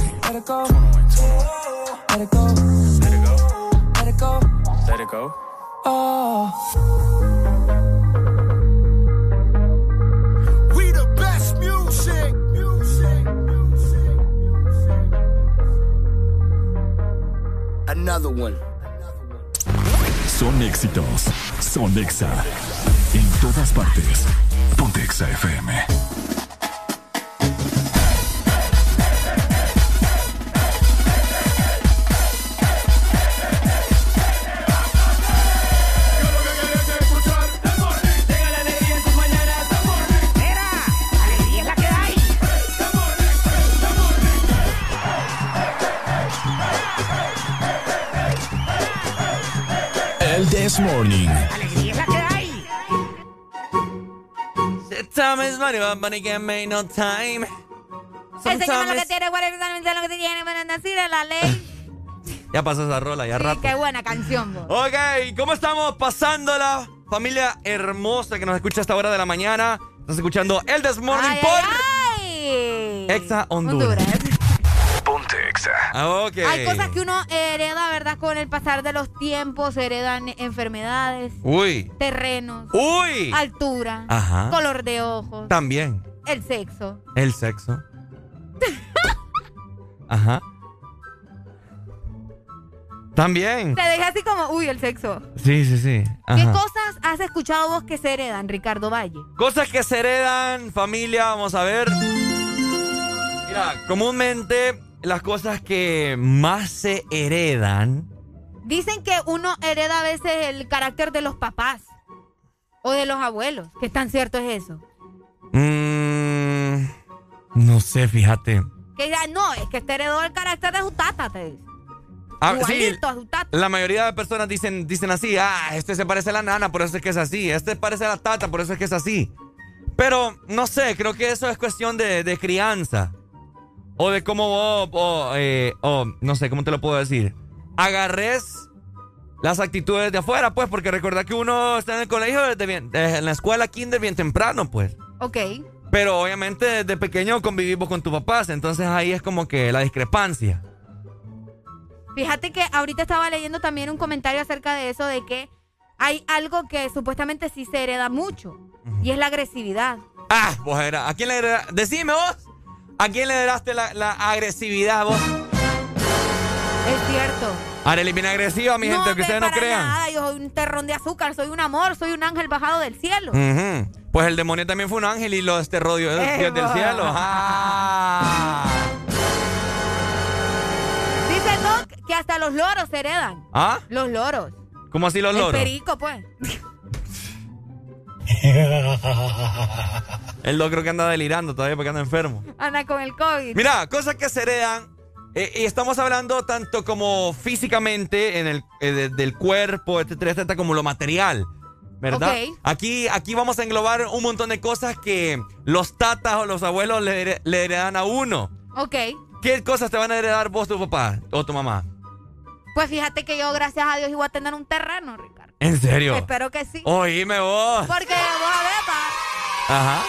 Let it go. Let it go. Let it go. Let it go. Oh. We the best music. Music. Another one. Son éxitos. Son Exa. En todas partes. Ponte Exa FM. This Morning. Time is money, but money can't make no time. Enséñame lo que tiene, lo que tiene, bueno, decir la ley. Ya pasó esa rola, ya rato. Qué buena canción, vos. Ok, ¿cómo estamos pasándola? Familia hermosa que nos escucha a esta hora de la mañana. Estás escuchando El This Morning Ay, por ay, ay. Exa Honduras. Ponte Exa. Ah, ok. Hay cosas que uno hereda, ¿verdad? Con el pasar de los tiempos, se heredan enfermedades, Uy. terrenos, Uy. altura, Ajá. color de ojos, También. el sexo. El sexo. Ajá. También. Te dejé así como, uy, el sexo. Sí, sí, sí. ¿Qué cosas has escuchado vos que se heredan, Ricardo Valle? Cosas que se heredan, familia, vamos a ver. Mira, comúnmente las cosas que más se heredan. Dicen que uno hereda a veces el carácter de los papás o de los abuelos. ¿Qué tan cierto es eso? mm, no sé, fíjate. Que ya no, es que te heredó el carácter de su tata, te dice. Ah, sí, Igualito a su tata. la mayoría de personas dicen, dicen así, ah, este se parece a la nana, por eso es que es así, este parece a la tata, por eso es que es así. Pero, no sé, creo que eso es cuestión de, de crianza. O de cómo vos, o, eh, o, no sé, ¿cómo te lo puedo decir? Agarres las actitudes de afuera, pues, porque recordad que uno está en el colegio, desde bien, en la escuela kinder bien temprano, pues. Ok. Pero obviamente desde pequeño convivimos con tus papás, entonces ahí es como que la discrepancia. Fíjate que ahorita estaba leyendo también un comentario acerca de eso, de que hay algo que supuestamente sí se hereda mucho, y es la agresividad. Ah, vos era, ¿a quién le heredaste? Decime vos, ¿a quién le heredaste la, la agresividad vos? Es cierto. Arely bien agresiva, mi gente, que ustedes no crean. Nada, yo soy un terrón de azúcar, soy un amor, soy un ángel bajado del cielo. Pues el demonio también fue un ángel y lo desterró Dios, Eh, Dios del cielo. Ah. Dice Doc que hasta los loros se heredan. ¿Ah? Los loros. ¿Cómo así los El loros? perico, pues. Él lo creo que anda delirando todavía porque anda enfermo. Anda con el COVID. Mira, cosas que se heredan. eh, y estamos hablando tanto como físicamente, en el, eh, de- del cuerpo, etcétera, etcétera, como lo material. ¿Verdad? Aquí, aquí vamos a englobar un montón de cosas que los tatas o los abuelos le, le heredan a uno. Ok. ¿Qué cosas te van a heredar vos, tu papá o tu mamá? Pues fíjate que yo, gracias a Dios, iba a tener un terreno, Ricardo. ¿En serio? Espero que sí. Oíme vos. Porque vos a ver, pa, Ajá.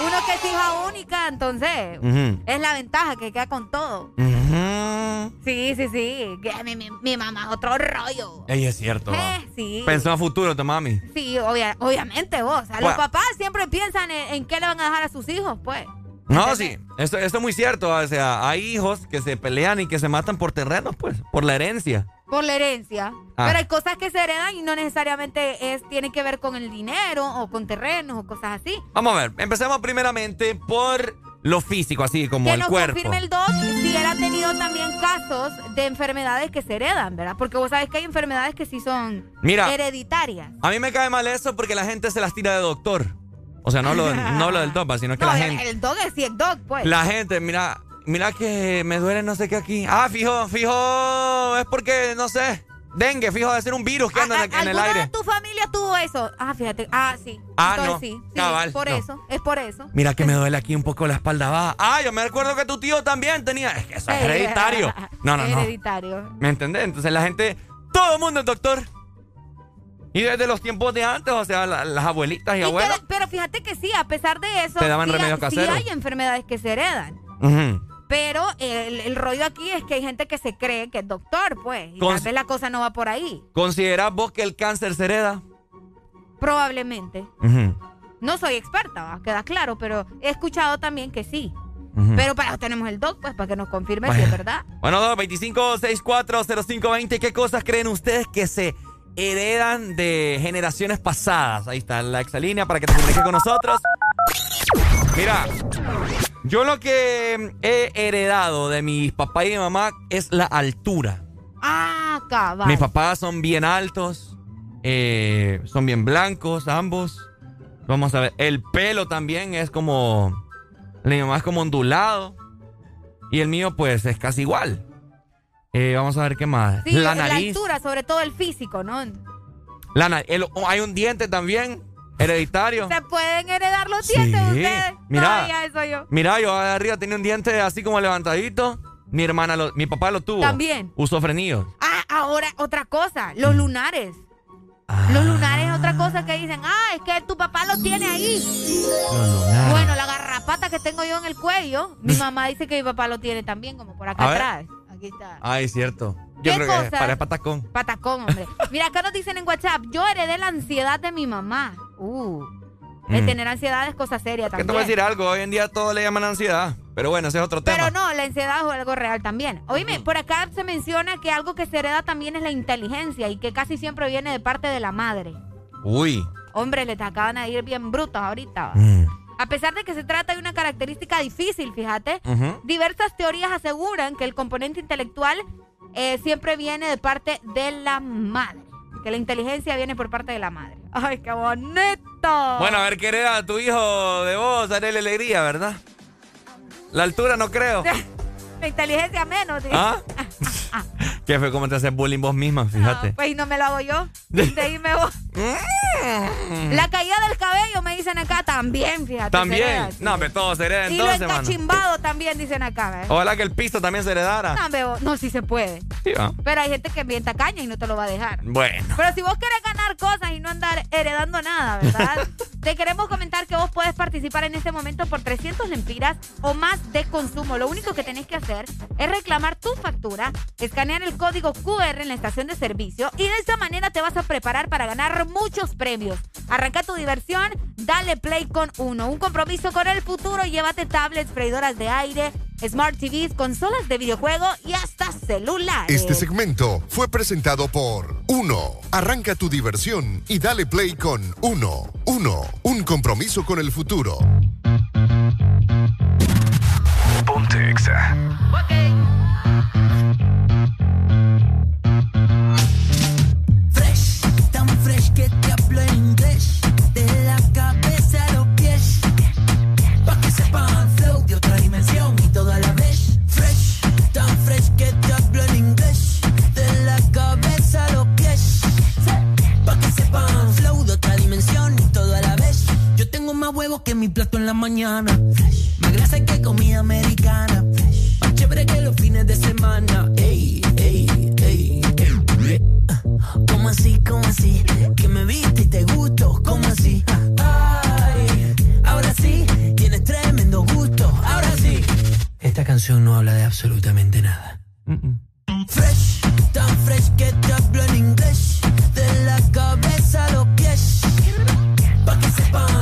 uno que es hija única, entonces es la ventaja que queda con todo. Ujú. Sí, sí, sí. Que mi, mi- mi mamá es otro rollo. Ey, es cierto. Eh, sí. Pensó a futuro tu mami. Sí, obvia- obviamente vos. O sea, Bueno. los papás siempre piensan en, en qué le van a dejar a sus hijos, pues. No, sí, esto, esto es muy cierto. O sea, hay hijos que se pelean y que se matan por terrenos, pues, por la herencia. Por la herencia. Ah. Pero hay cosas que se heredan y no necesariamente es, tienen que ver con el dinero o con terrenos o cosas así. Vamos a ver, empecemos primeramente por lo físico, así como que el nos cuerpo. confirme el doc si él ha tenido también casos de enfermedades que se heredan, ¿verdad? Porque vos sabés que hay enfermedades que sí son Mira. hereditarias. A mí me cae mal eso porque la gente se las tira de doctor. O sea, no lo, no lo del topa, sino que No, la gente. el doc es sí, el doc, pues. La gente, mira, mira que me duele no sé qué aquí. Ah, fijo, fijo, es porque, no sé, dengue, fijo, de ser un virus que anda en, el- en el ¿Alguna aire. de tu familia tuvo eso? Ah, fíjate. Ah, sí. Ah, Entonces no. sí. Sí, Cabal, por no. eso. Es por eso. Mira que me duele aquí un poco la espalda baja. Ah, yo me recuerdo que tu tío también tenía. Es que eso es hereditario. No, no, no. Hereditario. ¿Me entendés? Entonces la gente, todo el mundo es doctor. Y desde los tiempos de antes, o sea, la- las abuelitas y, Y abuelos. pero fíjate que sí, a pesar de eso, Te daban sí, remedios caseros. sí hay enfermedades que se heredan. Ujú. Pero el, el rollo aquí es que hay gente que se cree que es doctor, pues. Y tal vez la cosa no va por ahí. ¿Considerás vos que el cáncer se hereda? Probablemente. No soy experta, ¿va? queda claro, pero he escuchado también que sí. Pero para eso tenemos el doc, pues, para que nos confirme si es verdad. Bueno, 225-640520. ¿Qué cosas creen ustedes que se heredan de generaciones pasadas? Ahí está la exalínea para que te comuniques con nosotros. Mira, yo lo que he heredado de mis papá y mi mamá es la altura. Ah, cabal. Mis papás son bien altos, eh, son bien blancos ambos. Vamos a ver, el pelo también es como, mi mamá es como ondulado y el mío pues es casi igual. Eh, vamos a ver qué más. Sí, la la nariz, altura, sobre todo el físico, ¿no? la el- hay un diente también hereditario. Se pueden heredar los Sí, dientes ustedes. mira. Eso yo. Mira, yo arriba tenía un diente así como levantadito. Mi hermana, lo- mi papá lo tuvo. También. Usó frenillos. Ah, ahora otra cosa, Mm. los lunares. Ah. Los lunares es otra cosa que dicen, ah, es que tu papá lo tiene ahí. Los lunares. Bueno, la garrapata que tengo yo en el cuello, mi mamá dice que mi papá lo tiene también, como por acá atrás. aquí está. Ay, cierto. Yo ¿Qué creo que cosa? para patacón. Patacón, hombre. Mira, acá nos dicen en WhatsApp, yo heredé la ansiedad de mi mamá. Uh. El Mm. tener ansiedad es cosa seria ¿Qué también. te voy a decir algo? Hoy en día todo le llaman ansiedad. Pero bueno, ese es otro tema. Pero no, la ansiedad es algo real también. Oíme, por acá se menciona que algo que se hereda también es la inteligencia y que casi siempre viene de parte de la madre. Uy. Hombre, les acaban de ir bien brutos ahorita. Mm. A pesar de que se trata de una característica difícil, fíjate, diversas teorías aseguran que el componente intelectual eh, siempre viene de parte de la madre. Que la inteligencia viene por parte de la madre. ¡Ay, qué bonito! Bueno, a ver qué hereda tu hijo de vos, darle la alegría, ¿verdad? La altura no creo. La inteligencia menos. dice. ¿Ah? ¿Qué fue? ¿Cómo te haces bullying vos misma? Fíjate. Pues y no me lo hago yo. Dime vos. La caída del cabello, me dicen acá, también, fíjate. También. hereda. No, pero todo se hereda Y lo entonces, mano. encachimbado también, dicen acá, ¿ves? Ojalá que el piso también se heredara. No, veo, no, sí se puede. Sí, va. Pero hay gente que es bien tacaña y no te lo va a dejar. Bueno. Pero si vos querés ganar cosas y no andar heredando nada, ¿verdad? Te queremos comentar que vos puedes participar en este momento por 300 lempiras o más de consumo. Lo único que tenés que hacer es reclamar tu factura, escanear el código QR en la estación de servicio y de esa manera te vas a preparar para ganar muchos premios. Arranca tu diversión, dale play con uno. Un compromiso con el futuro, llévate tablets, freidoras de aire, smart TVs, consolas de videojuego y hasta celulares. Este segmento fue presentado por Uno. Arranca tu diversión y dale play con Uno. Uno. Un compromiso con el futuro. Ponte Exa. Que mi plato en la mañana. Más grasa que comida americana. Más chévere que los fines de semana. Ey, ey, ey, ey. ¿Cómo así, cómo así? Que me viste y te gusto, ¿cómo así? Ay, ahora sí, tienes tremendo gusto, ahora sí. Esta canción no habla de absolutamente nada. Fresh, tan fresh que te hablo en inglés. De la cabeza a los pies. Pa' que sepan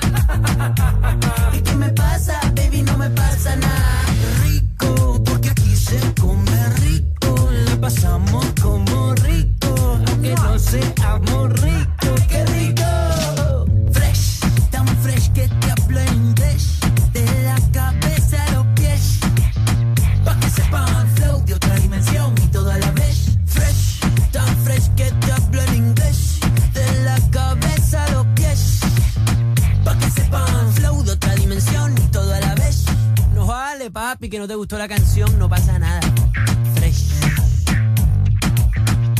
No te gustó la canción, no pasa nada. Fresh.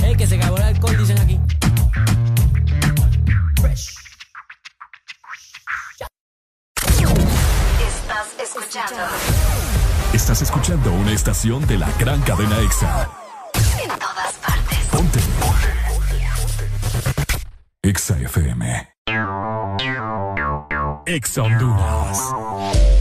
Ey, que se acabó el alcohol, dicen aquí. Fresh. Estás escuchando Estás escuchando una estación de la gran cadena EXA. en todas partes. Ponte. EXA FM. EXA Honduras.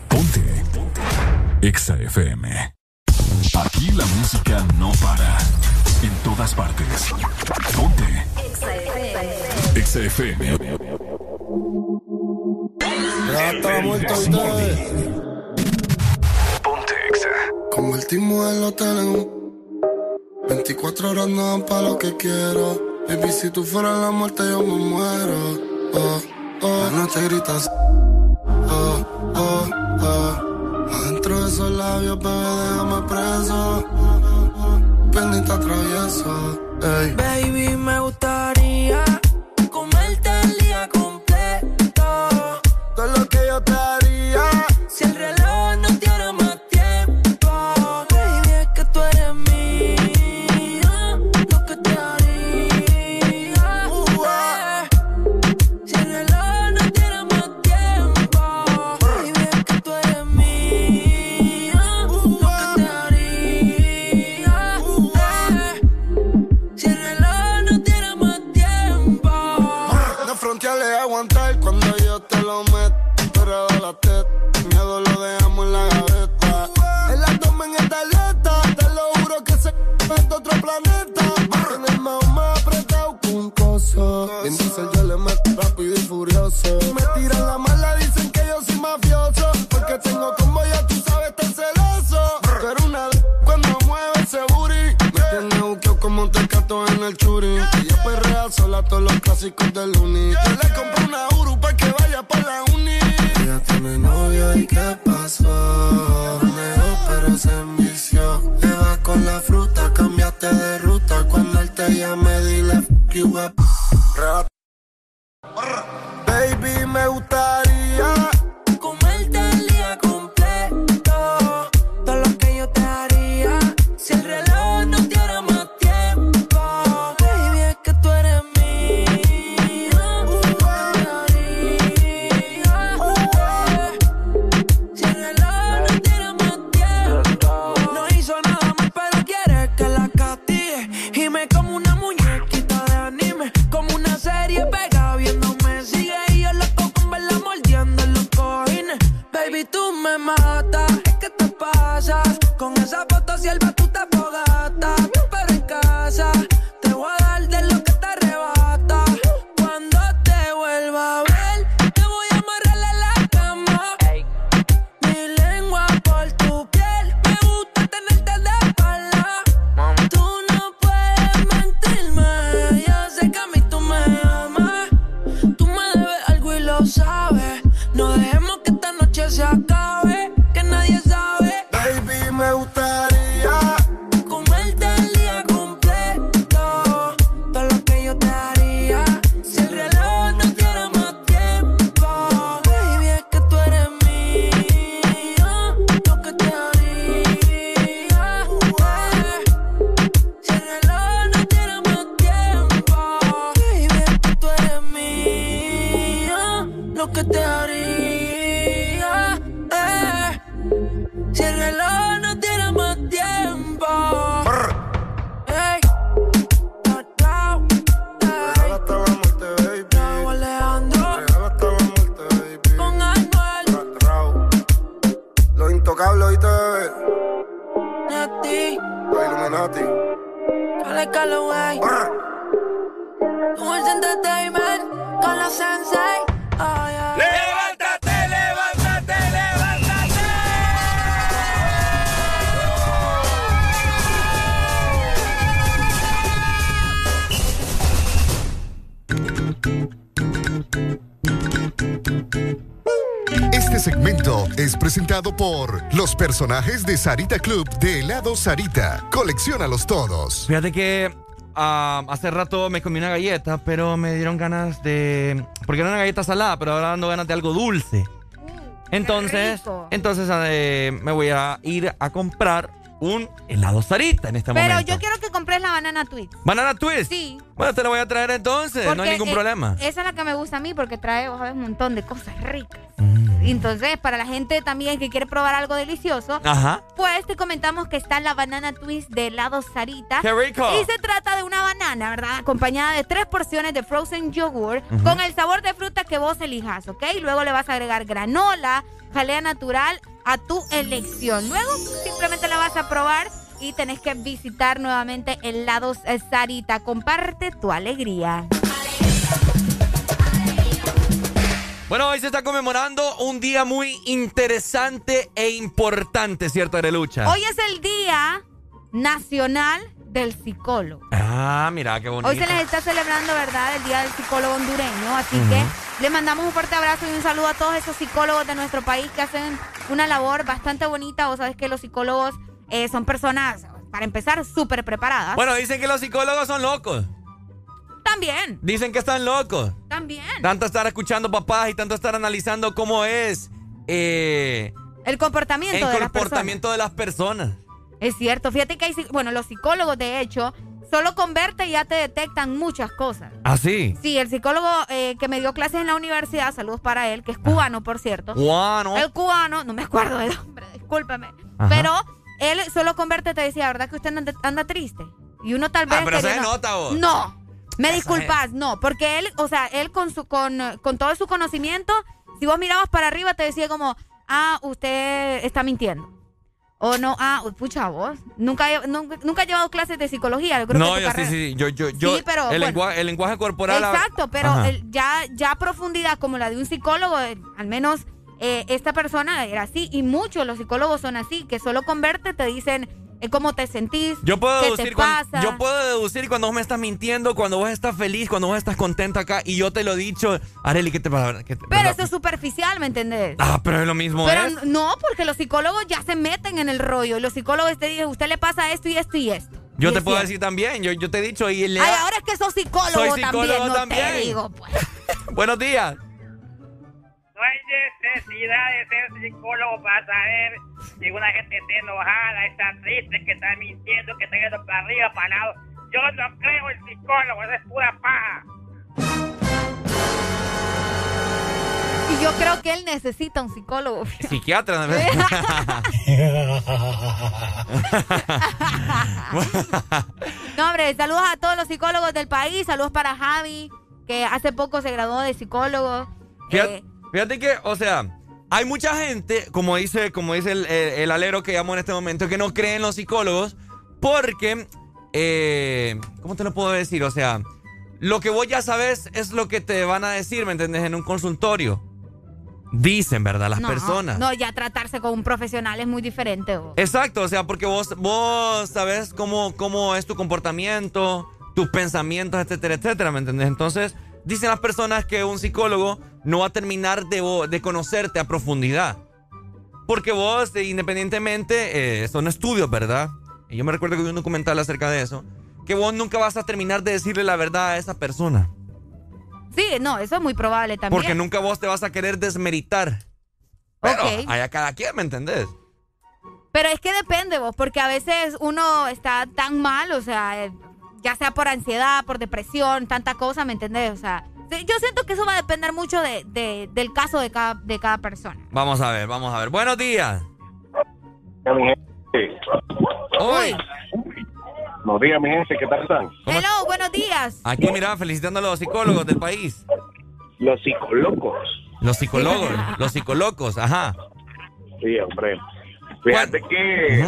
Exa FM. Aquí la música no para. En todas partes. Ponte. Exa FM. Exa FM. Ya está muerto. Ponte Exa. Convertimos el hotel en un 24 horas no dan pa' lo que quiero. Baby, si tú fueras la muerte, yo me muero. Oh, oh. La noche gritas. Oh, oh, Adentro de esos labios, bebé, déjame preso. Pendiente atravieso. Ey. Baby, me gustaría coso. En diesel yo le meto rápido y furioso. Me tiran la mala, dicen que yo soy mafioso. Porque tengo como ya tú sabes, estar celoso. Pero una d- cuando mueve ese booty. Me tiene buqueo como un tecato en el churi. Y yo perrea sola todos los clásicos del uni. Yo le compré una Uru pa' que vaya pa' la uni. Ella tiene novio y qué personajes de Sarita Club de helado Sarita. Colecciónalos todos. Fíjate que ah, hace rato me comí una galleta, pero me dieron ganas de. Porque era una galleta salada, pero ahora dando ganas de algo dulce. Entonces, rico. entonces eh, me voy a ir a comprar un helado Sarita en este Pero momento. yo quiero que compres la banana twist. ¿Banana Twist? Sí. Bueno, te la voy a traer entonces, no hay ningún eh, problema. Esa es la que me gusta a mí porque trae, vos sabes, un montón de cosas ricas. Mm. Entonces, para la gente también que quiere probar algo delicioso, Ajá. pues te comentamos que está la banana twist de helado Sarita. ¡Qué rico! Y se trata de una banana, ¿verdad? Acompañada de tres porciones de frozen yogurt con el sabor de fruta que vos elijas, ¿ok? Luego le vas a agregar granola, jalea natural a tu elección. Luego simplemente la vas a probar y tenés que visitar nuevamente helados eh, Sarita. Comparte tu alegría. Bueno, hoy se está conmemorando un día muy interesante e importante, ¿cierto, Arelucha? Hoy es el Día Nacional del Psicólogo. Ah, mira, qué bonito. Hoy se les está celebrando, ¿verdad?, el Día del Psicólogo hondureño. Así que le mandamos un fuerte abrazo y un saludo a todos esos psicólogos de nuestro país que hacen una labor bastante bonita. Vos sabés que los psicólogos eh, son personas, para empezar, súper preparadas. Bueno, dicen que los psicólogos son locos. También, Dicen que están locos. también. Tanto estar escuchando papás y tanto estar analizando cómo es eh, El comportamiento el de las personas. comportamiento de las personas. Es cierto. Fíjate que hay, bueno, los psicólogos, de hecho, solo con verte ya te detectan muchas cosas. ¿Ah, sí? Sí, el psicólogo eh, que me dio clases en la universidad, saludos para él, que es cubano, por cierto. Cubano. El cubano, no me acuerdo del nombre, discúlpame. Ajá. Pero él solo con verte te decía, ¿verdad que usted anda, anda triste? Y uno tal vez... Ah, pero se queriendo- nota, vos. No, me disculpas, no, porque él, o sea, él con, su, con, con todo su conocimiento, si vos mirabas para arriba te decía como, ah, usted está mintiendo. O no, ah, pucha, vos. Nunca, he- nunca, nunca he llevado clases de psicología. yo creo No, que yo sí, sí, yo, yo, yo. Sí, pero, el, bueno. lenguaje, el lenguaje corporal. Exacto, pero el- ya, ya a profundidad como la de un psicólogo, eh, al menos eh, esta persona era así, y muchos los psicólogos son así, que solo con verte te dicen cómo te sentís, Yo puedo, qué deducir te cuan- pasa. yo puedo deducir cuando vos me estás mintiendo, cuando vos estás feliz, cuando vos estás contenta acá y yo te lo he dicho. Areli, ¿qué te pasa? ¿Qué te- Pero verdad? eso es superficial, ¿me entendés? Ah, pero es lo mismo, Pero ¿es? no, porque los psicólogos ya se meten en el rollo, y los psicólogos te dicen, usted le pasa esto y esto y esto. Yo Y te es puedo cierto. decir también, yo, yo te he dicho y le Ay, ahora es que sos psicólogo, Soy psicólogo también, no también. te digo, pues. Buenos días. No hay necesidad de ser psicólogo para saber si una gente está enojada, está triste, que está mintiendo, que está yendo para arriba, para lado. Yo no creo en psicólogo, eso es pura paja. Y yo creo que él necesita un psicólogo. Psiquiatra. ¿no? No, hombre, saludos a todos los psicólogos del país. Saludos para Javi, que hace poco se graduó de psicólogo. Fíjate, Eh, fíjate que, o sea, hay mucha gente, como dice, como dice el, el- el alero que llamo en este momento, que no cree en los psicólogos porque, eh, ¿cómo te lo puedo decir? O sea, lo que vos ya sabes es lo que te van a decir, ¿me entendés? En un consultorio. Dicen, ¿verdad? Las no, personas. No, ya tratarse con un profesional es muy diferente. vos. Exacto, o sea, porque vos, vos sabes cómo, cómo es tu comportamiento, tus pensamientos, etcétera, etcétera, ¿me entendés? Entonces, dicen las personas que un psicólogo no va a terminar de, de conocerte a profundidad. Porque vos, eh, independientemente, eh, son estudios, ¿verdad? Y yo me recuerdo que vi un documental acerca de eso, que vos nunca vas a terminar de decirle la verdad a esa persona. Sí, no, eso es muy probable también. Porque nunca vos te vas a querer desmeritar. Pero Ok. allá cada quien, ¿me entendés? Pero es que depende vos, porque a veces uno está tan mal, o sea, eh, ya sea por ansiedad, por depresión, tanta cosa, ¿me entendés? O sea, yo siento que eso va a depender mucho de, de- del caso de cada, de cada persona. Vamos a ver, vamos a ver. Buenos días. Hoy. Buenos días, mi gente, ¿qué tal están? Hello, buenos días. Aquí, mira, felicitando a los psicólogos del país. Los psicólogos. Los psicólogos, los psicólogos, ajá. Sí, hombre. Fíjate que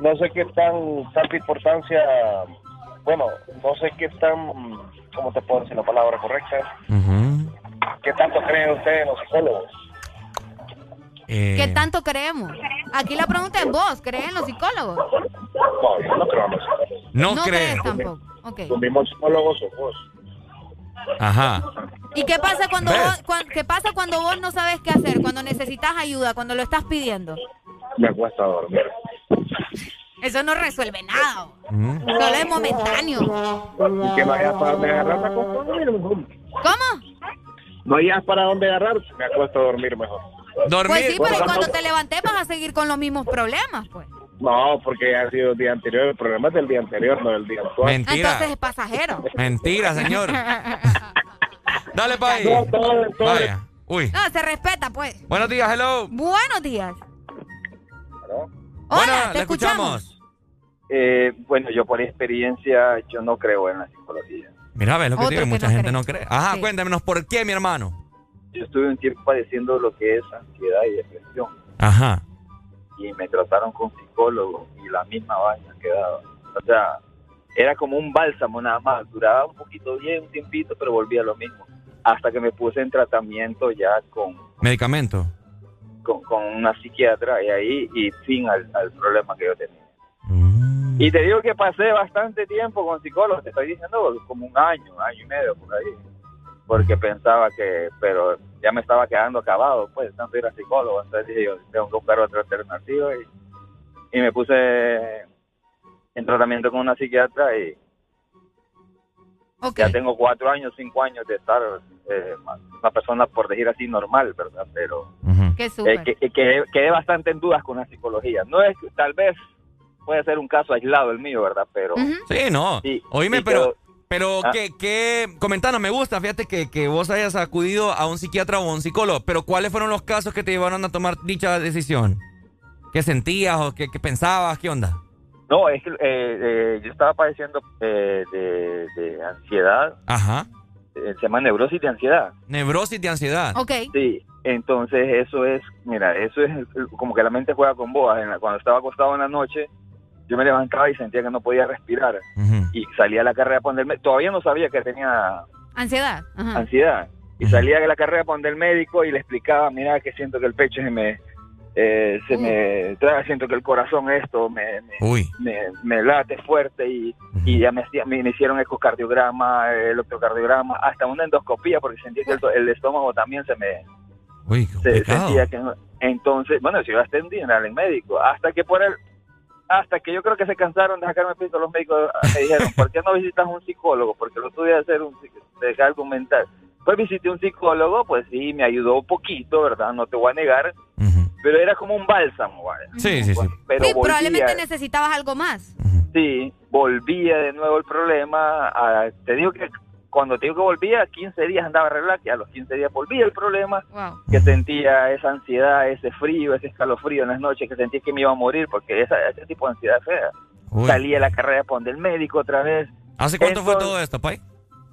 no sé qué tan tanta importancia, bueno, no sé qué tan, ¿cómo te puedo decir la palabra correcta? ¿Qué tanto creen ustedes en los psicólogos? Eh, ¿Qué tanto creemos? Aquí la pregunta es vos, ¿crees en los psicólogos? No, yo no creo en los psicólogos. No, No creen. crees tampoco. Ok. Los mismos psicólogos sos vos. Ajá. ¿Y qué pasa cuando ¿Ves? vos, cuan- qué pasa cuando vos no sabes qué hacer, cuando necesitas ayuda, cuando lo estás pidiendo? Me acuesto a dormir. Eso no resuelve nada. Mm. Solo es momentáneo. ¿Y qué no hayas para dónde agarrar? Me acuesto a dormir mejor. ¿Cómo? No hayas para dónde agarrar, me acuesto a dormir mejor. Dormir. Pues sí, pero cuando te levantes vas a seguir con los mismos problemas, pues. No, porque ha sido el día anterior. El problema es del día anterior, no del día actual. Mentira. Entonces es pasajero. Mentira, señor. Dale, Pai. No, todo, todo. Vaya. Uy. No, se respeta, pues. Buenos días, hello. Buenos días. Hola, te le escuchamos. Eh, bueno, yo por experiencia, yo no creo en la psicología. Mira, ve lo que Otro digo, que mucha no gente cree. no cree. Ajá, Sí. cuéntanos por qué, mi hermano. Yo estuve un tiempo padeciendo lo que es ansiedad y depresión Ajá. y me trataron con psicólogo y la misma vaina quedaba. O sea, era como un bálsamo nada más, duraba un poquito bien, un tiempito, pero volvía a lo mismo. Hasta que me puse en tratamiento ya con, Medicamento. con, con una psiquiatra y ahí, y fin al, al problema que yo tenía. Mm. Y te digo que pasé bastante tiempo con psicólogos, te estoy diciendo como un año, año y medio por ahí, porque pensaba que, pero ya me estaba quedando acabado, pues, tanto ir a psicólogo, entonces dije yo, tengo que buscar otra alternativa y, y me puse en tratamiento con una psiquiatra y ya tengo cuatro años, cinco años de estar eh, una persona, por decir así, normal, ¿verdad? Pero eh, que, que- quedé, quedé bastante en dudas con la psicología. No es, tal vez puede ser un caso aislado el mío, ¿verdad? Pero Sí, no. Sí, Oíme, sí, pero, pero- pero Ah. que, que, comentanos, me gusta, fíjate que, que vos hayas acudido a un psiquiatra o a un psicólogo, pero ¿cuáles fueron los casos que te llevaron a tomar dicha decisión? ¿Qué sentías o qué, qué pensabas? ¿Qué onda? No, es que eh, eh, yo estaba padeciendo eh, de, de ansiedad, Ajá. eh, se llama neurosis de ansiedad. Neurosis de ansiedad. Ok. Sí, entonces eso es, mira, eso es el- como que la mente juega con vos. En la- cuando estaba acostado en la noche, yo me levantaba y sentía que no podía respirar y salía a la carrera a ponerme, todavía no sabía que tenía Ansiedad. Ajá. ansiedad. Y salía de la carrera para donde el médico y le explicaba, mira que siento que el pecho se me, eh, se me traga, siento que el corazón esto me, me, Uy. me, me late fuerte y, y ya me, hacía- me, hicieron ecocardiograma, electrocardiograma, hasta una endoscopía porque sentía que el, el estómago también se me Uy, se sentía que no- entonces, bueno, si yo hasta en dinero al médico, hasta que por el hasta que yo creo que se cansaron de sacarme piso los médicos me dijeron, ¿por qué no visitas un psicólogo? Porque lo tuve de hacer un de algo mental. Pues visité un psicólogo, pues sí, me ayudó un poquito, ¿verdad? No te voy a negar, pero era como un bálsamo, ¿vale? Sí, sí, sí. Pero sí, volvía, probablemente necesitabas algo más. sí, volvía de nuevo el problema. a- te digo que cuando te digo que volvía, 15 días andaba relax y a los 15 días volvía el problema Wow. que sentía esa ansiedad, ese frío, ese escalofrío en las noches, que sentía que me iba a morir, porque esa, ese tipo de ansiedad es fea. Uy. Salí de la carrera para donde el médico otra vez. ¿Hace cuánto fue Entonces- todo esto, Pai?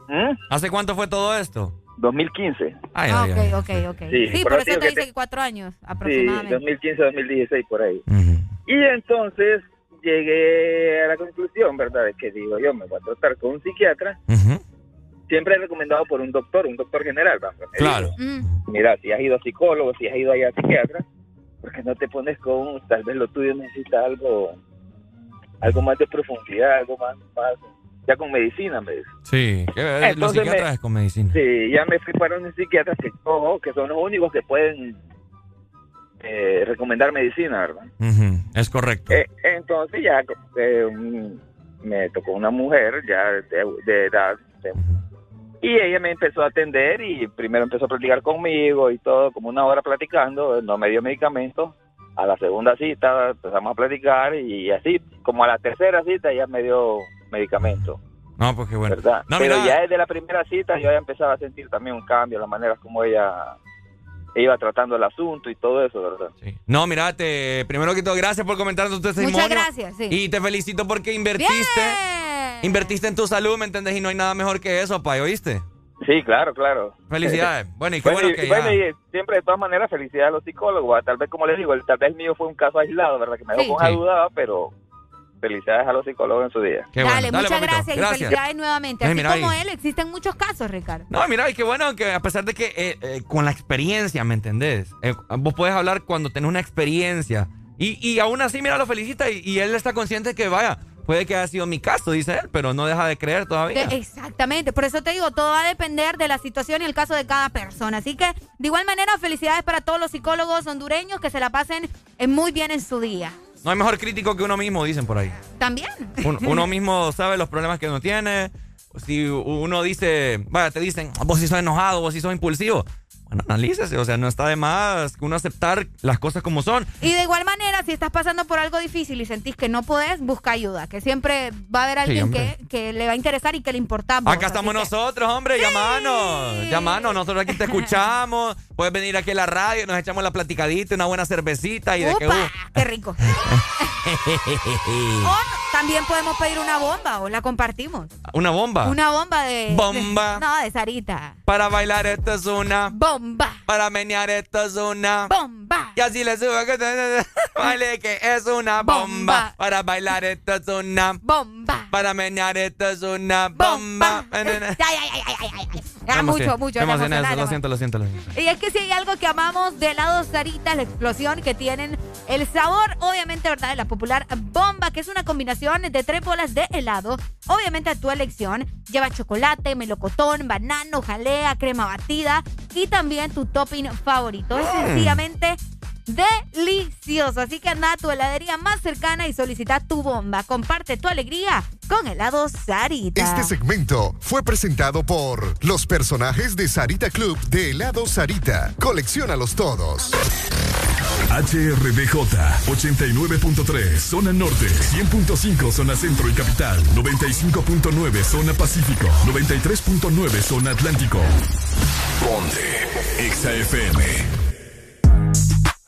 ¿Mm? ¿Hace cuánto fue todo esto? 2015. Ay, Ah, ay, ay. ok, ok, ok. Sí, Sí, por por eso te dice te- que cuatro años Sí, aproximadamente. 2015, 2016, por ahí. Y entonces llegué a la conclusión, ¿verdad? De que digo, yo me voy a tratar con un psiquiatra. Siempre recomendado por un doctor, un doctor general. ¿verdad? Claro. dijo, Mira, si has ido a psicólogo, si has ido allá a psiquiatra, porque no te pones con, tal vez lo tuyo necesita algo, algo más de profundidad, algo más, más ya con medicina, me dice. Sí, eh, los Entonces me- psiquiatras es con medicina. Sí, ya me fui para un psiquiatra que, ojo, que son los únicos que pueden eh, recomendar medicina, ¿verdad? Es correcto. Eh, entonces ya eh, me tocó una mujer ya de, de edad de- y ella me empezó a atender y primero empezó a platicar conmigo y todo, como una hora platicando, no me dio medicamento. A la segunda cita empezamos a platicar y así, como a la tercera cita ya me dio medicamento. No, pues qué bueno. ¿verdad? No, Pero mira, ya desde la primera cita yo ya empezaba a sentir también un cambio, la manera como ella iba tratando el asunto y todo eso, ¿verdad? no, mira, te, primero que todo, gracias por comentar tu testimonio. Muchas gracias, sí. Y te felicito porque invertiste, invertiste en tu salud, ¿me entendés? Y no hay nada mejor que eso, Pai, ¿oíste? Sí, claro, claro. Felicidades. Bueno, y qué bueno, y- que y bueno, ya... y siempre de todas maneras felicidades a los psicólogos, ¿va? tal vez como les digo, el, tal vez el mío fue un caso aislado, ¿verdad? Que me dejó Sí. con Sí. duda, ¿va? pero felicidades a los psicólogos en su día. Qué Dale, bueno. muchas gracias, y felicidades nuevamente. Así mira como ahí. él, existen muchos casos, Ricardo. No, mira, y qué bueno que a pesar de que eh, eh, con la experiencia, ¿me entendés? Eh, vos puedes hablar cuando tenés una experiencia. Y, y aún así, mira, lo felicita y, y él está consciente que, vaya, puede que haya sido mi caso, dice él, pero no deja de creer todavía. Exactamente, por eso te digo, todo va a depender de la situación y el caso de cada persona. Así que, de igual manera, felicidades para todos los psicólogos hondureños que se la pasen eh, muy bien en su día. No hay mejor crítico que uno mismo, dicen por ahí. También. Un- uno mismo sabe los problemas que uno tiene. Si uno dice, vaya, te dicen, vos sí sos enojado, vos sí sos impulsivo. Analícese, o sea, no está de más que uno aceptar las cosas como son. Y de igual manera, si estás pasando por algo difícil y sentís que no podés, busca ayuda, que siempre va a haber alguien que, que le va a interesar y que le importamos. Acá estamos nosotros, hombre, llamanos, llamanos, nosotros aquí te escuchamos, puedes venir aquí a la radio, nos echamos la platicadita, una buena cervecita y de que... Uh. ¡Qué rico! O también podemos pedir una bomba o la compartimos. Una bomba. Una bomba de... Bomba. de- no, de Sarita. Para bailar esto es una. Bomba. Para menear esto es una. Bomba. Y así le subo que baile que es una bomba. Para bailar esto es una. Bomba. Para menear esto es una bomba. Ay, ay, ay. Me Ah, mucho, mucho. me emocioné, lo siento, lo siento, lo siento. Y es que si hay algo que amamos de helado Sarita, la explosión que tienen, el sabor, obviamente, ¿verdad? De la popular bomba, que es una combinación de tres bolas de helado, obviamente a tu elección. Lleva chocolate, melocotón, banano, jalea, crema batida y también tu topping favorito. Es Mm. sencillamente delicioso. Así que anda a tu heladería más cercana y solicita tu bomba. Comparte tu alegría con helado Sarita. Este segmento fue presentado por los personajes de Sarita Club de helado Sarita. Colecciónalos todos. HRDJ 89.3 zona norte, 100.5 zona centro y capital, 95.9 zona pacífico, 93.9 zona atlántico. Ponte XAFM.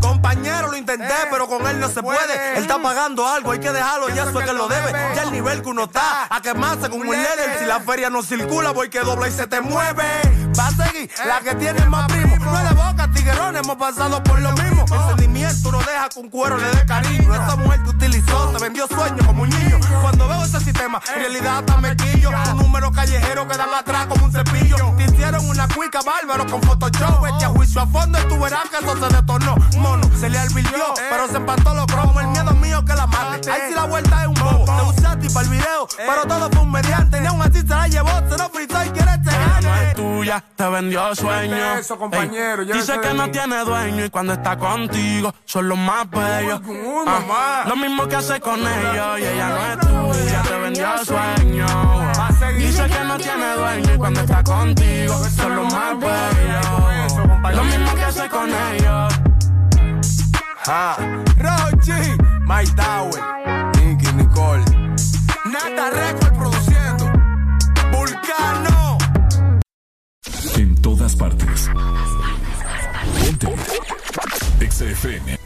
Compañero, lo intenté, pero con él no se puede. Él está pagando algo, hay que dejarlo, ya eso es que lo debe. Ya el nivel que uno está, a quemarse con un líder. Si la feria no circula, voy que dobla y se te mueve. Va a seguir la que tiene más primo. No es de boca, tiguerón, hemos pasado por lo mismo. El sentimiento no deja con cuero le dé cariño. Esa mujer te utilizó, te vendió sueños como un niño. Cuando veo ese sistema, en realidad hasta me quillo. Un número callejero que dan atrás como un cepillo. Te hicieron una cuica bárbaro con Photoshop. A juicio a fondo y tú verás que eso se detonó se le alvirtió, pero se empató los cromos. El miedo mío que la mate. Ahí sí la vuelta es un bobo. Te usaste para el video, pero todo fue un mediante. Ni aún así se la llevó, se lo fritó y quiere este no es tuya, te vendió sueño. Dice que no tiene dueño y cuando está contigo son los más bellos. Ah, lo mismo que hace con ellos y ella no es tuya, te vendió sueño. Dice que no tiene dueño y cuando está contigo son los más bellos. Lo mismo que hace con ellos. Ah, Rochi, My Tower, Nicky Nicole, Nata Record produciendo, Vulcano. En todas partes. Ponte. XFM.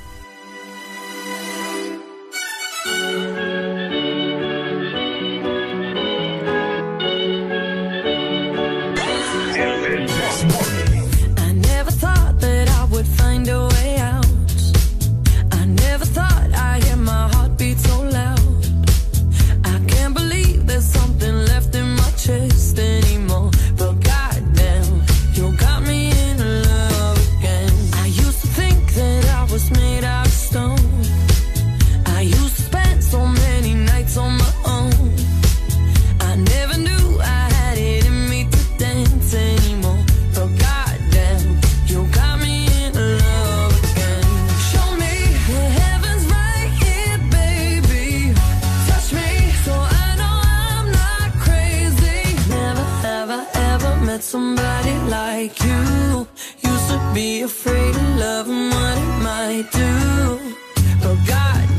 like you. Used to be afraid of love and what it might do. But God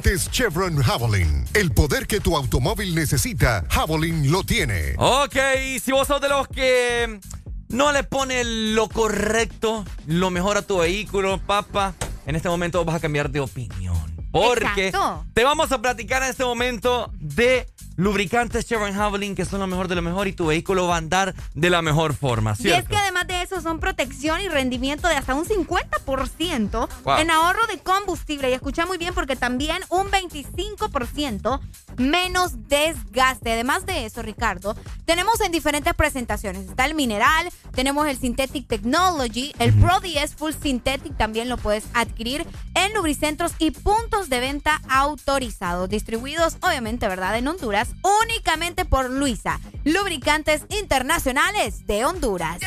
Lubricantes Chevron Javelin. El poder que tu automóvil necesita, Javelin lo tiene. Ok, si vos sos de los que no le pone lo correcto, lo mejor a tu vehículo, papá, en este momento vas a cambiar de opinión. Porque Exacto. te vamos a platicar en este momento de lubricantes Chevron Javelin que son lo mejor de lo mejor y tu vehículo va a andar de la mejor forma, Y ¿cierto? es que además de eso son protección y rendimiento de hasta un 50% Wow. en ahorro de combustible. Y escucha muy bien porque también un 25% menos desgaste. Además de eso, Ricardo, tenemos en diferentes presentaciones. Está el mineral, tenemos el Synthetic Technology, el Pro 10 Full Synthetic también lo puedes adquirir en lubricentros y puntos de venta autorizados, distribuidos obviamente, ¿verdad? En Honduras, únicamente por Luisa, Lubricantes Internacionales de Honduras.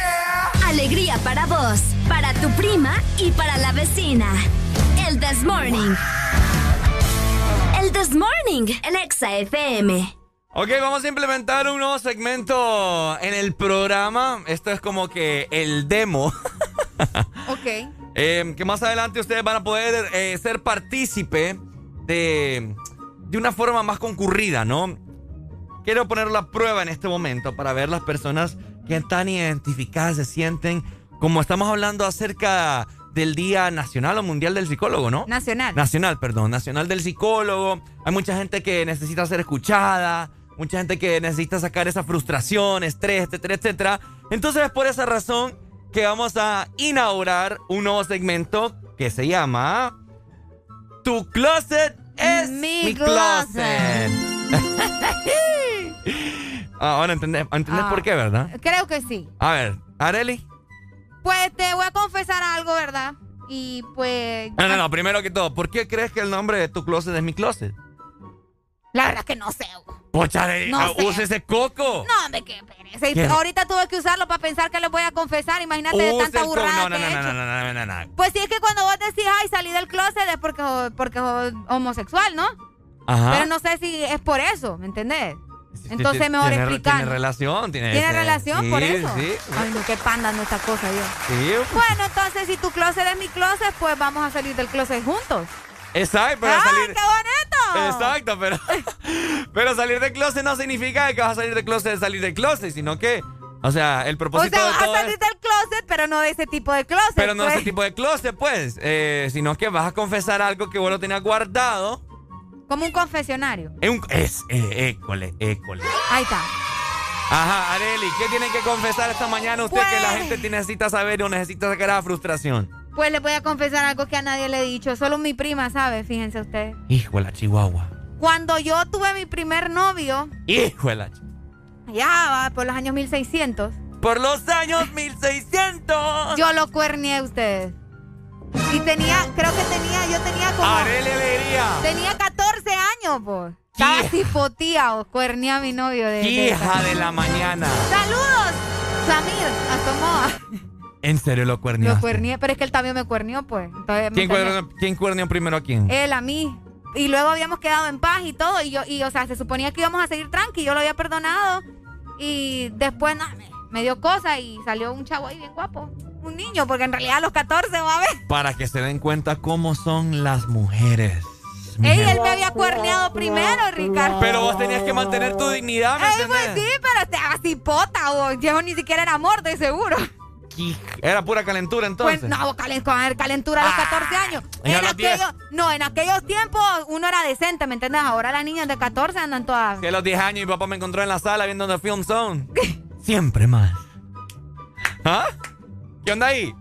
Alegría para vos, para tu prima y para la vecina. El This Morning. El This Morning, el Exa FM. Ok, vamos a implementar un nuevo segmento en el programa. Esto es como que el demo. Ok. Eh, que más adelante ustedes van a poder eh, ser partícipe de, de una forma más concurrida, ¿no? Quiero poner la prueba en este momento para ver las personas que están identificadas, se sienten, como estamos hablando acerca del Día Nacional o Mundial del Psicólogo, ¿no? Nacional. Nacional, perdón, Nacional del Psicólogo. Hay mucha gente que necesita ser escuchada, mucha gente que necesita sacar esa frustración, estrés, etcétera, etcétera. Entonces es por esa razón que vamos a inaugurar un nuevo segmento que se llama Tu Closet es Mi mi, closet. Ah, Ahora entendés, entendés Ah. por qué, ¿verdad? Creo que sí. A ver, Areli. Pues te voy a confesar algo, ¿verdad? Y pues... No, no, no, primero que todo, ¿por qué crees que el nombre de tu closet es mi closet? La verdad que no sé. Pocha, Arely, No ah, usa ese coco. No, hombre, qué pereza. Ahorita tuve que usarlo para pensar que les voy a confesar. Imagínate de tanta burrada No, no, no, no, no, no. Pues sí, es que cuando vos decís, ay, salí del closet es porque, porque homosexual, ¿no? Ajá. Pero no sé si es por eso, ¿me entendés? Entonces mejor tiene- explicar. Tiene relación, tiene. ¿Tiene ese- relación por eso? Sí, Ay, no, qué panda no esta cosa, Dios. sí. Bueno, entonces si tu closet es mi closet, pues vamos a salir del closet juntos. Exacto, pero ¡Ay, salir. qué bonito! Exacto, pero. pero salir del closet no significa que vas a salir del closet de salir del closet, sino que. O sea, el O propósito sea, de vas a salir es- del closet, pero no de ese tipo de closet. Pero no pues. ese tipo de closet, pues. eh, sino que vas a confesar algo que vos lo tenías guardado. Como un confesionario. Es un. Es. Eh, école, école. Ahí está. Ajá, Areli, ¿qué tiene que confesar esta mañana usted que la Pues- gente te necesita saber o necesita sacar esa frustración? Pues le voy a confesar algo que a nadie le he dicho. Solo mi prima sabe, fíjense ustedes. Hijo de la chihuahua. Cuando yo tuve mi primer novio, Hijo de la ya va, por los años 1600, Por los años 1600. yo lo cuernié a ustedes. Y tenía, creo que tenía, yo tenía como... Areli Alegría. Tenía 14 años, pues. Casi poteado, cuernié a mi novio de... Hija de la mañana. ¡Saludos! Samir, Astomoa. ¿En serio lo cuernió? Lo cuernié, pero es que él también me cuernió, pues. Entonces, me ¿Quién, cuernió, ¿Quién cuernió primero a quién? Él a mí. Y luego habíamos quedado en paz y todo. Y yo, y, o sea, se suponía que íbamos a seguir tranqui. Yo lo había perdonado. Y después, no, me, me dio cosa y salió un chavo ahí bien guapo. Un niño, porque en realidad a los 14 va a ver. Para que se den cuenta cómo son las mujeres. Ey, él me había cuerneado primero, Ricardo. Pero vos tenías que mantener tu dignidad, ¿me Ey, entendés? pues sí, pero te hagas hipota, o yo ni siquiera era amor, de seguro. Era pura calentura entonces. Pues no, calen- con el calentura a los 14 años. y a En los 10. aquellos, no, en aquellos tiempos uno era decente, ¿me entiendes? Ahora las niñas de 14 andan todas. Que a los 10 años mi papá me encontró en la sala viendo The Film Zone. Siempre más. ¿Ah? ¿Qué onda ahí?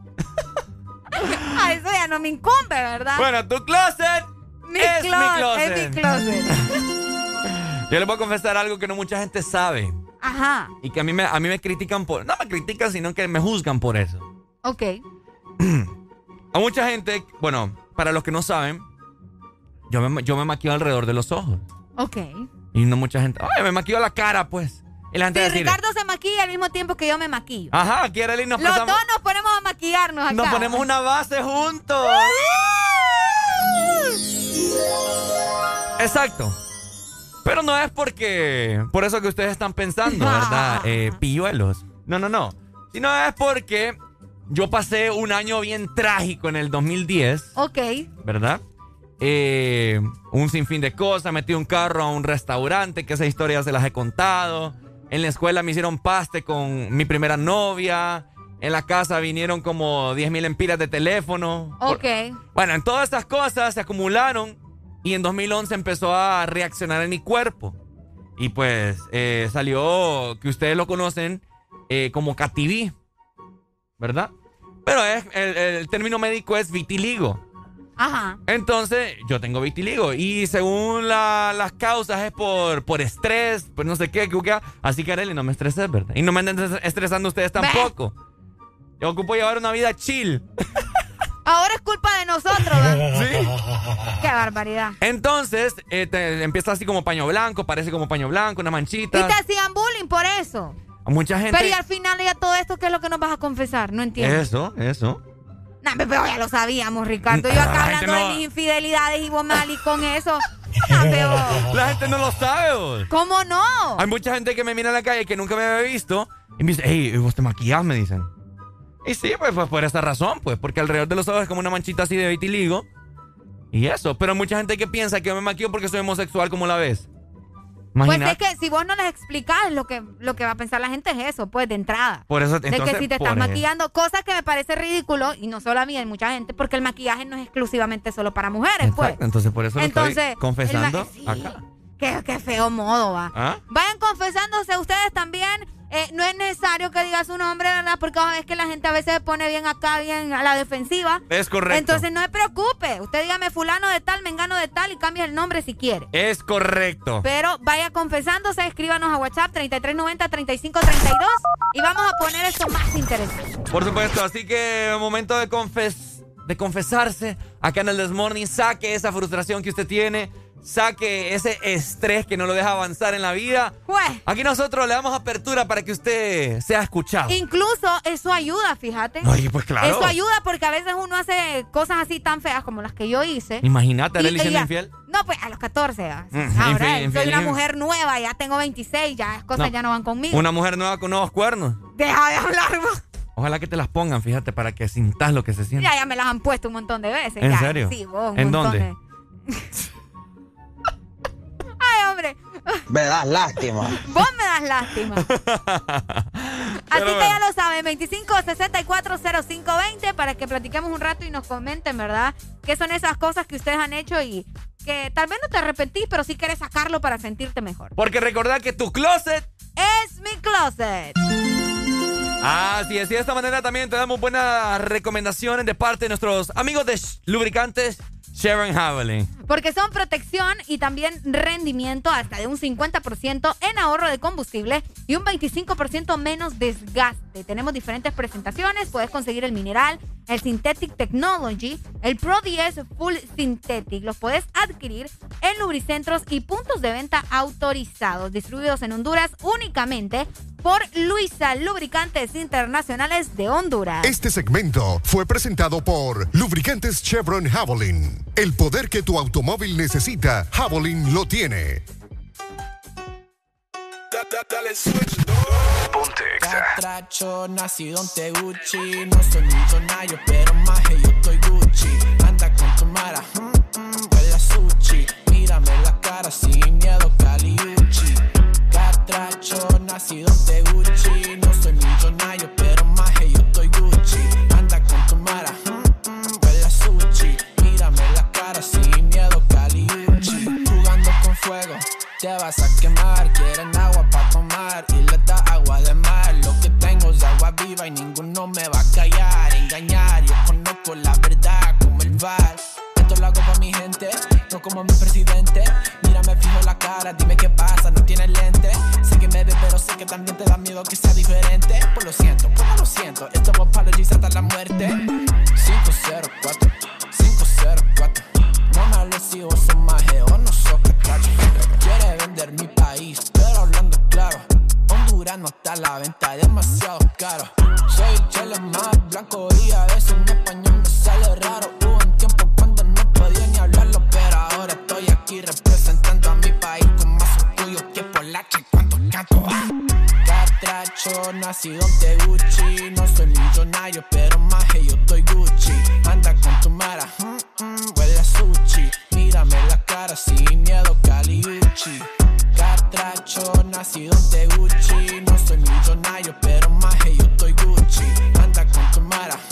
Ah, eso ya no me incumbe, ¿verdad? Bueno, tu closet mi es mi closet, closet. Es mi closet. Yo les voy a confesar algo que no mucha gente sabe. Ajá, Y que a mí me, a mí me critican por... No me critican, sino que me juzgan por eso. ok. A mucha gente, bueno, para los que no saben, yo me, yo me maquillo alrededor de los ojos. Ok. Y no mucha gente... Ay, me maquillo la cara, pues. Y la gente Sí, decir, Ricardo se maquilla al mismo tiempo que yo me maquillo. Ajá, Arely nos Los pasamos... dos nos ponemos a maquillarnos acá. Nos ponemos una base juntos. Exacto. Pero no es porque. Por eso que ustedes están pensando, ¿verdad? Eh, pilluelos. No, no, no. Sino es porque yo pasé un año bien trágico en el 2010, Ok. ¿verdad? eh, un sinfín de cosas. Metí un carro a un restaurante, que esa historia se las he contado. En la escuela me hicieron paste con mi primera novia. En la casa vinieron como 10 mil empiras de teléfono. Ok. Bueno, en todas estas cosas se acumularon y en 2011 empezó a reaccionar en mi cuerpo. Y pues eh, salió, que ustedes lo conocen, eh, como cativí, ¿verdad? Pero es, el, el término médico es vitiligo. Ajá. Entonces, yo tengo vitiligo. Y según la- las causas es por, por estrés, por no sé qué, que- Así que, Arely, no me estreses, ¿verdad? Y no me anden estres- estresando ustedes tampoco. Yo ocupo llevar una vida chill. Ahora es culpa de nosotros, ¿verdad? Sí. Qué barbaridad. Entonces, eh, te- empieza así como paño blanco, parece como paño blanco, una Y manchita. te hacían bullying por eso. Mucha gente. Pero y al final ya todo esto, ¿qué es lo que nos vas a confesar? No entiendo. Eso, eso. Nah, pero ya lo sabíamos, Ricardo. Yo acá hablando no- de mis infidelidades y vos mal y con eso. Nah, pero, La gente no lo sabe. vos. ¿Cómo no? Hay mucha gente que me mira en la calle que nunca me había visto y me dice, hey, vos te maquillas, me dicen. Y sí, pues, pues, por esa razón, pues, porque alrededor de los ojos es como una manchita así de vitiligo. Y eso, pero mucha gente que piensa que yo me maquillo porque soy homosexual, como la ves? Pues es que si vos no les explicás lo que, lo que va a pensar la gente es eso, pues de entrada. Por eso, de entonces, que si te estás eso. maquillando, cosas que me parece ridículo, y no solo a mí, hay mucha gente, porque el maquillaje no es exclusivamente solo para mujeres, pues. Entonces por eso lo Entonces, estoy confesando el ma- acá. Qué, qué feo modo, va. ¿Ah? Vayan confesándose ustedes también. Eh, no es necesario que diga su nombre, ¿verdad? Porque a veces que la gente a veces se pone bien acá, bien a la defensiva. Es correcto. Entonces no se preocupe. Usted dígame fulano de tal, mengano de tal y cambia el nombre si quiere. Es correcto. Pero vaya confesándose, escríbanos a WhatsApp 3390-3532 y vamos a poner eso más interesante. Por supuesto, así que momento de confes de confesarse acá en el This Morning, saque esa frustración que usted tiene, saque ese estrés que no lo deja avanzar en la vida. Aquí nosotros le damos apertura para que usted sea escuchado. Incluso eso ayuda, fíjate. Ay, pues claro. Eso ayuda porque a veces uno hace cosas así tan feas como las que yo hice. Imagínate, Arely siendo infiel. No, pues a los 14. ¿ah? Mm, Ahora infiel, soy una mujer nueva, ya tengo 26, ya las cosas No. ya no van conmigo. Una mujer nueva con nuevos cuernos. Deja de hablar, vos. Ojalá que te las pongan, fíjate, para que sintas lo que se siente. Ya, ya me las han puesto un montón de veces. ¿En ya. serio? Sí, vos, un ¿En montón dónde? de- Ay, hombre. Me das lástima. Vos me das lástima. Así que ya lo saben, 25640520 para que platiquemos un rato y nos comenten, ¿verdad? ¿Qué son esas cosas que ustedes han hecho y que tal vez no te arrepentís, pero sí quieres sacarlo para sentirte mejor? Porque recordad que tu closet Es mi closet. Así es, y de esta manera también te damos buenas recomendaciones de parte de nuestros amigos de lubricantes Sharon Javelin. Porque son protección y también rendimiento hasta de un 50% en ahorro de combustible y un 25% menos desgaste. Tenemos diferentes presentaciones. Puedes conseguir el mineral, el Synthetic Technology, el Pro 10 Full Synthetic. Los puedes adquirir en lubricentros y puntos de venta autorizados, distribuidos en Honduras únicamente por Luisa Lubricantes Internacionales de Honduras. Este segmento fue presentado por Lubricantes Chevron Javelin. El poder que tu automóvil necesita, Javelin lo tiene. Ponte Exa. Catracho, nacido en Teguchi. No soy millonario, pero más que yo estoy Gucci. Anda con tu mara, huele a sushi. Mírame la cara sin miedo, caliuchi. Catracho, nacido en Teguchi. No soy millonario, pero más que yo estoy Gucci. Anda con tu mara, mm, mm, sushi. Mírame la cara sin miedo, caliuchi. Jugando con fuego, te vas a quemar. Quieren agua para tomar y le da agua de mar. Lo que tengo es agua viva y ninguno me va a callar, engañar. Yo conozco la verdad como el bar. Esto lo hago para mi gente, no como mi presidente. Mírame fijo la cara, dime qué pasa, no tienes lente. Sé que me ves, pero sé que también te da miedo que sea diferente. Pues lo siento, pues lo siento. Esto es apologies hasta la muerte. 504, 504. No me hables si vos sos maje o no sos catracho. Quiere vender mi país, pero hablando claro. Honduras no está a la venta, demasiado caro. Soy el chile más blanco y a veces en español me sale raro. nacido de Gucci. No soy millonario, pero más que yo estoy Gucci. Anda con tu mara, mm, mm, huele a sushi. Mírame la cara sin miedo, Cali Gucci. Catracho, nacido de Gucci. No soy millonario, pero más que yo estoy Gucci. Anda con tu mara, mm,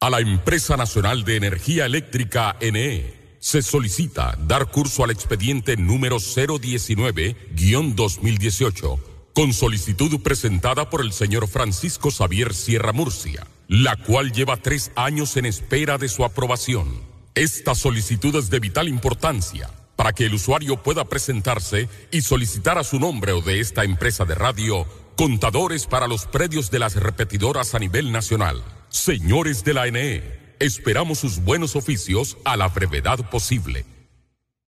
A la Empresa Nacional de Energía Eléctrica NE se solicita dar curso al expediente número 019-2018 con solicitud presentada por el señor Francisco Xavier Sierra Murcia, la cual lleva tres años en espera de su aprobación. Esta solicitud es de vital importancia para que el usuario pueda presentarse y solicitar a su nombre o de esta empresa de radio contadores para los predios de las repetidoras a nivel nacional. Señores de la NE, esperamos sus buenos oficios a la brevedad posible.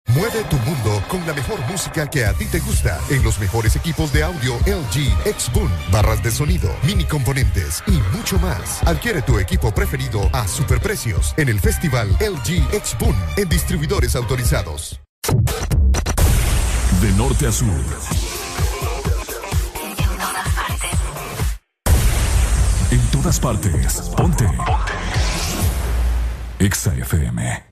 Mueve tu mundo con la mejor música que a ti te gusta en los mejores equipos de audio LG, X-Boom, barras de sonido, mini componentes y mucho más. Adquiere tu equipo preferido a superprecios en el festival LG X-Boom en distribuidores autorizados. De norte a sur. En todas partes. Ponte. Ponte. Exa FM.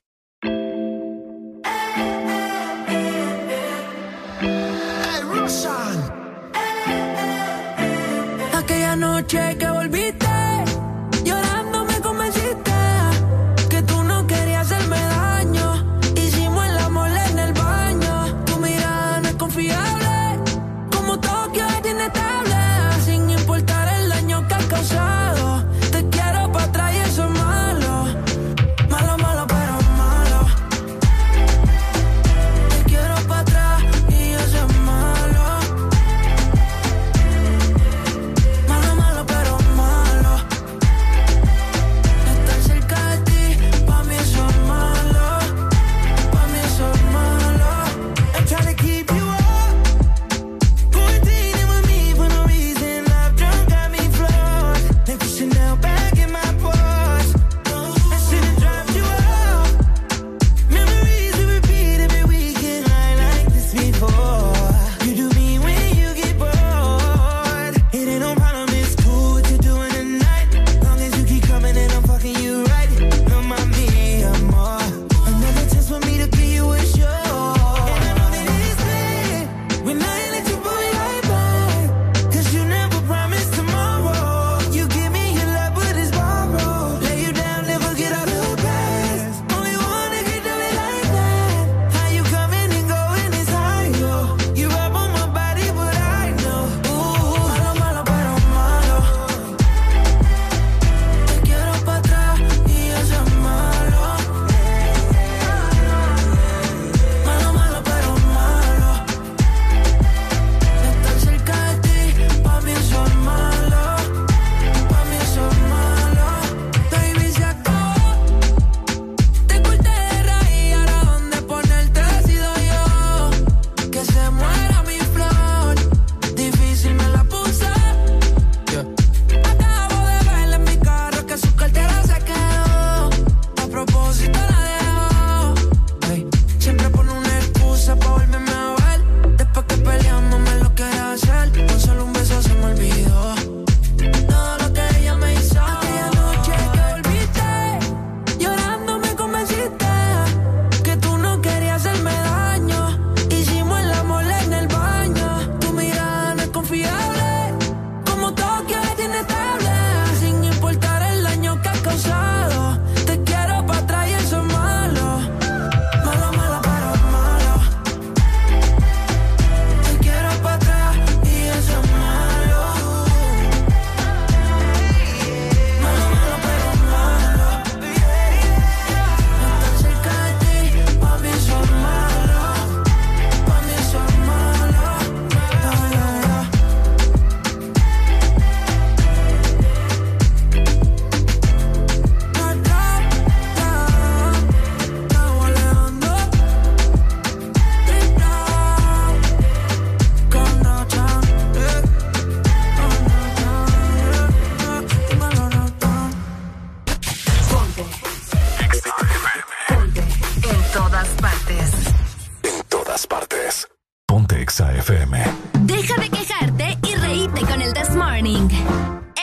FM. Deja de quejarte y reíte con el This Morning.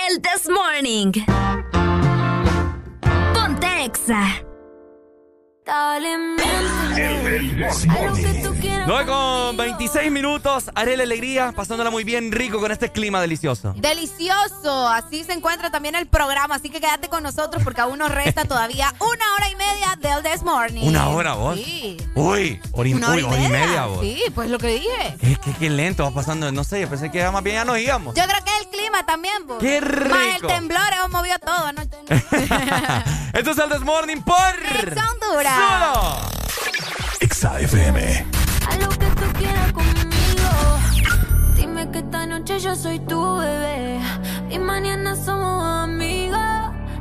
El This Morning. Ponte Exa. 9 con 26 minutos. Haré la alegría, pasándola muy bien rico con este clima delicioso. Delicioso, así se encuentra también el programa, así que quédate con nosotros porque aún nos resta todavía una hora y media del This Morning. ¿Una hora vos? Sí. Uy, hora y, Una hora uy, y hora y media. media vos. Sí, pues lo que dije. Es que qué lento va pasando. No sé, yo pensé que ya más bien ya nos íbamos. Yo creo que es el clima también, vos. ¡Qué Más el rico! temblor, hemos movido todo anoche. Esto es el This Morning por. Honduras. Solo. Exa FM. A lo que tú quieras conmigo. Dime que esta noche yo soy tu bebé. Y mañana somos amigos,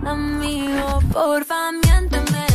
amigos. Porfa, miénteme.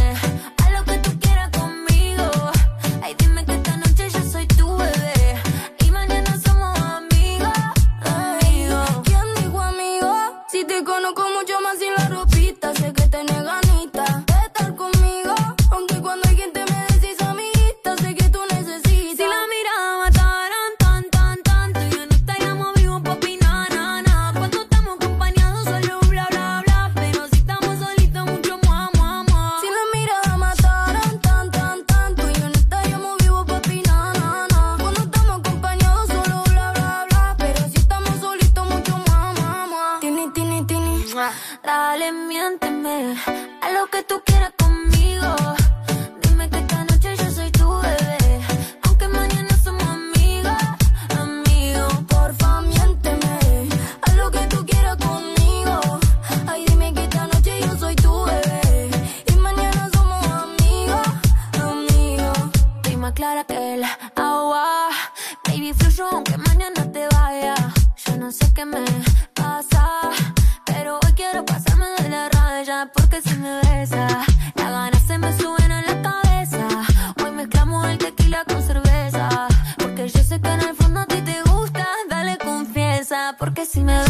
Si me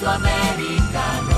A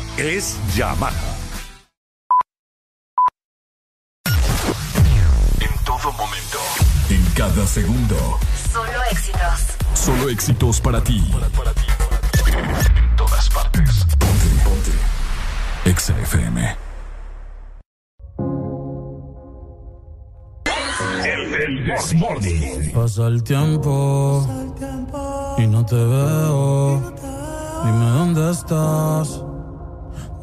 es Yamaha. En todo momento. En cada segundo. Solo éxitos. Solo éxitos para ti. En todas partes. Ponte, ponte. Exa FM. El, el Morning. Pasa el tiempo y no te veo. Dime dónde estás.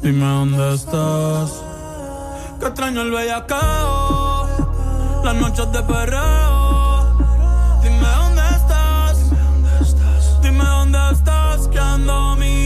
Dime dónde estás. Que extraño el bellacao. Las noches de perreo. Dime dónde estás. Dime dónde estás. Que ando mirando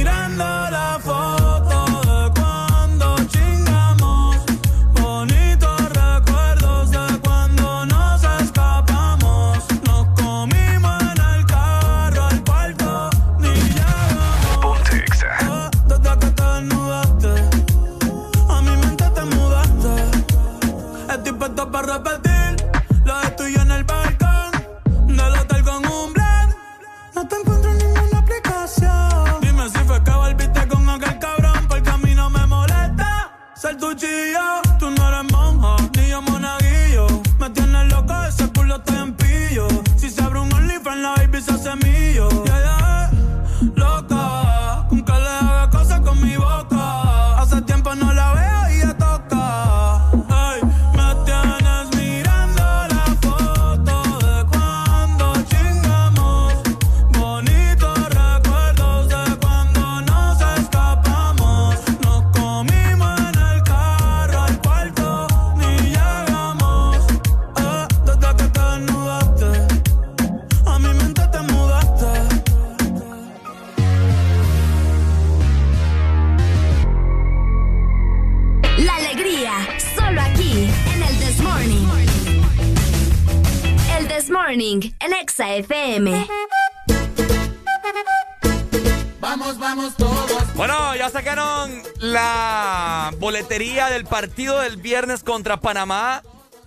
Exa FM. Vamos, vamos todos. Bueno, ya sacaron la boletería del partido del viernes contra Panamá.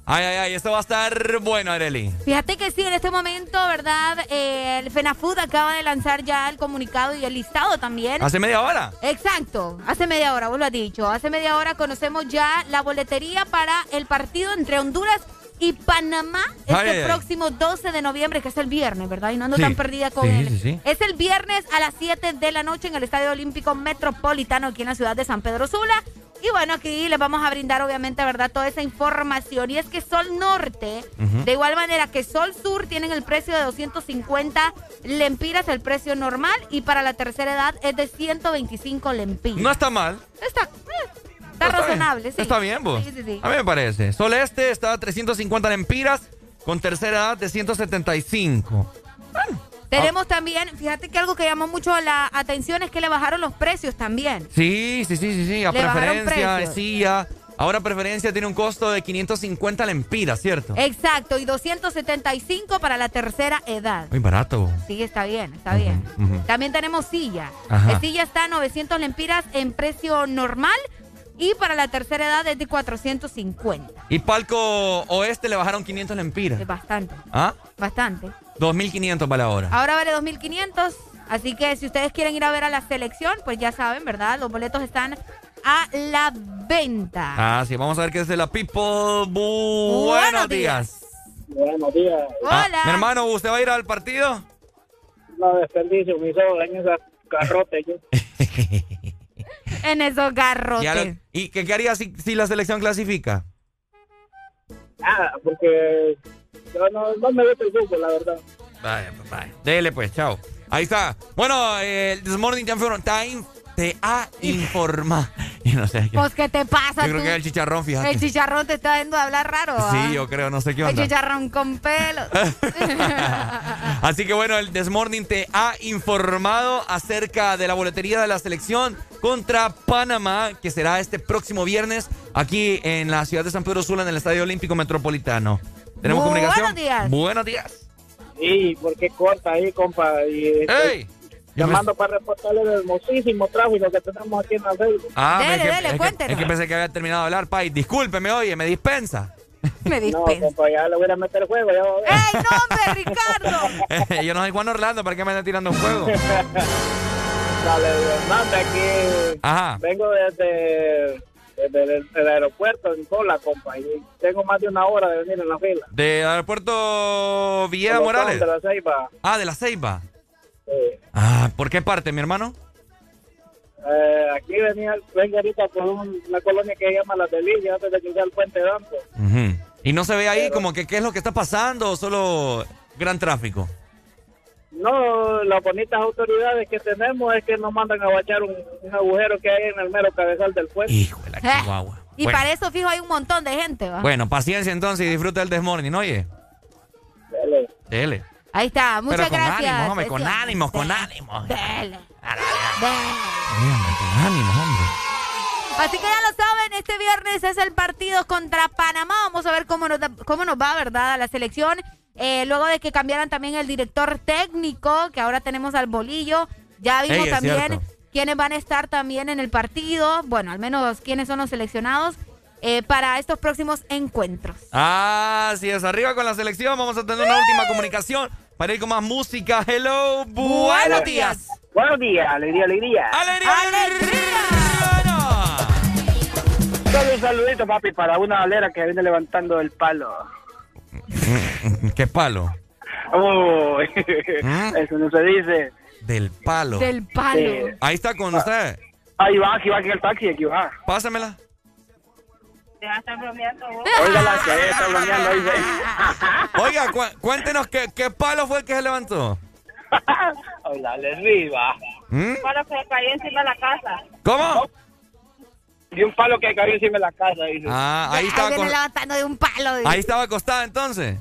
Ay, ay, ay, esto va a estar bueno, Areli. Fíjate que sí, en este momento, ¿verdad? Eh, el FENAFUD acaba de lanzar ya el comunicado y el listado también. ¿Hace media hora? Exacto, hace media hora, vos lo has dicho. Hace media hora conocemos ya la boletería para el partido entre Honduras y Panamá este Ay, ay. próximo 12 de noviembre, que es el viernes, ¿verdad? Y no ando Sí. tan perdida con Sí, él. sí, sí. Es el viernes a las 7 de la noche en el Estadio Olímpico Metropolitano aquí en la ciudad de San Pedro Sula. Y bueno, aquí les vamos a brindar obviamente, ¿verdad? Toda esa información. Y es que Sol Norte, de igual manera que Sol Sur, tienen el precio de 250 lempiras, el precio normal. Y para la tercera edad es de 125 lempiras. No está mal. Está, eh, está Está razonable, bien. sí. Está bien, vos. Sí, sí, sí. A mí me parece. Sol Este está a 350 lempiras con tercera edad de 175. Tenemos también, fíjate que algo que llamó mucho la atención es que le bajaron los precios también. Sí, sí, sí, sí, sí. A Le preferencia, sí, ya. Ahora preferencia tiene un costo de 550 lempiras, ¿cierto? Exacto, y 275 para la tercera edad. Muy barato. Sí, está bien, está bien. También tenemos silla. Ajá. La silla está a 900 lempiras en precio normal y para la tercera edad es de 450. Y Palco Oeste le bajaron 500 lempiras. Es bastante, ¿Ah? bastante. 2.500 para la hora. Ahora vale 2.500, así que si ustedes quieren ir a ver a la selección, pues ya saben, ¿verdad? Los boletos están a la venta. Ah, sí, vamos a ver qué es de la People. Bu- Buenos días. Buenos días. Ah, Hola. mi hermano, ¿usted va a ir al partido? No desperdicio mis ojos en esa garrote. Yo. En esos garrotes. Lo- ¿Y qué, qué haría si, si la selección clasifica? Ah, porque yo no, no me gusta el fútbol, la verdad. Vaya, pues, vaya. Dele pues, chao. Ahí está. Bueno, eh, el This Morning te ha, infor- te ha in- Yo no sé. Pues, ¿qué te pasa Yo creo tú? que es el chicharrón, fíjate. El chicharrón te está dando a hablar raro. ¿ah? Sí, yo creo, no sé qué El onda. chicharrón con pelo. Así que bueno, el Desmorning te ha informado acerca de la boletería de la selección contra Panamá, que será este próximo viernes aquí en la ciudad de San Pedro Sula, en el Estadio Olímpico Metropolitano. ¿Tenemos Buenos comunicación? días. Buenos días. Sí, porque corta ahí, compa. Y estoy ¡Ey! Llamando para reportarle el hermosísimo tráfico que tenemos aquí en la Facebook. Ah, Dele, es que, dele, es que- cuéntenos. es que pensé que había terminado de hablar, Pai. Discúlpeme, oye, me dispensa. Me No, dispensa. compa, ya le voy a meter juego. Ya a ver. ¡Ey, no, hombre, Ricardo! Yo no soy Juan Orlando, ¿para qué me anda tirando un juego? Dale, Hernández, aquí Ajá. vengo desde, desde el, el aeropuerto en Cola, compa. Y tengo más de una hora de venir en la fila. De aeropuerto Villa Colocón, Morales. De la Ceiba. Ah, de la Ceiba. Ah, ¿por qué parte, mi hermano? Eh, aquí venía, vengo ahorita por un- una colonia que se llama La Delicia, antes de cruzar el puente Danto. Y no se ve ahí como que qué es lo que está pasando o solo gran tráfico. No, las bonitas autoridades que tenemos es que nos mandan a bachar un, un agujero que hay en el mero cabezal del puente. Hijo de la Eh, chihuahua. Y Bueno. para eso, fijo, hay un montón de gente, ¿va? Bueno, paciencia entonces y disfruta del desmorning, oye. Dale. Dele. Ahí está, muchas Pero con gracias. ánimo, hombre, con ánimos, con ánimos. Dele. Con ánimos, hombre. Así que ya lo saben, este viernes es el partido contra Panamá. Vamos a ver cómo nos, da- cómo nos va, ¿verdad? A la selección. Eh, luego de que cambiaran también el director técnico, que ahora tenemos al bolillo. Ya vimos Ey, también quiénes van a estar también en el partido. Bueno, al menos quiénes son los seleccionados eh, para estos próximos encuentros. Ah, sí es. Arriba con la selección. Vamos a tener una última comunicación para ir con más música. Hello, buenos días. Buenos días, alegría, alegría. ¡Alegría! Solo un saludito, papi, para una alera que viene levantando el palo. ¿Qué palo? Uy, ¿Mm? eso no se dice. Del palo. Del palo. Sí. Ahí está con usted. Ahí va, aquí va, aquí el taxi, aquí va. Pásamela. Ya está bromeando vos. Óigala, que ahí está bromeando, ahí ve. Oiga, cu- cuéntenos qué, qué palo fue el que se levantó. Hola, les viva. ¿Mm? palo que cayó encima de la casa. ¿Cómo? Y un palo que cayó encima de la casa, dice. Ah, ahí Ahí estaba, con- levantando de un palo. dice. ahí estaba acostada entonces.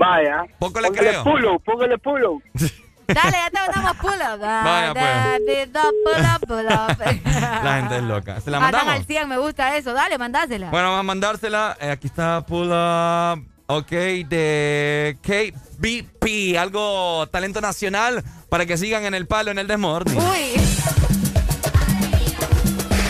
Vaya. Poco le Póngale creo. pulo, póngale pulo. Dale, ya te mandamos pull up. Vaya, pues. Pull up, pull up. La gente es loca. ¿Se la mandamos? al 100, me gusta eso. Dale, mandásela. Bueno, vamos a mandársela. Eh, aquí está pull up. Ok, de KBP. Algo talento nacional para que sigan en el palo en el Desmorning. Uy.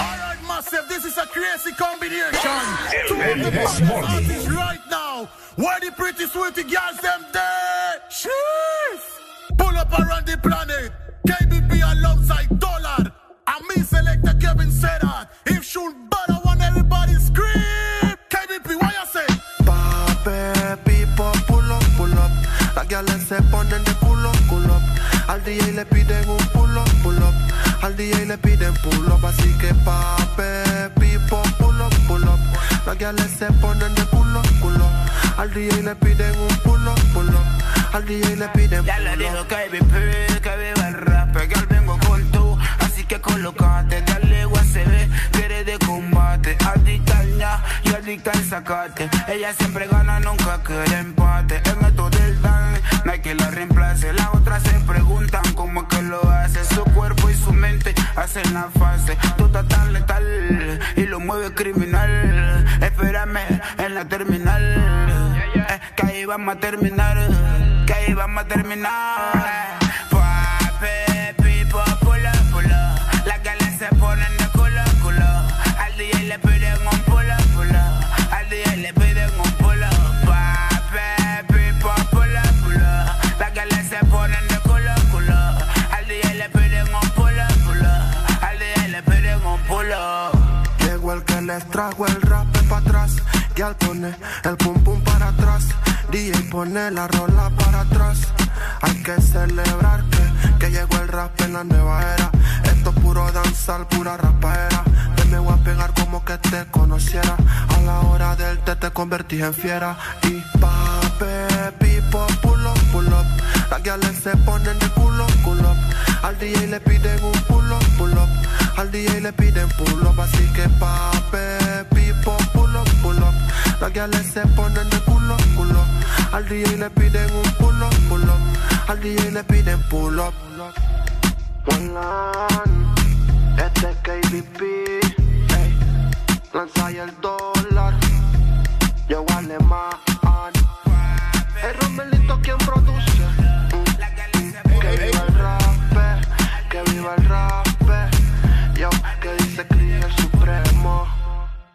Alright, massive, this is a crazy combination. El Morning. artists right now. Where the pretty sweetie girls them there? Sheesh. Pull up around the planet. KBP alongside Dollar. And me selector Kevin said that. If should better want everybody scream. KBP, what you say? Pape, pipo, pull up, pull up. Las gales se ponen de culo, culo. Al DJ le piden un pull up, pull up. Al DJ le piden pull up. Así que pape, pipo, pull up, pull up. Las gales se ponen de culo, culo. Al DJ le piden un pull up, pull up. Al DJ le piden Ya le digo que KBP, que viva el rap, que al vengo con tú, así que colocate, dale ve que eres de combate, adicta al ña y adicta al sacate, ella siempre gana, nunca quiere empate, en esto del dan, no hay que la reemplace, las otras se preguntan cómo es que lo hace, su cuerpo y su mente hacen la fase, tú estás tan letal y lo mueve criminal, espérame en la terminal, ahí vamos a terminar, que ahí vamos a terminar. Pape, pipo, pulo, pulo. Las galas se ponen de culo, culo. Al DJ le piden un pulo, pulo. Al DJ le piden un pulo. Pape, pipo, pulo, pulo. Las galas se ponen de culo, culo. Al DJ le piden un pulo, pulo. Al DJ le piden un pulo. Llegó el que les trajo el rap para atrás. Y al pone el pum pum para atrás. DJ pone la rola para atrás. Hay que celebrar que, que llegó el rap en la nueva era. Esto es puro danzar, pura rapaera. Te me voy a pegar como que te conociera. A la hora del té te convertí en fiera. Y pape, pipo, pull up, pull up. Las guiales se ponen de culo, culo. Al DJ le piden un pull up, pull up. Al DJ le piden pull up, así que pape, pipo, pull up, pull up. Las guiales se ponen de culo, culo. Al DJ le piden un pull up, pull up. Al DJ le piden pull up. One este es KBP. Lanza el dólar, yo alemán. Es Romelito quien produce. Que viva el rap, que viva el rap.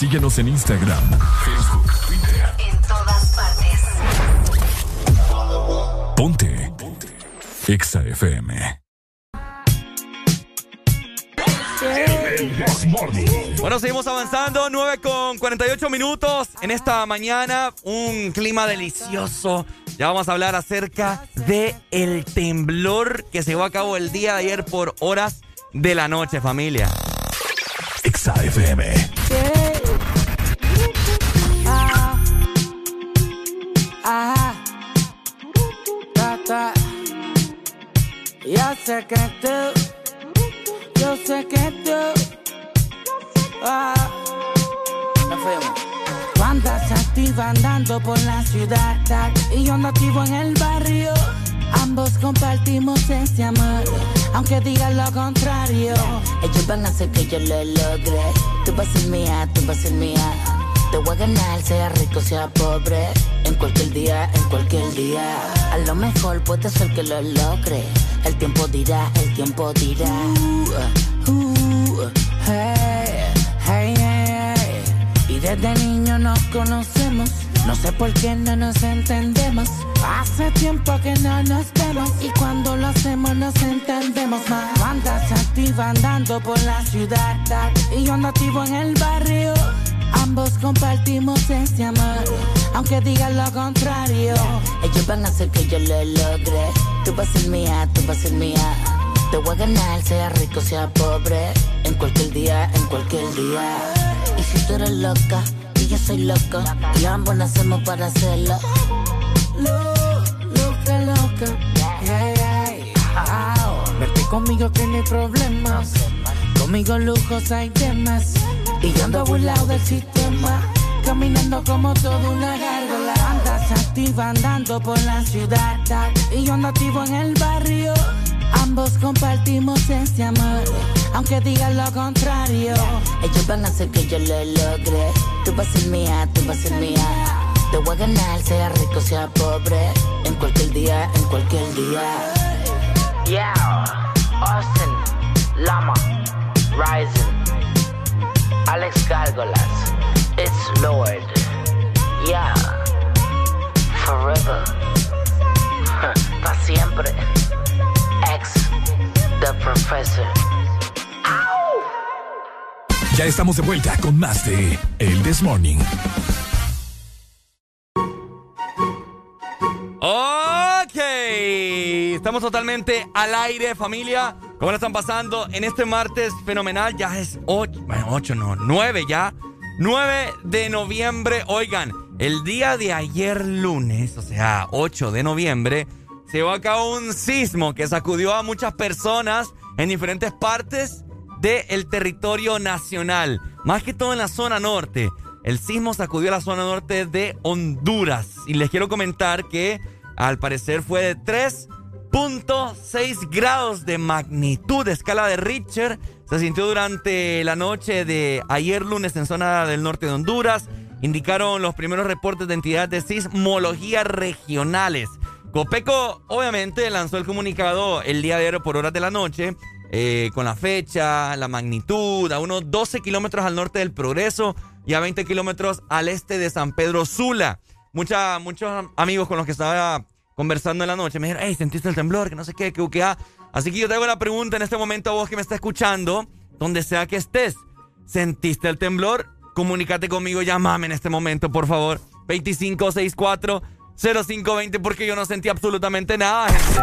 Síguenos en Instagram, Facebook, Twitter. En todas partes. Ponte. Ponte. Exa FM. Bueno, seguimos avanzando, 9 con 48 minutos en esta mañana, un clima delicioso. Ya vamos a hablar acerca de el temblor que se llevó a cabo el día de ayer por horas de la noche, familia. Exa Yo sé que tú, yo sé que tú. Ah. Nos fuimos. Tú andas activa andando por la ciudad y yo ando activo en el barrio. Ambos compartimos ese amor, aunque digan lo contrario. Ellos van a hacer que yo lo logre. Tú vas a ser mía, tú vas a ser mía. Te voy a ganar, sea rico, sea pobre. En cualquier día, en cualquier día. A lo mejor puede ser que lo logre. El tiempo dirá, el tiempo dirá. Uh, uh. Y desde niño nos conocemos. No sé por qué no nos entendemos. Hace tiempo que no nos vemos. Y cuando lo hacemos nos entendemos más. Tú Andas activa andando por la ciudad. Y yo ando activo en el barrio. Ambos compartimos ese amor. Aunque digan lo contrario. Ellos van a hacer que yo lo logre. Tú vas a ser mía, tú vas a ser mía. Te voy a ganar, sea rico, sea pobre. En cualquier día, en cualquier día. Y si tú eres loca, y yo soy loco. Y ambos nacemos para hacerlo. Lo, loca, loca. Hey, hey. Au. Vete conmigo que no hay problemas. Conmigo lujos hay temas. Y yo ando burlado del sistema. Caminando como toda una gárgola. Andas activa andando por la ciudad. Y yo ando activo en el barrio. Ambos compartimos ese amor. Aunque digan lo contrario. Ellos van a hacer que yo lo logre. Tú vas a ser mía, tú vas a ser mía. Te voy a ganar, sea rico, sea pobre. En cualquier día, en cualquier día. Yeah, Austin, Lama, Rising, Alex Gárgolas, It's Lord, Yeah, Forever, para siempre, Ex, The Professor. Ya estamos de vuelta con más de El This Morning. Ok, estamos totalmente al aire, familia. ¿Cómo la están pasando en este martes fenomenal? Ya es 8, bueno, 8 no, 9 ya. 9 de noviembre. Oigan, el día de ayer lunes, o sea, 8 de noviembre, se llevó a cabo un sismo que sacudió a muchas personas en diferentes partes del territorio nacional, más que todo en la zona norte. El sismo sacudió la zona norte de Honduras y les quiero comentar que al parecer fue de 3.6 grados de magnitud, escala de Richter. Se sintió durante la noche de ayer lunes en zona del norte de Honduras. Indicaron los primeros reportes de entidades de sismología regionales. Copeco obviamente lanzó el comunicado el día de ayer por horas de la noche eh, con la fecha, la magnitud, a unos 12 kilómetros al norte del Progreso y a 20 kilómetros al este de San Pedro Sula. Mucha, muchos amigos con los que estaba conversando en la noche me dijeron, hey, ¿sentiste el temblor? Que no sé qué, que ha. Así que yo te hago la pregunta en este momento a vos que me está escuchando, donde sea que estés. ¿Sentiste el temblor? Comunícate conmigo, llámame en este momento, por favor. 2564 0520 porque yo no sentí absolutamente nada, gente.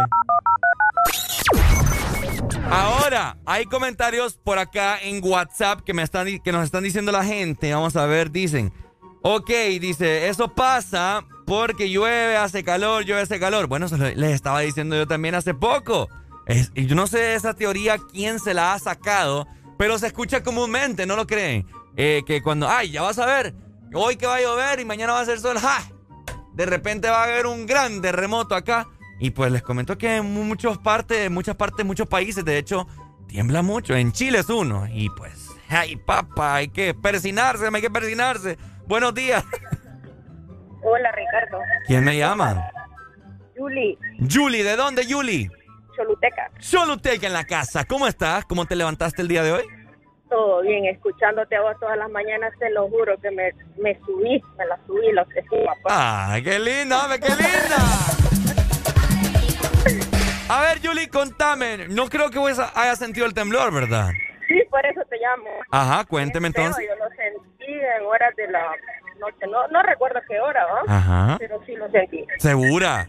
Ahora, hay comentarios por acá en WhatsApp que, me están, que nos están diciendo la gente. Vamos a ver, dicen. Ok, dice, eso pasa porque llueve, hace calor, llueve, hace calor. Bueno, eso les estaba diciendo yo también hace poco. y yo no sé esa teoría quién se la ha sacado, pero se escucha comúnmente, ¿no lo creen? Eh, que cuando, ay, ya vas a ver, hoy que va a llover y mañana va a ser sol, ¡ja! De repente va a haber un gran terremoto acá. Y pues les comento que en muchas partes, muchas partes, muchos países, de hecho, tiembla mucho. En Chile es uno. Y pues, ay, papá, hay que persinarse, hay que persinarse. Buenos días. Hola, Ricardo. ¿Quién me llama? Julie. Julie, ¿de dónde, Julie? Choluteca. Choluteca en la casa. ¿Cómo estás? ¿Cómo te levantaste el día de hoy? Todo bien, escuchándote a vos todas las mañanas, te lo juro que me, me subí, me la subí, lo que sí, papá. ¡Ay, qué linda, qué linda! A ver, Julie, contame. No creo que vos hayas sentido el temblor, ¿verdad? Sí, por eso te llamo. Ajá, cuénteme entonces. Yo lo sentí en horas de la noche. No, no recuerdo qué hora, ¿no? Ajá. Pero sí lo sentí. ¿Segura?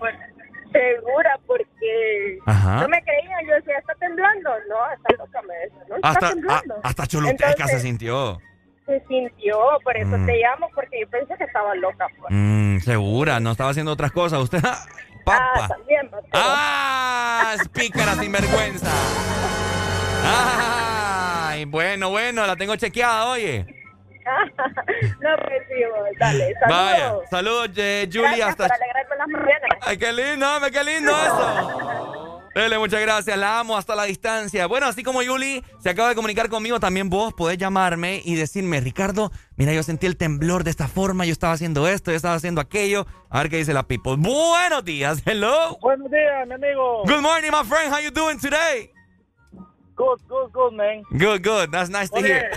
segura, porque no me creían. Yo decía, ¿está temblando? No, está loca, me decía. No, está hasta, temblando. hasta Choluteca se sintió. Se sintió, por eso te mm. llamo, porque yo pensé que estaba loca. Pues. Mm, segura, no estaba haciendo otras cosas. Usted, papa. Ah, también, Ah, pícara sinvergüenza. Ay, bueno, bueno, la tengo chequeada, oye. no recibo, dale, saludos. Vaya, saludos, eh, Julia. hasta... Para alegrarme las mañanas. Ay, qué lindo, qué lindo eso. Dele, muchas gracias, la amo hasta la distancia. Bueno, así como Julie se acaba de comunicar conmigo, también vos podés llamarme y decirme, Ricardo, mira, yo sentí el temblor de esta forma, yo estaba haciendo esto, yo estaba haciendo aquello. A ver qué dice la people. Buenos días, hello. Buenos días, mi amigo. Good morning, my friend. How you doing today? Good, good, good, man. Good, good. That's nice to hear.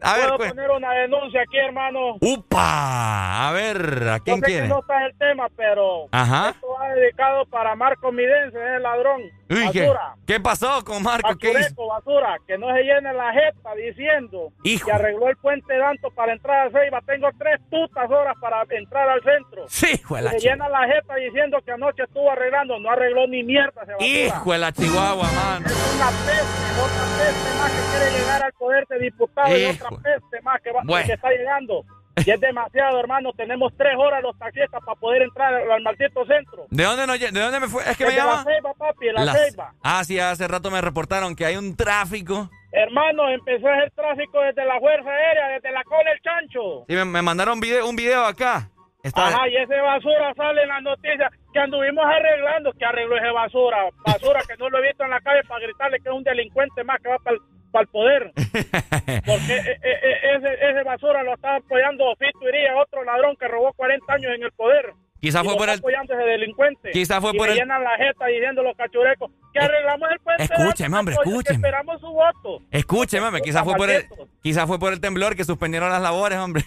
A ver, pues. poner una denuncia aquí, hermano. ¡Upa! A ver, ¿a quién no sé quiere? Que no está el tema, pero Ajá. esto va dedicado para Marco Midense, es ladrón. Uy, basura. ¿qué, ¿qué, pasó con Marco? ¿Qué hizo? basura, que no se llene la jeta diciendo Hijo. que arregló el puente Danto para entrar a Ceiba. Tengo tres putas horas para entrar al centro. Sí, juela. Se llena la jeta diciendo que anoche estuvo arreglando, no arregló ni mierda. Ese Hijo de la Chihuahua, mano. Es una peste, otra peste más que quiere llegar al poder de diputado y otra peste más que, va, que está llegando. Y es demasiado, hermano. Tenemos tres horas los taxistas para poder entrar al maldito centro. ¿De dónde, no, ¿De dónde me fue? Es que me llama. La Ceiba, papi, la Ceiba. Ah, sí, hace rato me reportaron que hay un tráfico. Hermano, empezó a hacer tráfico desde la Fuerza Aérea, desde la cola el chancho. Sí, me, mandaron video, un video acá. Ajá, y ese basura sale en las noticias que anduvimos arreglando, que arregló ese basura. Basura que no lo he visto en la calle para gritarle que es un delincuente más que va para el para el poder. Porque e, e, e, ese, ese, basura lo está apoyando Fito Iría, otro ladrón que robó 40 años en el poder. Quizás fue por el. apoyando ese delincuente. Quizás fue por el. llenan la jeta diciendo los cachurecos que arreglamos el puente. Escúcheme, hombre, escúcheme. Esperamos su voto. Escúcheme, hombre. Quizás fue, por el, quizás fue por el temblor que suspendieron las labores, hombre.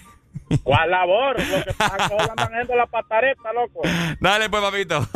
¿Cuál labor? Lo que pasa la patareta, loco. Dale, pues, papito.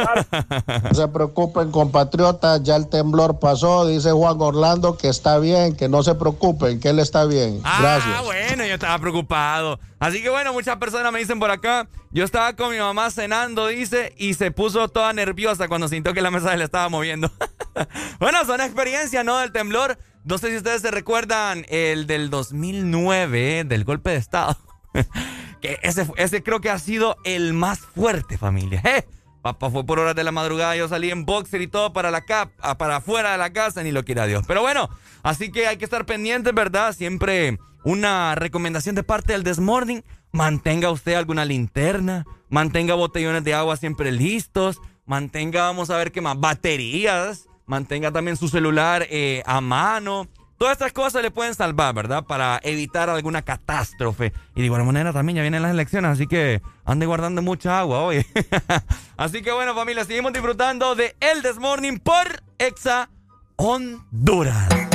No se preocupen, compatriotas, ya el temblor pasó. Dice Juan Orlando que está bien, que no se preocupen, que él está bien. Ah, Gracias. bueno, yo estaba preocupado. Así que bueno, muchas personas me dicen por acá, yo estaba con mi mamá cenando, dice, y se puso toda nerviosa cuando sintió que la mesa se le estaba moviendo. bueno, son experiencias, ¿no? Del temblor. No sé si ustedes se recuerdan el del 2009, del golpe de Estado. que ese, ese creo que ha sido el más fuerte, familia. ¿eh? Papá fue por horas de la madrugada, yo salí en boxer y todo para la cap, ah, para afuera de la casa, ni lo quiera Dios. Pero bueno, así que hay que estar pendientes, ¿verdad? Siempre una recomendación de parte del Desmorning. Mantenga usted alguna linterna, mantenga botellones de agua siempre listos, mantenga, vamos a ver qué más, baterías, mantenga también su celular eh, a mano. Todas estas cosas le pueden salvar, ¿verdad? Para evitar alguna catástrofe. Y de igual manera también ya vienen las elecciones, así que ande guardando mucha agua hoy. así que bueno, familia, seguimos disfrutando de El This Morning por Exa Honduras.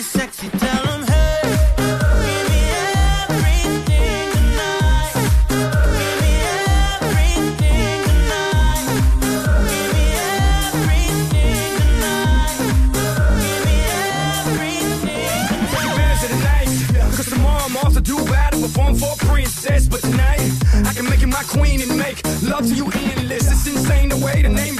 know. somebody sexy, tell them perform for a princess, but tonight I can make you my queen and make love to you endless. It's insane the way the name growing,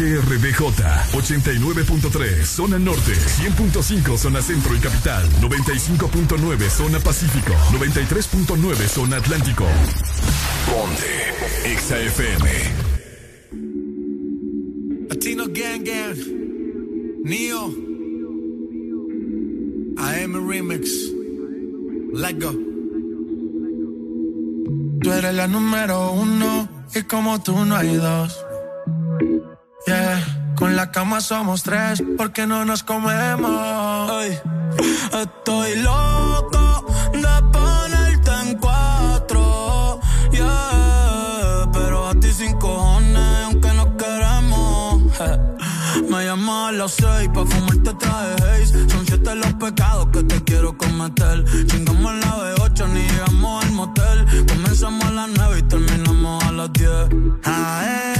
HRBJ 89.3 zona norte, 100.5 zona centro y capital, 95.9 zona pacífico, 93.9 zona atlántico. Ponte XAFM. Latino Gang Gang, Neo, AM Remix, Lego. Tú eres la número uno y como tú no hay dos. Yeah, con la cama somos tres porque no nos comemos. estoy loco de ponerte en cuatro. Yeah, pero a ti sin cojones, aunque no queremos. Me llamas a las seis pa' fumarte traje haze. Son siete los pecados que te quiero cometer. Chingamos la B8, ni llegamos al motel. Comenzamos a las nueve y terminamos a las diez. AM, cuando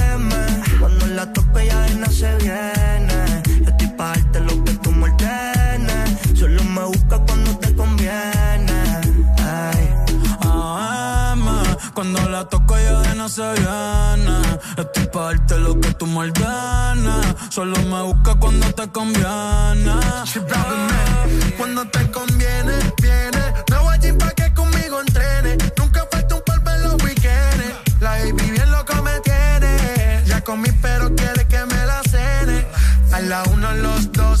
no se viene. Estoy pa' darte lo que tú me. Solo me busca cuando te conviene. Cuando te conviene, viene. No voy a pa' que conmigo entrene. Nunca falta un polvo en los weekends. La baby bien loco me tiene. Ya comí, pero quiere que me la cene. A la uno, los dos,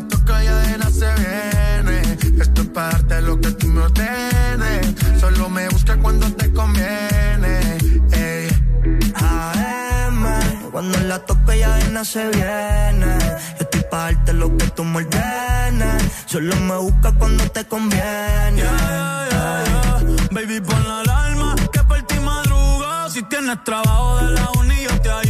La toca ya de nada se viene. Esto es parte de lo que tú me ordenes. Solo me busca cuando te conviene. Ey. AM, cuando la tope ya de nada se viene. Estoy pa' darte lo que tú me ordenes. Solo me busca cuando te conviene. Baby, pon la alarma que por ti madruga. Si tienes trabajo de la uni, yo te ayudo.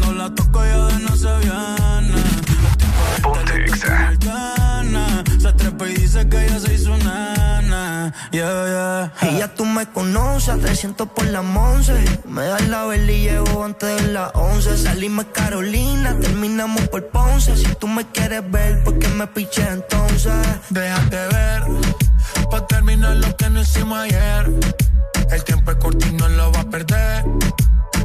Cuando la toco ya de no se viene. Ponte Exa. Se trepa y dice que ella se hizo nana. Yeah, yeah. Y ya tú me conoces, a 300 por la once. Me das la vela y llego antes de las 11. Salimos Carolina, terminamos por Ponce. Si tú me quieres ver, ¿por qué me piché entonces? Déjate ver, pa' terminar lo que no hicimos ayer. El tiempo es corto y no lo va a perder.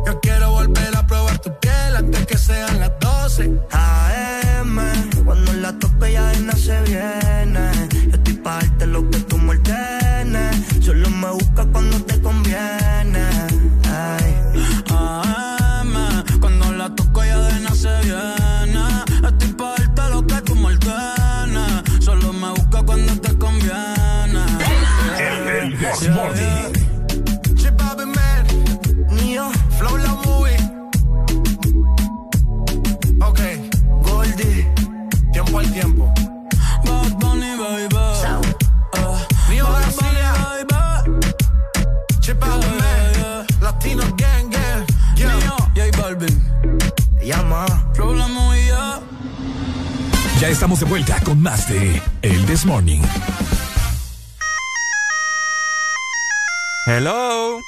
Yo quiero volver a probar tu piel antes que sean las 12. AM, cuando la tope ya nada se viene. Yo Ya estamos de vuelta con más de El This Morning. Hello.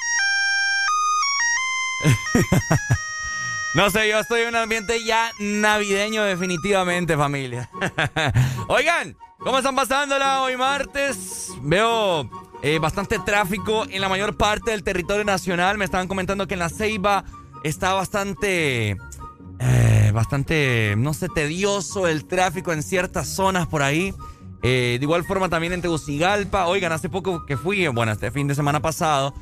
no sé, yo estoy en un ambiente ya navideño definitivamente, familia. Oigan, ¿cómo están pasándola hoy martes? Veo eh, bastante tráfico en la mayor parte del territorio nacional. Me estaban comentando que en la Ceiba está bastante... eh, bastante, no sé, tedioso el tráfico en ciertas zonas por ahí. Eh, de igual forma también en Tegucigalpa. Oigan, hace poco que fui, bueno, este fin de semana pasado,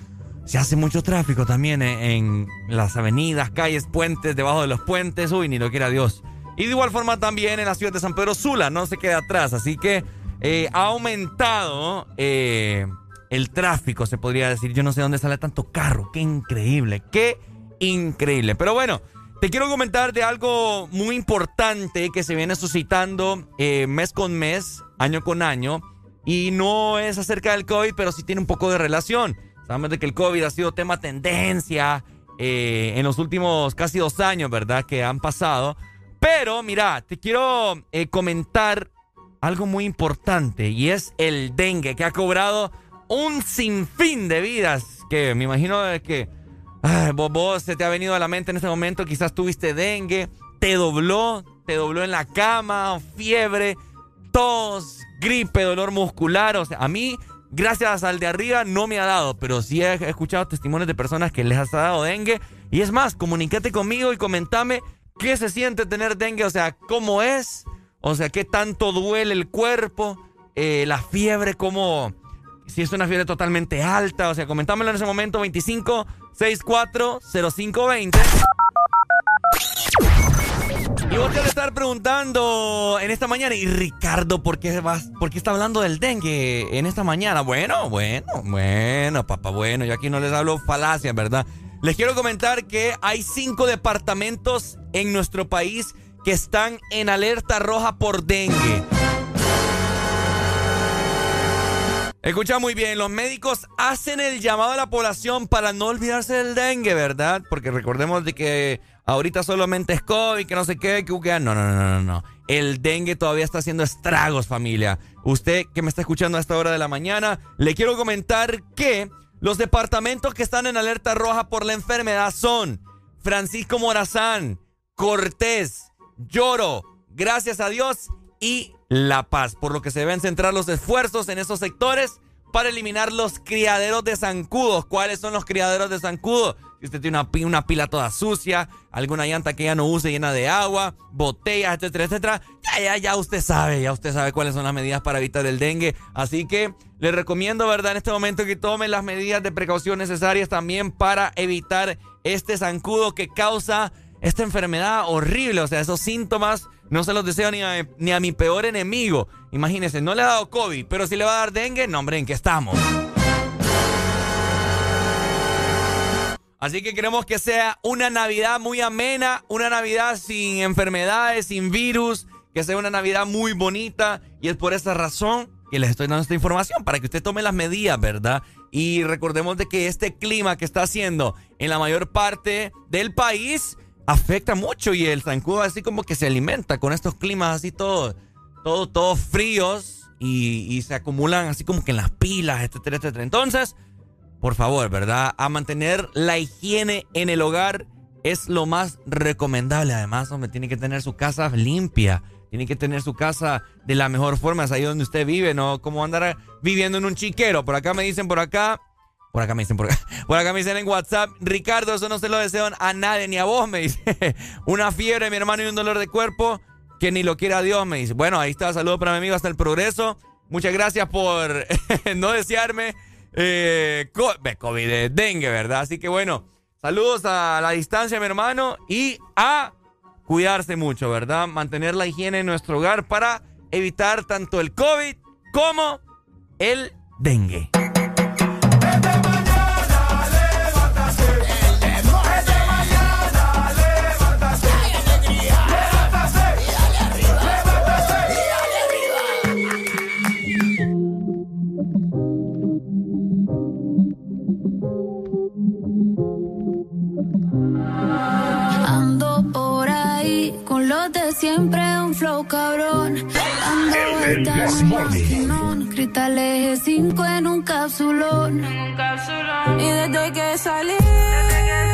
se hace mucho tráfico también en, en las avenidas, calles, puentes, debajo de los puentes. Uy, ni lo quiera Dios. Y de igual forma también en la ciudad de San Pedro Sula, no se queda atrás. Así que eh, ha aumentado eh, el tráfico, se podría decir. Yo no sé dónde sale tanto carro. Qué increíble, qué increíble. Pero bueno, te quiero comentar de algo muy importante que se viene suscitando eh, mes con mes, año con año. Y no es acerca del COVID, pero sí tiene un poco de relación. Sabemos de que el COVID ha sido tema tendencia eh, en los últimos casi dos años, ¿verdad? Que han pasado. Pero mira, te quiero eh, comentar algo muy importante y es el dengue que ha cobrado un sinfín de vidas. Que me imagino que vos, se te ha venido a la mente en este momento, quizás tuviste dengue, te dobló, te dobló en la cama, fiebre, tos, gripe, dolor muscular. O sea, a mí, gracias al de arriba, no me ha dado, pero sí he escuchado testimonios de personas que les ha dado dengue. Y es más, comunícate conmigo y comentame qué se siente tener dengue, o sea, cómo es, o sea, qué tanto duele el cuerpo, eh, la fiebre, cómo si es una fiebre totalmente alta. O sea, comentámoslo en ese momento, 25 64 0520. Y vos te vas a estar preguntando en esta mañana, y Ricardo, ¿por qué, vas, ¿por qué está hablando del dengue en esta mañana? Bueno, bueno, bueno, papá, bueno, yo aquí no les hablo falacias, ¿verdad? Les quiero comentar que hay cinco departamentos en nuestro país que están en alerta roja por dengue. Escucha muy bien, los médicos hacen el llamado a la población para no olvidarse del dengue, ¿verdad? Porque recordemos de que ahorita solamente es COVID, que no sé qué, que no, no, no, no, no. El dengue todavía está haciendo estragos, familia. Usted que me está escuchando a esta hora de la mañana, le quiero comentar que los departamentos que están en alerta roja por la enfermedad son Francisco Morazán, Cortés, Lloro, gracias a Dios y la Paz, por lo que se deben centrar los esfuerzos en esos sectores para eliminar los criaderos de zancudos. ¿Cuáles son los criaderos de zancudos? Si usted tiene una, una, pila toda sucia, alguna llanta que ya no use llena de agua, botellas, etcétera, etcétera, ya, ya, ya usted sabe, ya usted sabe cuáles son las medidas para evitar el dengue. Así que le recomiendo, ¿verdad?, en este momento que tome las medidas de precaución necesarias también para evitar este zancudo que causa esta enfermedad horrible, o sea, esos síntomas no se los deseo ni a, ni a mi peor enemigo. Imagínense, no le ha dado COVID, pero si le va a dar dengue, no, hombre, ¿en qué estamos? Así que queremos que sea una Navidad muy amena, una Navidad sin enfermedades, sin virus, que sea una Navidad muy bonita. Y es por esa razón que les estoy dando esta información, para que usted tome las medidas, ¿verdad? Y recordemos de que este clima que está haciendo en la mayor parte del país afecta mucho y el zancudo así como que se alimenta con estos climas así todos todo, todo fríos y, se acumulan así como que en las pilas, etcétera, etcétera. Entonces, por favor, ¿verdad? A mantener la higiene en el hogar es lo más recomendable. Además, hombre, tiene que tener su casa limpia. Tiene que tener su casa de la mejor forma. Es ahí donde usted vive, ¿no? Como andar viviendo en un chiquero. Por acá me dicen, por acá, por acá me dicen, por por acá me dicen en WhatsApp, Ricardo, eso no se lo deseo a nadie, ni a vos, me dice. Una fiebre, mi hermano, y un dolor de cuerpo que ni lo quiera Dios, me dice. Bueno, ahí está, saludo para mi amigo hasta el progreso. Muchas gracias por no desearme eh, COVID, de dengue, ¿verdad? Así que bueno, saludos a la distancia, mi hermano, y a cuidarse mucho, ¿verdad? Mantener la higiene en nuestro hogar para evitar tanto el COVID como el dengue. Siempre un flow cabrón. Ando el, el Cristales 5 en un capsulón. Y desde que salí. nos vamos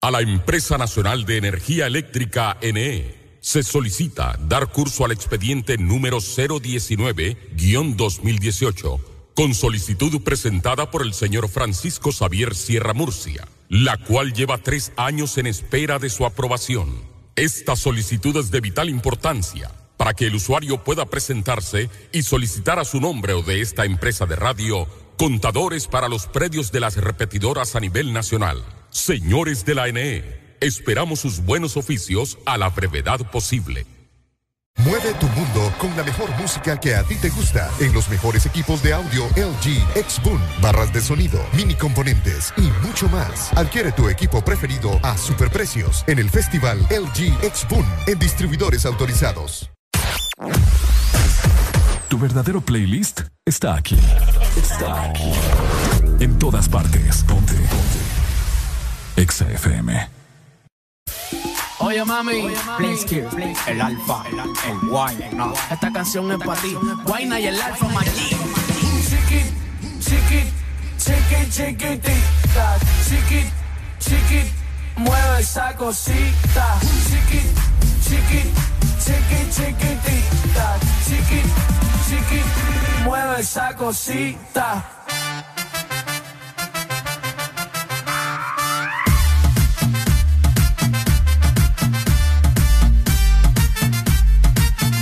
A la Empresa Nacional de Energía Eléctrica NE se solicita dar curso al expediente número 019-2018 con solicitud presentada por el señor Francisco Xavier Sierra Murcia, la cual lleva tres años en espera de su aprobación. Esta solicitud es de vital importancia para que el usuario pueda presentarse y solicitar a su nombre o de esta empresa de radio contadores para los predios de las repetidoras a nivel nacional. Señores de la NE, esperamos sus buenos oficios a la brevedad posible. Mueve tu mundo con la mejor música que a ti te gusta en los mejores equipos de audio LG, X-Boom, barras de sonido, mini componentes y mucho más. Adquiere tu equipo preferido a superprecios en el festival LG X-Boom en distribuidores autorizados. Tu verdadero playlist está aquí. Está aquí. En todas partes. Ponte. Ponte. Exa FM. Oye mami, Blinsky, el alfa, el guay. No, esta canción es para ti. Guayna y el alfa Maggi. Chiqui, chiqui, chiqui, chiquitita. Chiqui, chiqui, mueve esa cosita. Chiqui, chiqui, chiqui, chiquitita. Chiqui, chiqui, mueve esa cosita.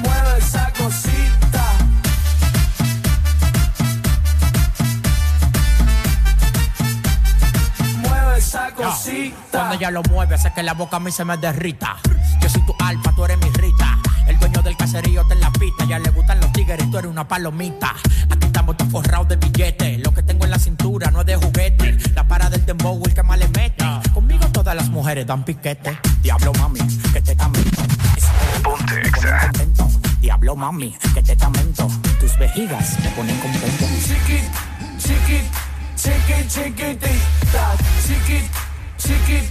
Mueve esa cosita. Mueve esa cosita. Cuando ella lo mueve, hace que la boca a mí se me derrita. Yo soy tu alfa, tú eres mi caserío está en la pista. Ya le gustan los tigres, tú eres una palomita. Aquí estamos todos forrados de billetes. Lo que tengo en la cintura no es de juguete. La para del dembow, el que más le mete. Conmigo todas las mujeres dan piquete. Diablo mami, que te tamento. Ponte contento. Diablo mami, que te tamento. Tus vejigas me ponen contento. Chiqui, chiqui, chiqui, chiquitita. Chiqui, chiqui,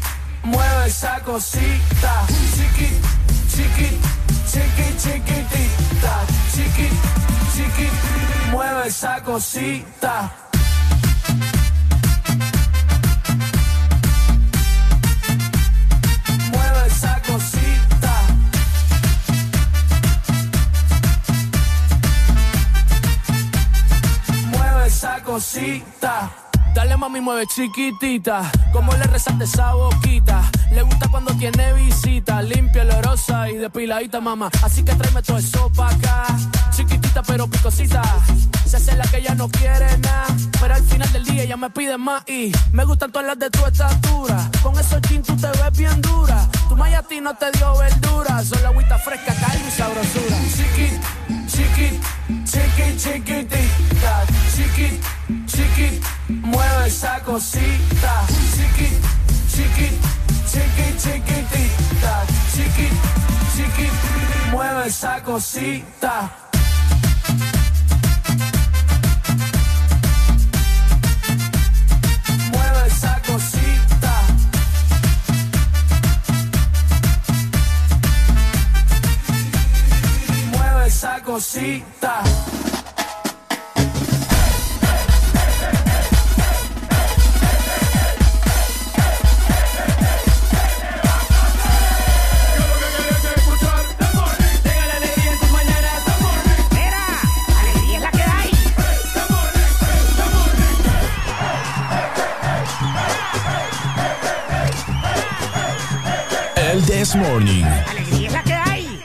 esa cosita, chiqui, chiqui, chiqui, chiquitita, chiqui, chiqui, mueve esa cosita. Mueve esa cosita. Mueve esa cosita. Dale mami, mueve chiquitita. Como le resalte esa boquita. Le gusta cuando tiene visita. Limpia, olorosa y depiladita, mamá. Así que tráeme todo eso pa' acá. Chiquitita pero picosita. Se hace la que ya no quiere nada. Pero al final del día ella me pide más. Y me gustan todas las de tu estatura. Con esos jeans tú te ves bien dura. Tu maya a ti no te dio verdura. Solo agüita fresca, calma y sabrosura. Chiquit, chiquit, chiquit, chiquitita. Chiquit, chiquit, mueve esa cosita. Chiquit, chiquit, chiquit, chiquitita. Chiquit, chiquit, mueve esa cosita. Mueve esa cosita. Mueve esa cosita. El This Morning. Alegría es la que hay.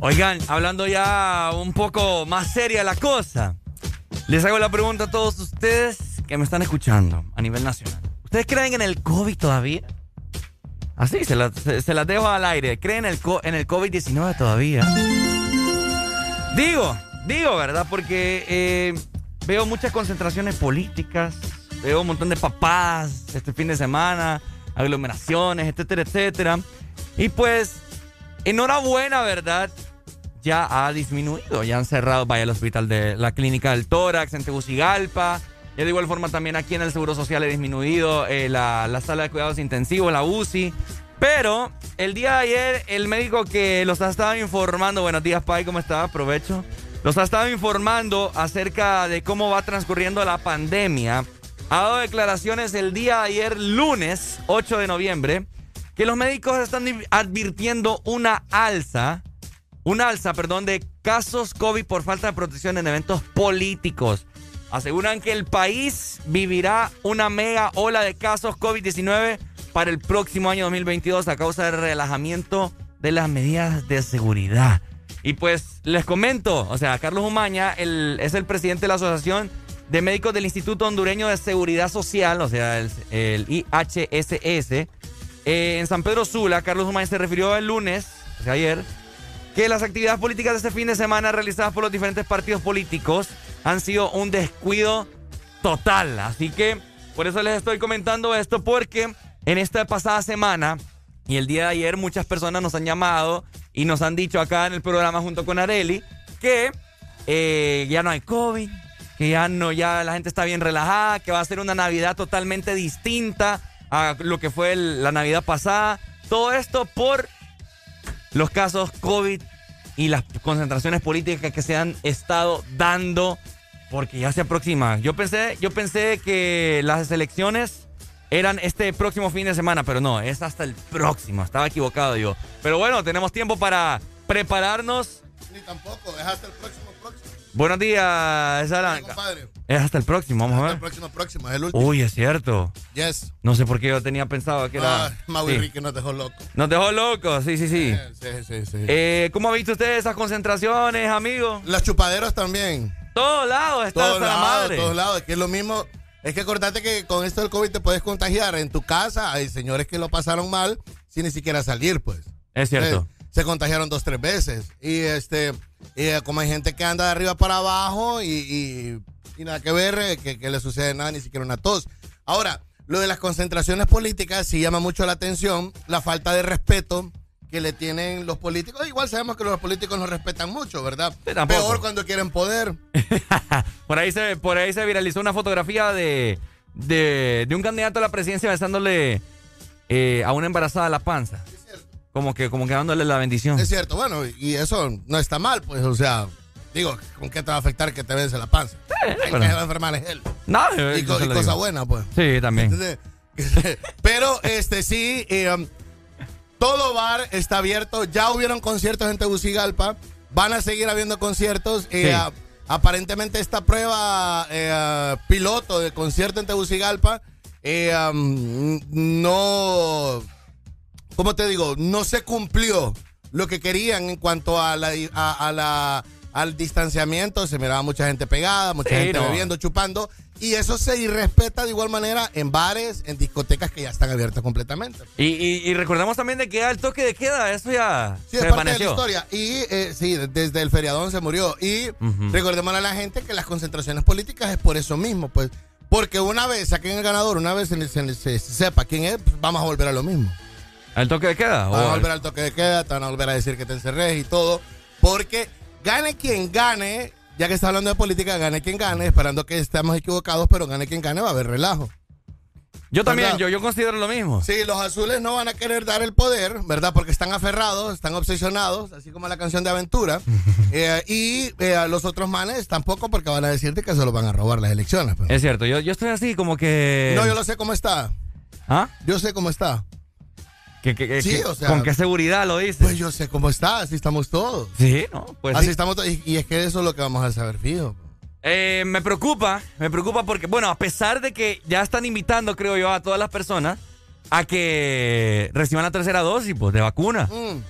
Oigan, hablando ya un poco más seria la cosa, les hago la pregunta a todos ustedes que me están escuchando a nivel nacional. ¿Ustedes creen en el COVID todavía? Así, se, la- se- se las dejo al aire. ¿Creen en el, en el COVID-19 todavía? Digo, digo, ¿verdad? Porque eh, veo muchas concentraciones políticas, veo un montón de papás este fin de semana, aglomeraciones, etcétera, etcétera. Y pues, enhorabuena, ¿verdad? Ya ha disminuido, ya han cerrado, vaya al hospital de la clínica del tórax en Tegucigalpa. Ya de igual forma también aquí en el Seguro Social ha disminuido eh, la, la sala de cuidados intensivos, la UCI. Pero el día de ayer el médico que los ha estado informando, buenos días Pai, ¿cómo está? Aprovecho. Los ha estado informando acerca de cómo va transcurriendo la pandemia. Ha dado declaraciones el día de ayer, lunes 8 de noviembre, que los médicos están advirtiendo una alza, una alza, perdón, de casos COVID por falta de protección en eventos políticos. Aseguran que el país vivirá una mega ola de casos COVID-19 para el próximo año 2022 a causa del relajamiento de las medidas de seguridad. Y pues les comento, o sea, Carlos Umaña es el presidente de la Asociación de Médicos del Instituto Hondureño de Seguridad Social, o sea, el, IHSS. Eh, en San Pedro Sula, Carlos Umaña se refirió el lunes, o sea, ayer, que las actividades políticas de este fin de semana realizadas por los diferentes partidos políticos han sido un descuido total. Así que por eso les estoy comentando esto porque en esta pasada semana y el día de ayer muchas personas nos han llamado y nos han dicho acá en el programa junto con Areli que eh, ya no hay COVID, que ya no, ya la gente está bien relajada, que va a ser una Navidad totalmente distinta a lo que fue la Navidad pasada. Todo esto por los casos COVID y las concentraciones políticas que se han estado dando porque ya se aproxima. Yo pensé, yo pensé que las elecciones eran este próximo fin de semana, pero no, es hasta el próximo. Estaba equivocado yo. Pero bueno, tenemos tiempo para prepararnos. Ni tampoco, es hasta el próximo. Buenos días, Alan. Es hasta el próximo, vamos a El ver. próximo próximo, es el último. Uy, es cierto. Yes. No sé por qué yo tenía pensado que era. Ah, Maui Sí. Ricky nos dejó loco. Nos dejó locos, sí, sí, sí. Sí, sí, sí. Eh, ¿Cómo ha visto usted esas concentraciones, amigo? Los chupaderos también. Todos lados está Todos hasta la madre. todos lados. Es que es lo mismo. Es que acordate que con esto del COVID te puedes contagiar. En tu casa hay señores que lo pasaron mal sin ni siquiera salir, pues. Es cierto. Eh, se contagiaron dos, tres veces. Y este, y, eh, como hay gente que anda de arriba para abajo y, y- y nada que ver, eh, que, que le sucede nada, ni siquiera una tos. Ahora, lo de las concentraciones políticas sí llama mucho la atención, la falta de respeto que le tienen los políticos. Igual sabemos que los políticos nos respetan mucho, ¿verdad? tampoco. Peor cuando quieren poder. Por ahí se, por ahí se viralizó una fotografía de, de, de un candidato a la presidencia besándole eh, a una embarazada la panza. Como que, como que dándole la bendición. Es cierto, bueno, y eso no está mal, pues, o sea, digo, ¿con qué te va a afectar que te bese la panza? El que se va a enfermar es él. No, y, co- y cosa digo. buena, pues. Sí, también. Entonces, Pero, este, sí, eh, um, todo bar está abierto. Ya hubieron conciertos en Tegucigalpa. Van a seguir habiendo conciertos. Eh, Sí. a- aparentemente esta prueba eh, piloto de concierto en Tegucigalpa eh, um, no, ¿cómo te digo? No se cumplió lo que querían en cuanto a la, a, a la al distanciamiento. Se miraba mucha gente pegada, mucha Sí, gente no. bebiendo, chupando. Y eso se irrespeta de igual manera en bares, en discotecas que ya están abiertas completamente. Y, y, y recordemos también de que ya el toque de queda, eso ya Sí, se es parte de la historia. Y eh, sí, desde el feriadón se murió. Y recordemos a la gente que las concentraciones políticas es por eso mismo, pues. Porque una vez saquen el ganador, una vez se, se- se sepa quién es, pues, vamos a volver a lo mismo. ¿Al toque de queda? Van a ¿O al- volver al toque de queda, te van a volver a decir que te encerres y todo. Porque gane quien gane, ya que está hablando de política, gane quien gane, esperando que estemos equivocados, pero gane quien gane, va a haber relajo. Yo también, ¿Verdad? yo, yo considero lo mismo. Sí, los azules no van a querer dar el poder, ¿verdad? Porque están aferrados, están obsesionados, así como la canción de Aventura. Eh, y eh, los otros manes tampoco, porque van a decirte que se los van a robar las elecciones. pues. Es cierto, yo, yo estoy así como que... No, yo lo sé cómo está. ¿Ah? Yo sé cómo está. Sí, o sea- ¿Con qué seguridad lo dices? Pues yo sé cómo está, así estamos todos. Sí, ¿no? Pues así sí. estamos todos. Y, y es que eso es lo que vamos a saber, fijo. Eh, me preocupa, me preocupa porque, bueno, a pesar de que ya están invitando, creo yo, a todas las personas a que reciban la tercera dosis pues, de vacuna. Mm.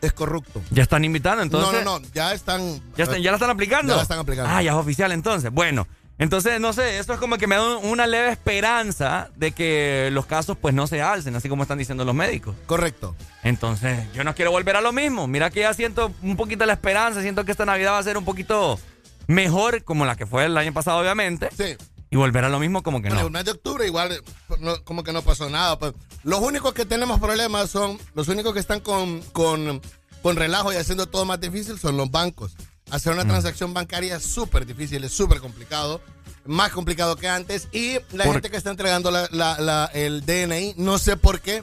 Es corrupto. Ya están invitando, entonces... no, no, no, ya están. ¿Ya, están- ya la están aplicando? Ya la están aplicando. Ah, ya es oficial entonces. Bueno, entonces, no sé, esto es como que me da un- una leve esperanza de que los casos pues no se alcen, así como están diciendo los médicos. Correcto. Entonces, yo no quiero volver a lo mismo. Mira que ya siento un poquito la esperanza, siento que esta Navidad va a ser un poquito mejor, como la que fue el año pasado, obviamente. Sí. Y volver a lo mismo como que Bueno, no. el mes de octubre igual no- como que no pasó nada. pues. Los únicos que tenemos problemas son, los únicos que están con, con, con relajo y haciendo todo más difícil son los bancos. Hacer Mm. una transacción bancaria es súper difícil, es súper complicado, más complicado que antes. Y la gente que está entregando la- la- la- el DNI, no sé por qué,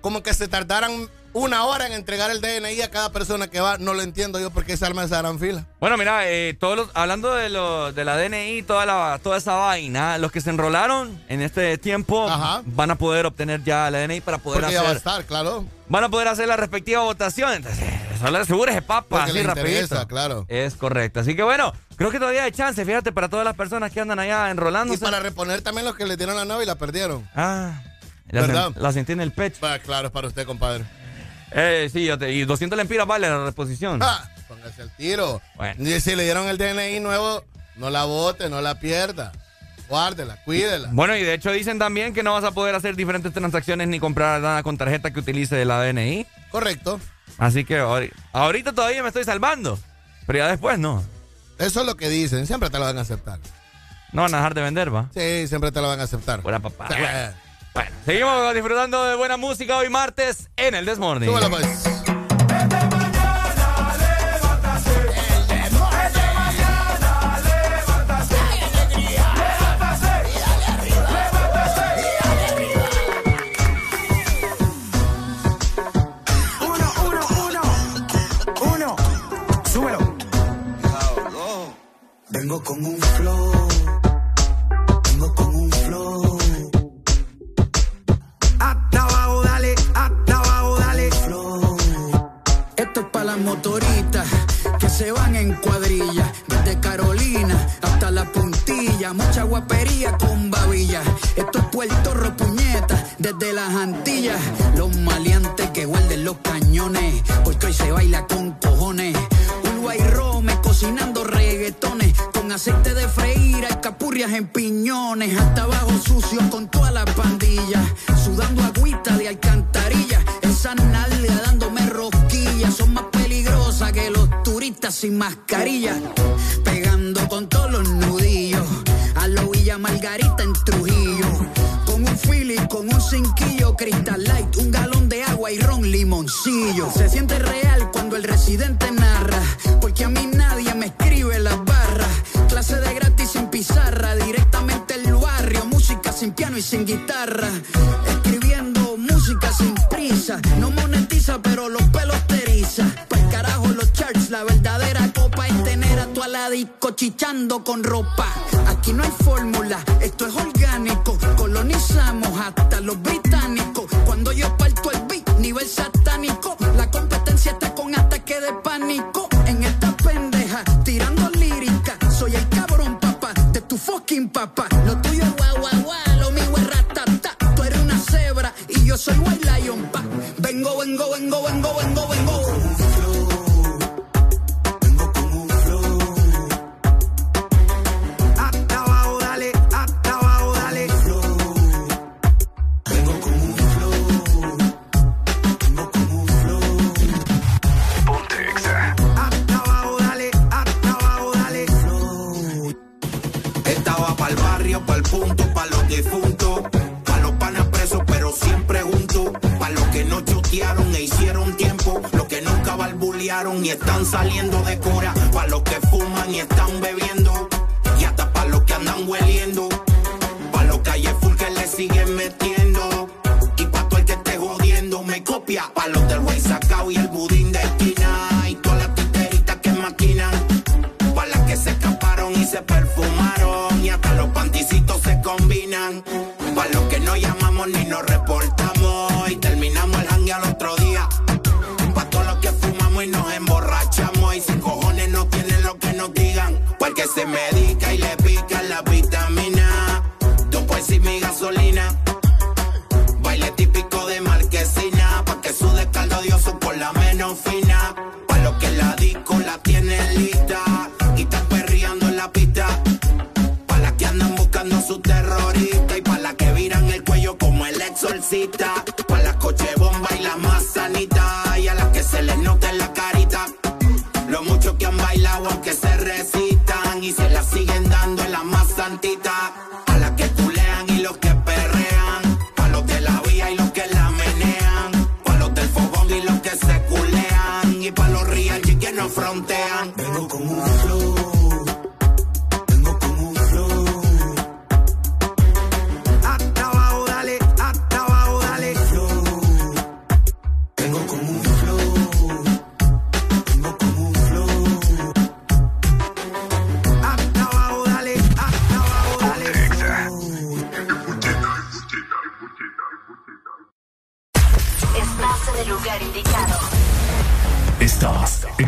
como que se tardaran una hora en entregar el DNI a cada persona que va. No lo entiendo yo por qué se arma esa gran fila. Bueno, mira, eh, todos los- hablando de, lo, de la DNI, toda, la, toda esa vaina, los que se enrolaron en este tiempo van a poder obtener ya la DNI para poder Porque ya va a hacer. estar, claro. Van a poder hacer la respectiva votación. Entonces, eso le asegura ese papa Porque así rapidito. claro. Es correcto. Así que bueno, creo que todavía hay chance, fíjate, para todas las personas que andan allá Y enrolándose. para reponer también los que le dieron la nave y la perdieron. Ah, la, ¿Verdad? sen- la sentí en el pecho. Claro, es para usted, compadre. Eh, sí, yo te- y 200 lempiras vale la reposición. Ah, póngase al tiro. Bueno. Y si le dieron el DNI nuevo, no la bote, no la pierda. Guárdela, cuídela. Bueno, y de hecho dicen también que no vas a poder hacer diferentes transacciones ni comprar nada con tarjeta que utilice la DNI. Correcto. Así que ahori- ahorita todavía me estoy salvando. Pero ya después no. Eso es lo que dicen, siempre te lo van a aceptar. No van a dejar de vender, va. Sí, siempre te lo van a aceptar. Buena papá. Bueno, seguimos disfrutando de buena música hoy martes en el Desmorning. Pues. Uno, uno, uno. Uno. Súbelo. Vengo con un flow. Motoritas que se van en cuadrilla. Desde Carolina hasta la puntilla. Mucha guapería con babilla. Esto es Puerto desde las Antillas. Los maleantes que guarden los cañones. Porque hoy se baila con cojones. Uruguay Rome cocinando reggaetones. Con aceite de freír, hay capurrias en piñones. Hasta abajo sucio con toda la pandilla. Sudando agüita de alcantarilla. Esa nalga dándome rosquillas. Sin mascarilla. Pegando con todos los nudillos. A lo Villa Margarita en Trujillo. Con un Philly, con un cinquillo, Crystal Light, un galón de agua y ron limoncillo. Se siente real cuando el residente narra, porque a mí nadie me escribe las barras. Clase de gratis sin pizarra, directamente el barrio, música sin piano y sin guitarra. Escribiendo música sin prisa. No monetiza, pero los pelos te eriza. Carajo los aladico chichando con ropa. Aquí no hay fórmula, esto es orgánico. Colonizamos hasta los británicos. Cuando yo parto el beat, nivel satánico. La competencia está con ataque de pánico. En esta pendeja, tirando lírica. Soy el cabrón, papá, de tu fucking papá. Lo tuyo es guau, guau, lo mío es ratata. Tú eres una cebra y yo soy white lion, pa. Vengo, vengo, vengo, vengo, vengo, vengo. Hicieron tiempo, los que nunca barbulearon y están saliendo de cura, pa' los que fuman y están bebiendo, y hasta pa' los que andan hueliendo, pa' los calles full que le siguen metiendo, y pa' todo el que esté jodiendo me copia, pa' los del güey sacao y el budín de esquina, y todas las titeritas que maquinan, pa' las que se escaparon y se perfumaron y hasta los panticitos se combinan. Pa' los que no llamamos ni nos se medica y le pica la vitamina. Tú pues y mi gasolina. Baile típico de marquesina, pa' que su descaldo odioso por la menos fina. Pa' los que la disco la tienen lista y están perreando en la pista. Pa' las que andan buscando su terrorista y pa' las que viran el cuello como el exorcista. Pa' las coche bomba y las más sanitas y a las que se les nota en la carita. Lo mucho que han bailado aunque se resistan y se la siguen dando en la más santita. A las que culean y los que perrean. Pa' los de la vía y los que la menean. Pa' los del fogón y los que se culean. Y pa' los real y que no frontean.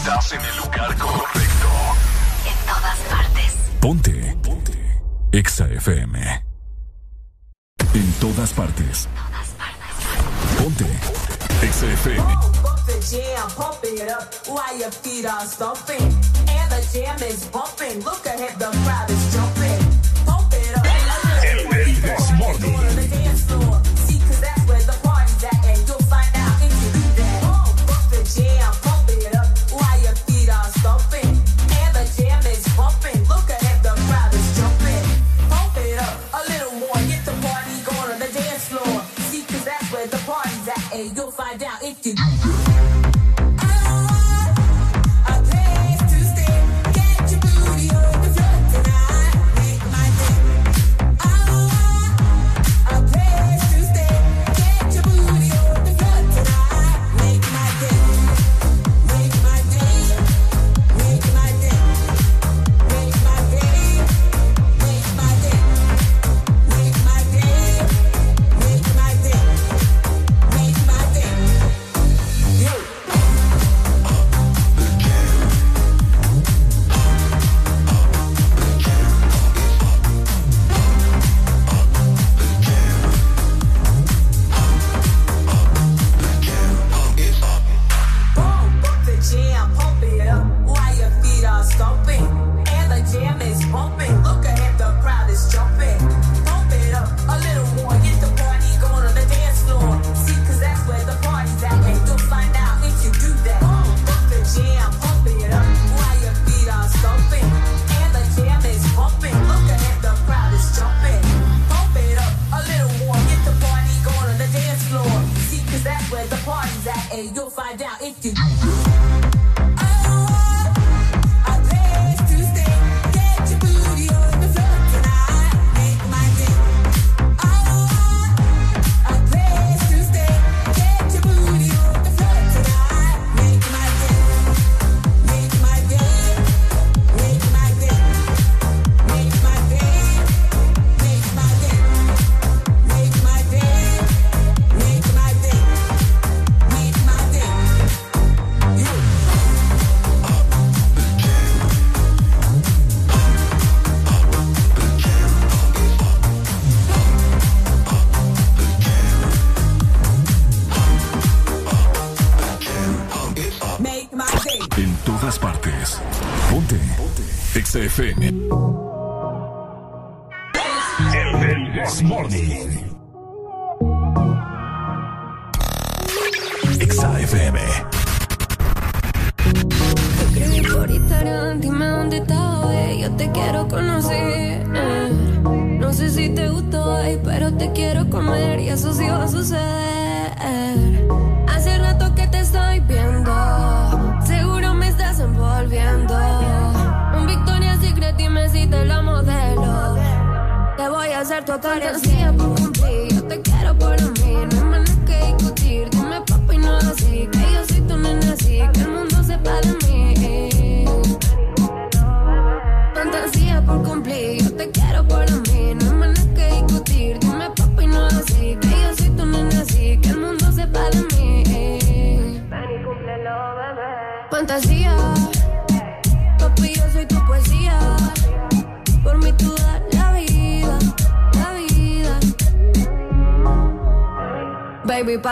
Estás en el lugar correcto. En todas partes. Ponte. Ponte. Exa FM. En todas partes. Ponte. Exa FM. Pump the jam, pump it up while your feet are stomping. And the jam is bumping. Look ahead, the crowd is jumping.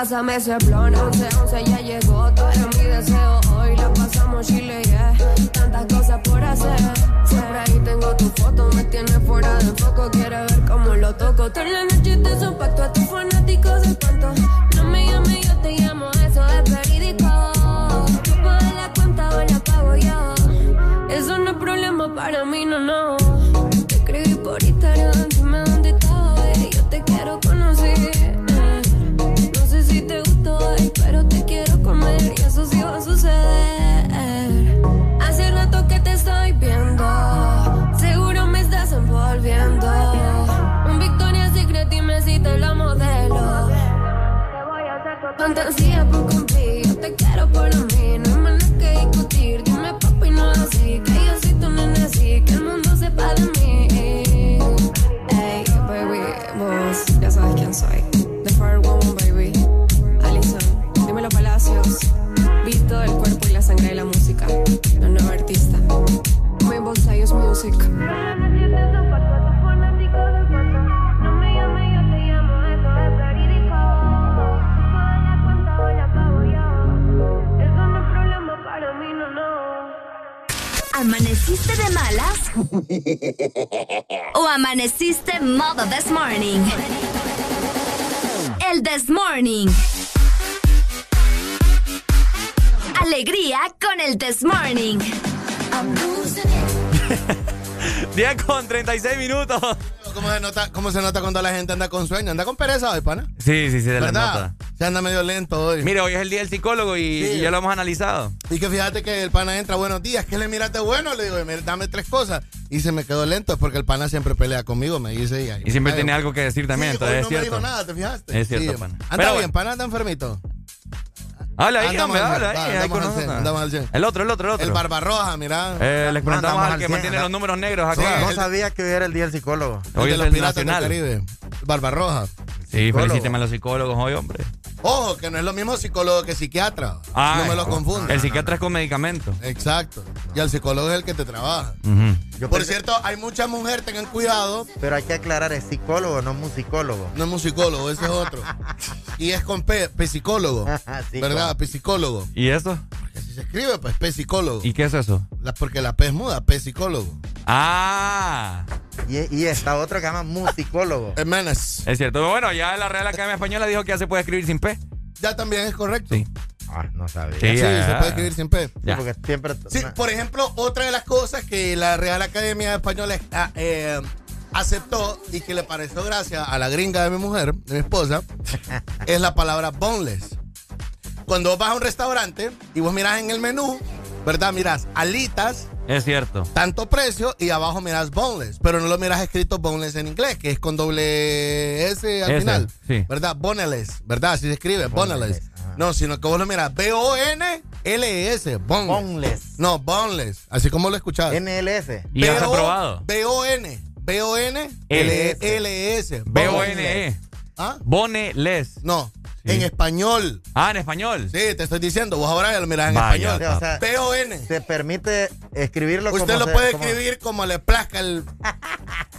Pásame ese blon, anda con sueño? ¿Anda con pereza hoy, pana? Sí, sí, sí, de la ¿Verdad? nota. Se anda medio lento hoy. Mire, hoy es el día del psicólogo y, Sí. y ya lo hemos analizado. Y que fíjate que el pana entra, buenos días, ¿qué le miraste bueno? Le digo, "Mira, dame tres cosas. Y se me quedó lento porque el pana siempre pelea conmigo, me dice. Y, ahí Y siempre me tiene algo que decir también, Sí, entonces hoy es no me cierto. dijo nada, ¿te fijaste? Es cierto, Sí. pana. Anda Pero bien, bueno. pana anda enfermito. Habla ahí, hombre, habla cien, ahí. andamos al cien, andamos al cien. El otro, el otro, el otro. El Barbarroja, mira. Eh, les preguntamos al al que 100, mantiene anda- los números negros acá. no sabía que hoy era el día del psicólogo. Hoy de es los el piratas del nacional. Caribe. Barbarroja. Sí, Psicólogo. felicíteme a los psicólogos hoy, hombre. Ojo, que no es lo mismo psicólogo que psiquiatra. Ah, no me lo confundas. El psiquiatra es con medicamentos. Exacto. Y el psicólogo es el que te trabaja. Yo Por pensé- cierto, hay muchas mujeres, tengan cuidado. Pero hay que aclarar, es psicólogo, no musicólogo. No es musicólogo, ese es otro. Y es con P, psicólogo. Sí, ¿Verdad? psicólogo. ¿Y eso? Así se escribe, pues, psicólogo. ¿Y qué es eso? La- porque la P es muda, psicólogo. Ah. Y, y está otro que se llama musicólogo. Hermanas. Es cierto. Bueno, ya la Real Academia Española dijo que ya se puede escribir sin P. Ya también es correcto. Sí. Ah, no sabía. Sí, Sí, se puede escribir sin P. Ya. Porque siempre. Sí, por ejemplo, otra de las cosas que la Real Academia Española eh, aceptó y que le pareció gracia a la gringa de mi mujer, de mi esposa, es la palabra boneless. Cuando vos vas a un restaurante y vos miras en el menú, ¿verdad? Miras alitas, Es cierto. tanto precio, y abajo miras boneless, pero no lo miras escrito boneless en inglés, que es con doble S al final. sí. ¿Verdad? Boneless, ¿verdad? Así se escribe, boneless. No, sino que vos lo miras B-O-N-L-E-S, boneless. Boneless. No, boneless, así como lo escuchás. NLS. ¿Y has aprobado? B-O-N, B-O-N-L-E-S. B-O-N-E. ¿Ah? Boneles. No, Sí. en español. Ah, en español. Sí, te estoy diciendo, vos ahora ya lo mirás en Vaya, español. O sea, B-O-N. se permite escribirlo como Usted lo se- puede como- escribir como le plazca el,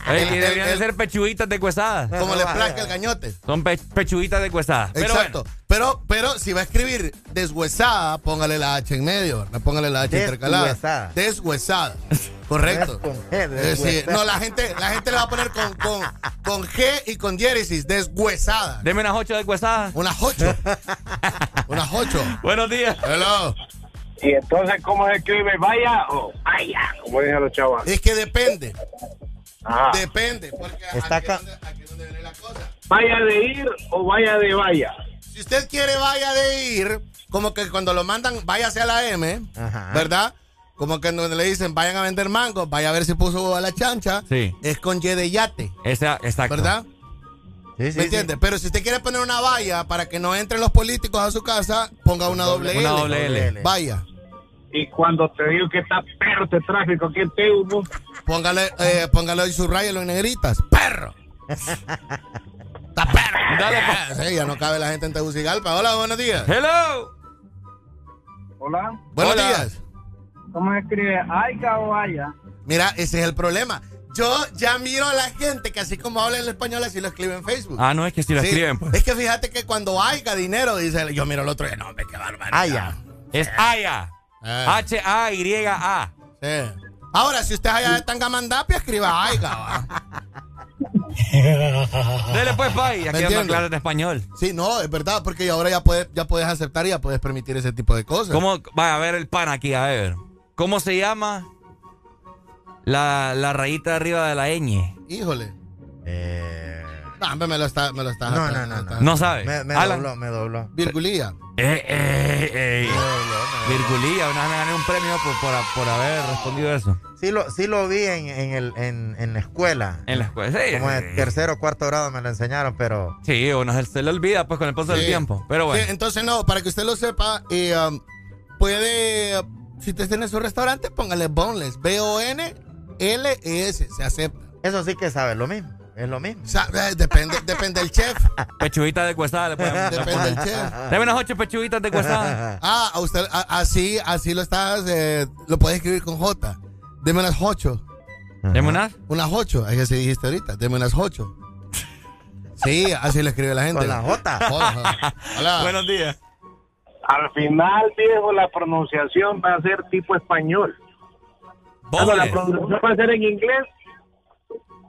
El- y deberían de ser pechuguitas de cuesadas. como le plazca el gañote. Son pe- pechuguitas de cuesadas. Pero Exacto. bueno. Pero, pero si va a escribir deshuesada, póngale la H en medio. ¿verdad? Póngale la H intercalada. Deshuesada. Deshuesada. Correcto. Con G, Es decir, deshuesada. no, la gente, la gente le va a poner con, con, con G y con diéresis. Deshuesada. Deme unas ocho de cuesadas. Unas ocho. Unas ocho. Buenos días. Hello. Y entonces, ¿cómo se escribe? Vaya o vaya, como dicen los chavos. Es que depende. Ajá. Depende. Porque Está aquí, es donde, aquí es donde viene la cosa. Vaya de ir o vaya de vaya. Si usted quiere vaya de ir, como que cuando lo mandan, váyase a la M, Ajá. ¿verdad? Como que donde le dicen, vayan a vender mangos, vaya a ver si puso a la chancha. Sí. Es con Y de yate, Esa, exacto. ¿verdad? Sí, sí, ¿Me sí. entiende? Pero si usted quiere poner una valla para que no entren los políticos a su casa, ponga una doble L. Una doble L. Vaya. Y cuando te digo que está perro este tráfico aquí en Teumo, Póngale, eh, póngale hoy su rayelo en negritas. ¡Perro! ¡Está perro! Dale, Sí, ya no cabe la gente en Tegucigalpa. Hola, buenos días. Hello. hola, Buenos Hola. días. ¿cómo se escribe? Aiga o vaya. Mira, ese es el problema. Yo ya miro a la gente que así como habla el español, así lo escribe en Facebook. Ah, no, es que si lo Sí, escriben, pues. Es que fíjate que cuando haya dinero, dice, yo miro al otro y no, hombre, qué barbaridad. Ah, ya. Es Aya. Eh. H-A-Y-A. Sí. Ahora, si usted allá de Tangamandapia, escriba Aiga. Dele pues, Pai. Aquí dando clases de español. Sí, no, es verdad, porque ahora ya puedes, ya puedes aceptar y ya puedes permitir ese tipo de cosas. ¿Cómo? Va a ver el pan aquí, a ver. ¿Cómo se llama la, la rayita de arriba de la ñ? Híjole. Eh, No, hombre, me lo está, me lo está. No, no, no, está- No sabe. me, me dobló, me dobló. Virgulía. Eh, eh, eh. Me dobló, me dobló. Virgulía, una vez me gané un premio por, por, por haber respondido eso. Sí lo, sí lo vi en, en, el, en, en la escuela. En la escuela. Sí, Como en tercero o cuarto grado me lo enseñaron, pero Sí, uno se, se le olvida pues con el paso del tiempo. Pero bueno. Sí, entonces, no, para que usted lo sepa, eh, um, puede, si usted tiene su restaurante, póngale boneless. B-O-N-L-E-S. Se acepta. eso sí que sabe lo mismo. Es lo mismo. O sea, eh, depende, depende del chef. Pechuguitas de cuesada le podemos Depende del chef. Dame unas ocho pechuguitas de cuesada. Ah, a usted, a- así, así lo estás, eh, lo puedes escribir con J. Deme unas ocho. Deme unas. Unas ocho, es que se dijiste ahorita. Deme unas ocho. Sí, así lo escribe la gente. Con la J. J. Hola. Buenos días. Al final, viejo, la pronunciación va a ser tipo español. Bueno, la pronunciación va a ser en inglés,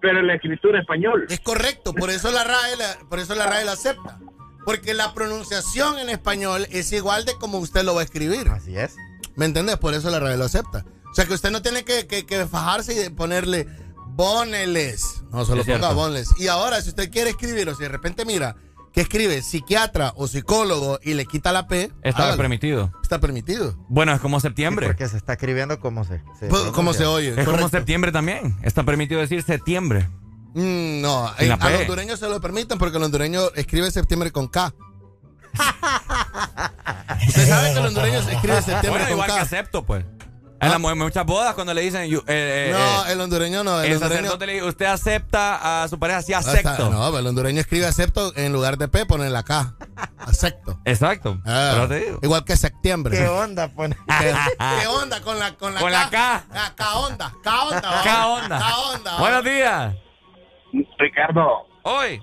pero en la escritura español. Es correcto, por eso la RAE, la- por eso la RAE la acepta. Porque la pronunciación en español es igual de como usted lo va a escribir. Así es. ¿Me entiendes? Por eso la RAE lo acepta. O sea que usted no tiene que, que- que fajarse y ponerle boneles. No, solo ponga cierto. boneless. Y ahora, si usted quiere escribir o si de repente mira que escribe psiquiatra o psicólogo y le quita la P, Está hágalo. permitido. Está permitido. Bueno, es como septiembre. Porque se está escribiendo como se, se Pues, ¿cómo se oye? es como septiembre también. Está permitido decir septiembre. Mm, no, la a los hondureños se lo permiten porque el hondureño escribe septiembre con K. Usted sabe que el hondureño escribe septiembre Bueno, con igual que K. acepto, pues. En las mu- muchas bodas cuando le dicen... you- eh, eh, No, eh, el hondureño no. El, el hondureño, sacerdote le dice, usted acepta a su pareja, sí, O sea, acepto. no, el hondureño escribe acepto en lugar de P, pone la K. Acepto. Exacto. Ah, Pero te digo. igual que septiembre. ¿Qué onda? Pone? ¿Qué, qué onda con la, con la Con K? la K. Ah, K onda. K onda. K onda. K onda. Buenos días. Ricardo, Hoy.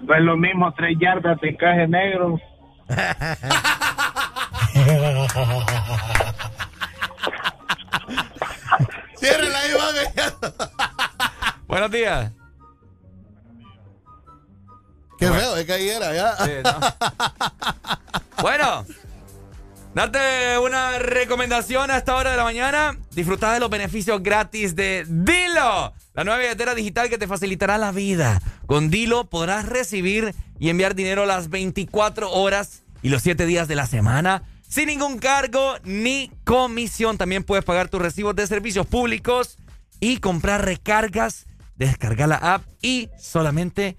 no es lo mismo tres yardas de encaje negro. Ciérrela ahí, va, Buenos días. Qué feo, es que ahí era, ya. Sí, no. Bueno, darte una recomendación a esta hora de la mañana. Disfrutar de los beneficios gratis de Dilo, la nueva billetera digital que te facilitará la vida. Con Dilo podrás recibir y enviar dinero las 24 horas y los 7 días de la semana sin ningún cargo ni comisión. También puedes pagar tus recibos de servicios públicos y comprar recargas, descargar la app y solamente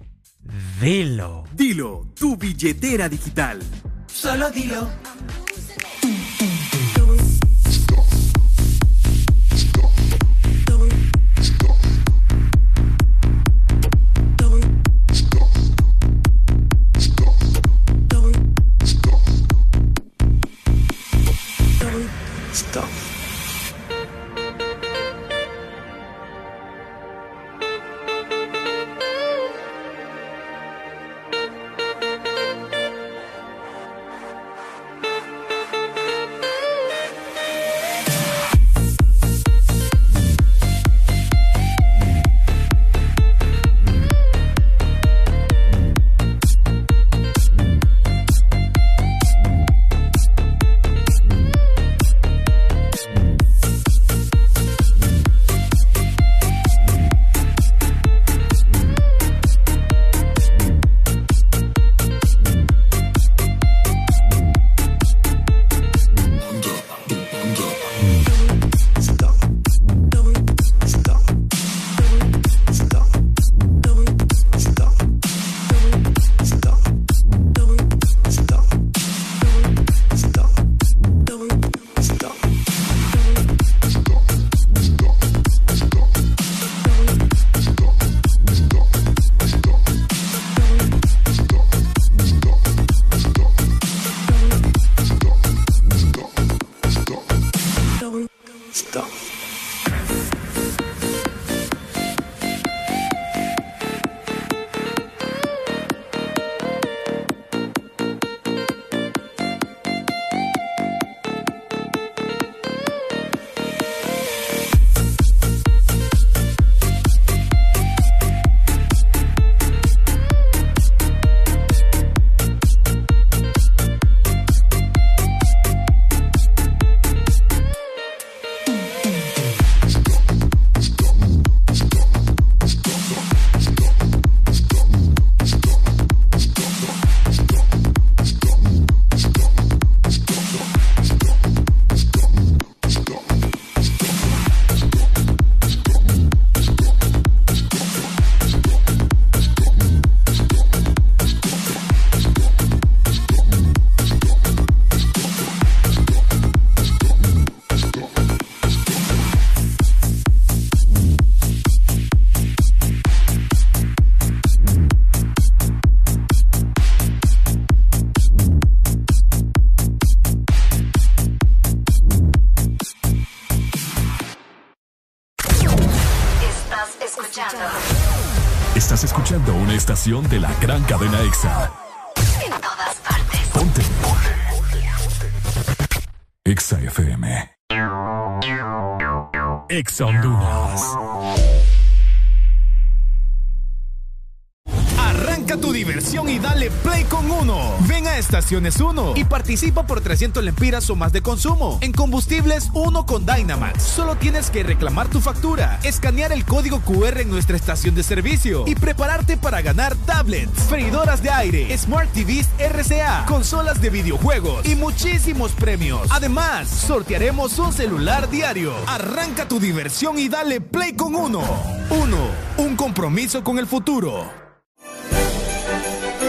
Dilo. Dilo, tu billetera digital. Solo dilo. Estación de la gran cadena EXA. en todas partes. Ponte. EXA FM. EXA Honduras. Arranca Arranca tu diversión y dale play con uno. Ven a Estaciones 1 y participa por 300 lempiras o más de consumo. En combustibles 1 con Dynamax. Solo tienes que reclamar tu factura, escanear el código QR en nuestra estación de servicio y prepararte para ganar tablets, freidoras de aire, Smart TVs RCA, consolas de videojuegos y muchísimos premios. Además, sortearemos un celular diario. Arranca tu diversión y dale play con uno. Uno, un compromiso con el futuro.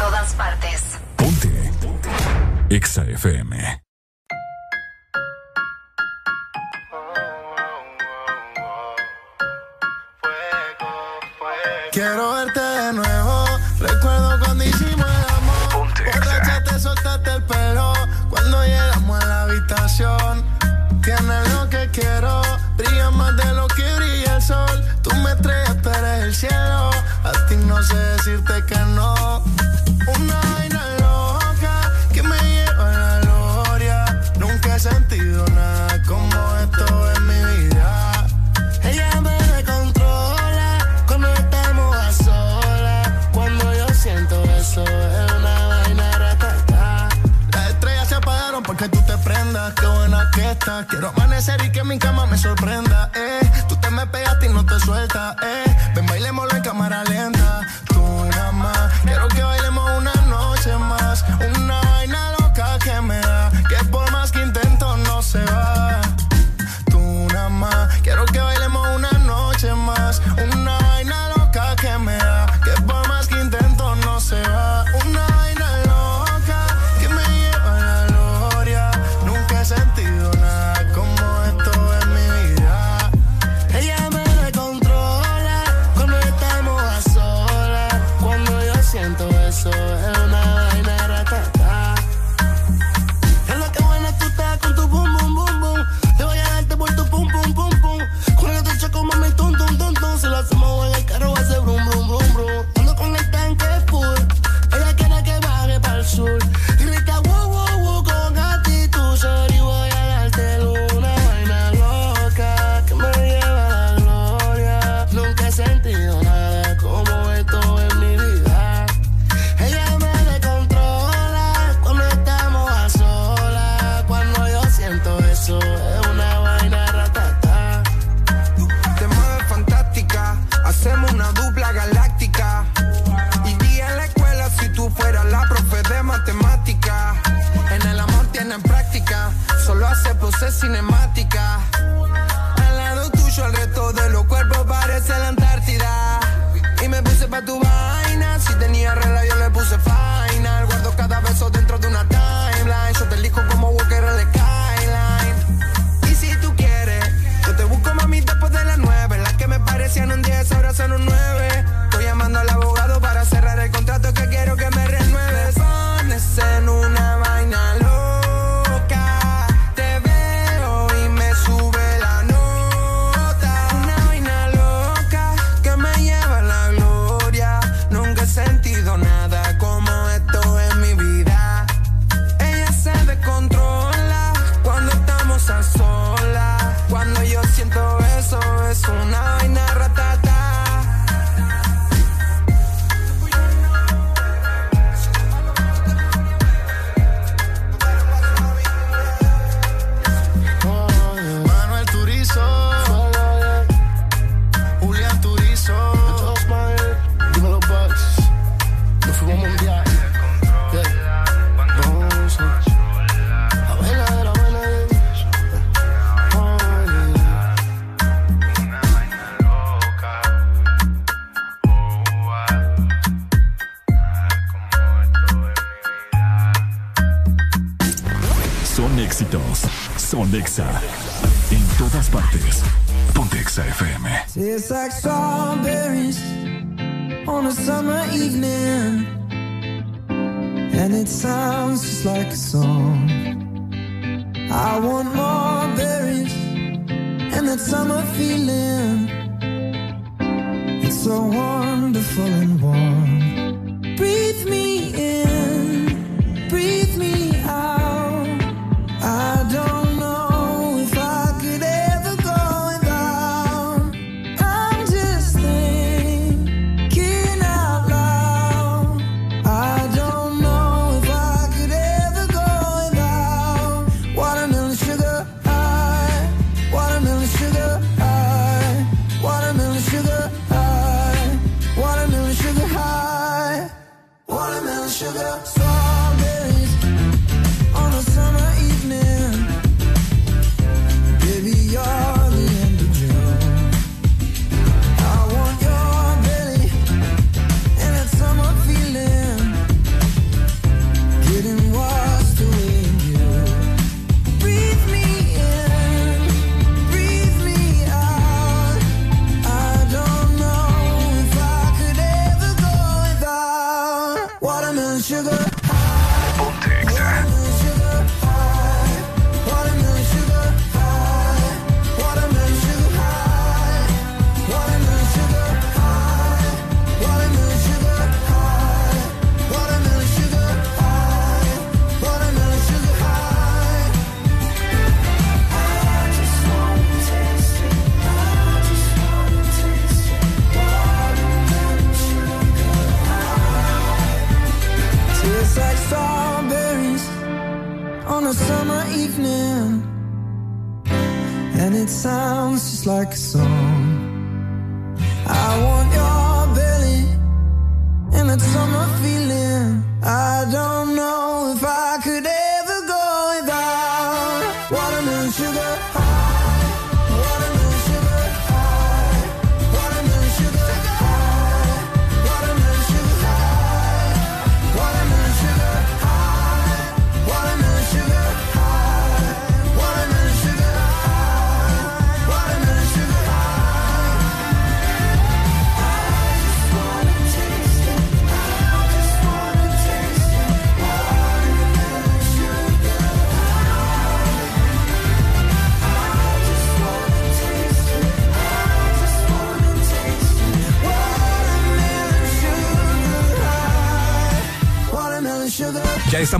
todas partes. Ponte. Exa FM. Quiero verte de nuevo. Recuerdo cuando hicimos el amor. Borracha te soltaste el pelo. Cuando llegamos a la habitación. Tienes lo que quiero. Brilla más de lo que brilla el sol. Tú me estrellas, tú eres el cielo. A ti no sé decirte que no. Una vaina loca que me lleva a la gloria. Nunca he sentido nada como esto en mi vida. Ella me controla cuando estamos a solas. Cuando yo siento eso es una vaina ratata. Las estrellas se apagaron porque tú te prendas. Qué buena que estás. Quiero amanecer y que mi cama me sorprenda. Eh. Tú te me pegaste y no te sueltas. Eh.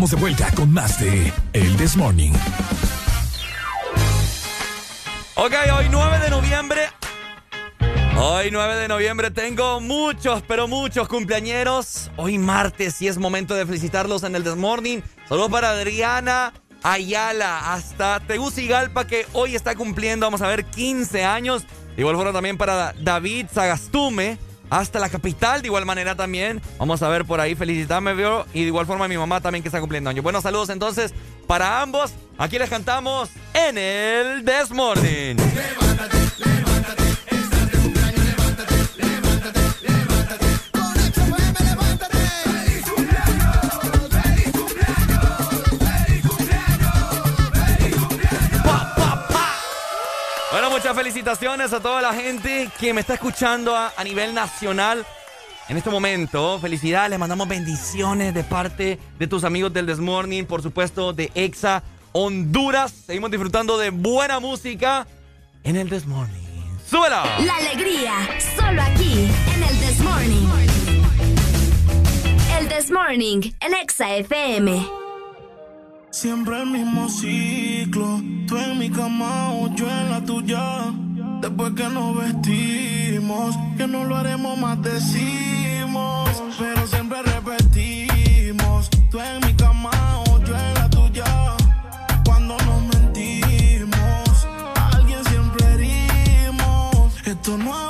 De vuelta con más de El This Morning. Ok, hoy 9 de noviembre. Hoy 9 de noviembre tengo muchos, pero muchos cumpleañeros. Hoy martes y es momento de felicitarlos en el Desmorning. Saludos para Adriana Ayala hasta Tegucigalpa que hoy está cumpliendo, vamos a ver, 15 años. Igual forma también para David Sagastume hasta la capital. De igual manera también, vamos a ver por ahí, felicitarme, veo. Y de igual forma mi mamá también que está cumpliendo años. Buenos saludos entonces para ambos. Aquí les cantamos en el Desmorning. Muchas felicitaciones a toda la gente que me está escuchando a, nivel nacional. En este momento, felicidades, les mandamos bendiciones de parte de tus amigos del Desmorning, por supuesto de Exa Honduras. Seguimos disfrutando de buena música en el Desmorning. ¡Súbela! La alegría, solo aquí, en el This Morning. El This Morning, el Exa FM. Siempre el mismo ciclo. Tú en mi cama o yo en la tuya. Después que nos vestimos, que no lo haremos más decimos. Pero siempre repetimos. Tú en mi cama o yo en la tuya. Cuando nos mentimos, a alguien siempre herimos. Esto no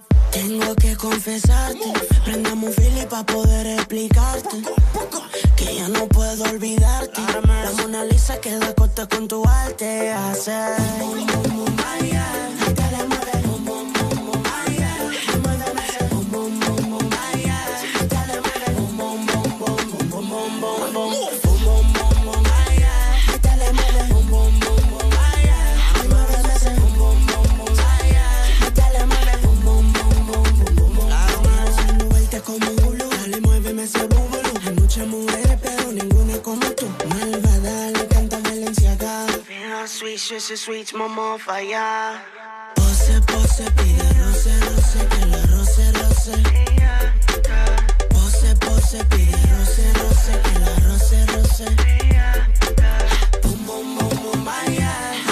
Tengo que confesarte, prendamos un fili pa' poder explicarte Que ya no puedo olvidarte. La Mona Lisa queda corta con tu arte. Hace Sweet, sweet, sweet, momo, falla. Pose, pose, pide roce, roce, que la roce, roce. Pose, pose, pide roce, roce, que la roce, roce. Bum, bum, bum, bum, vaya.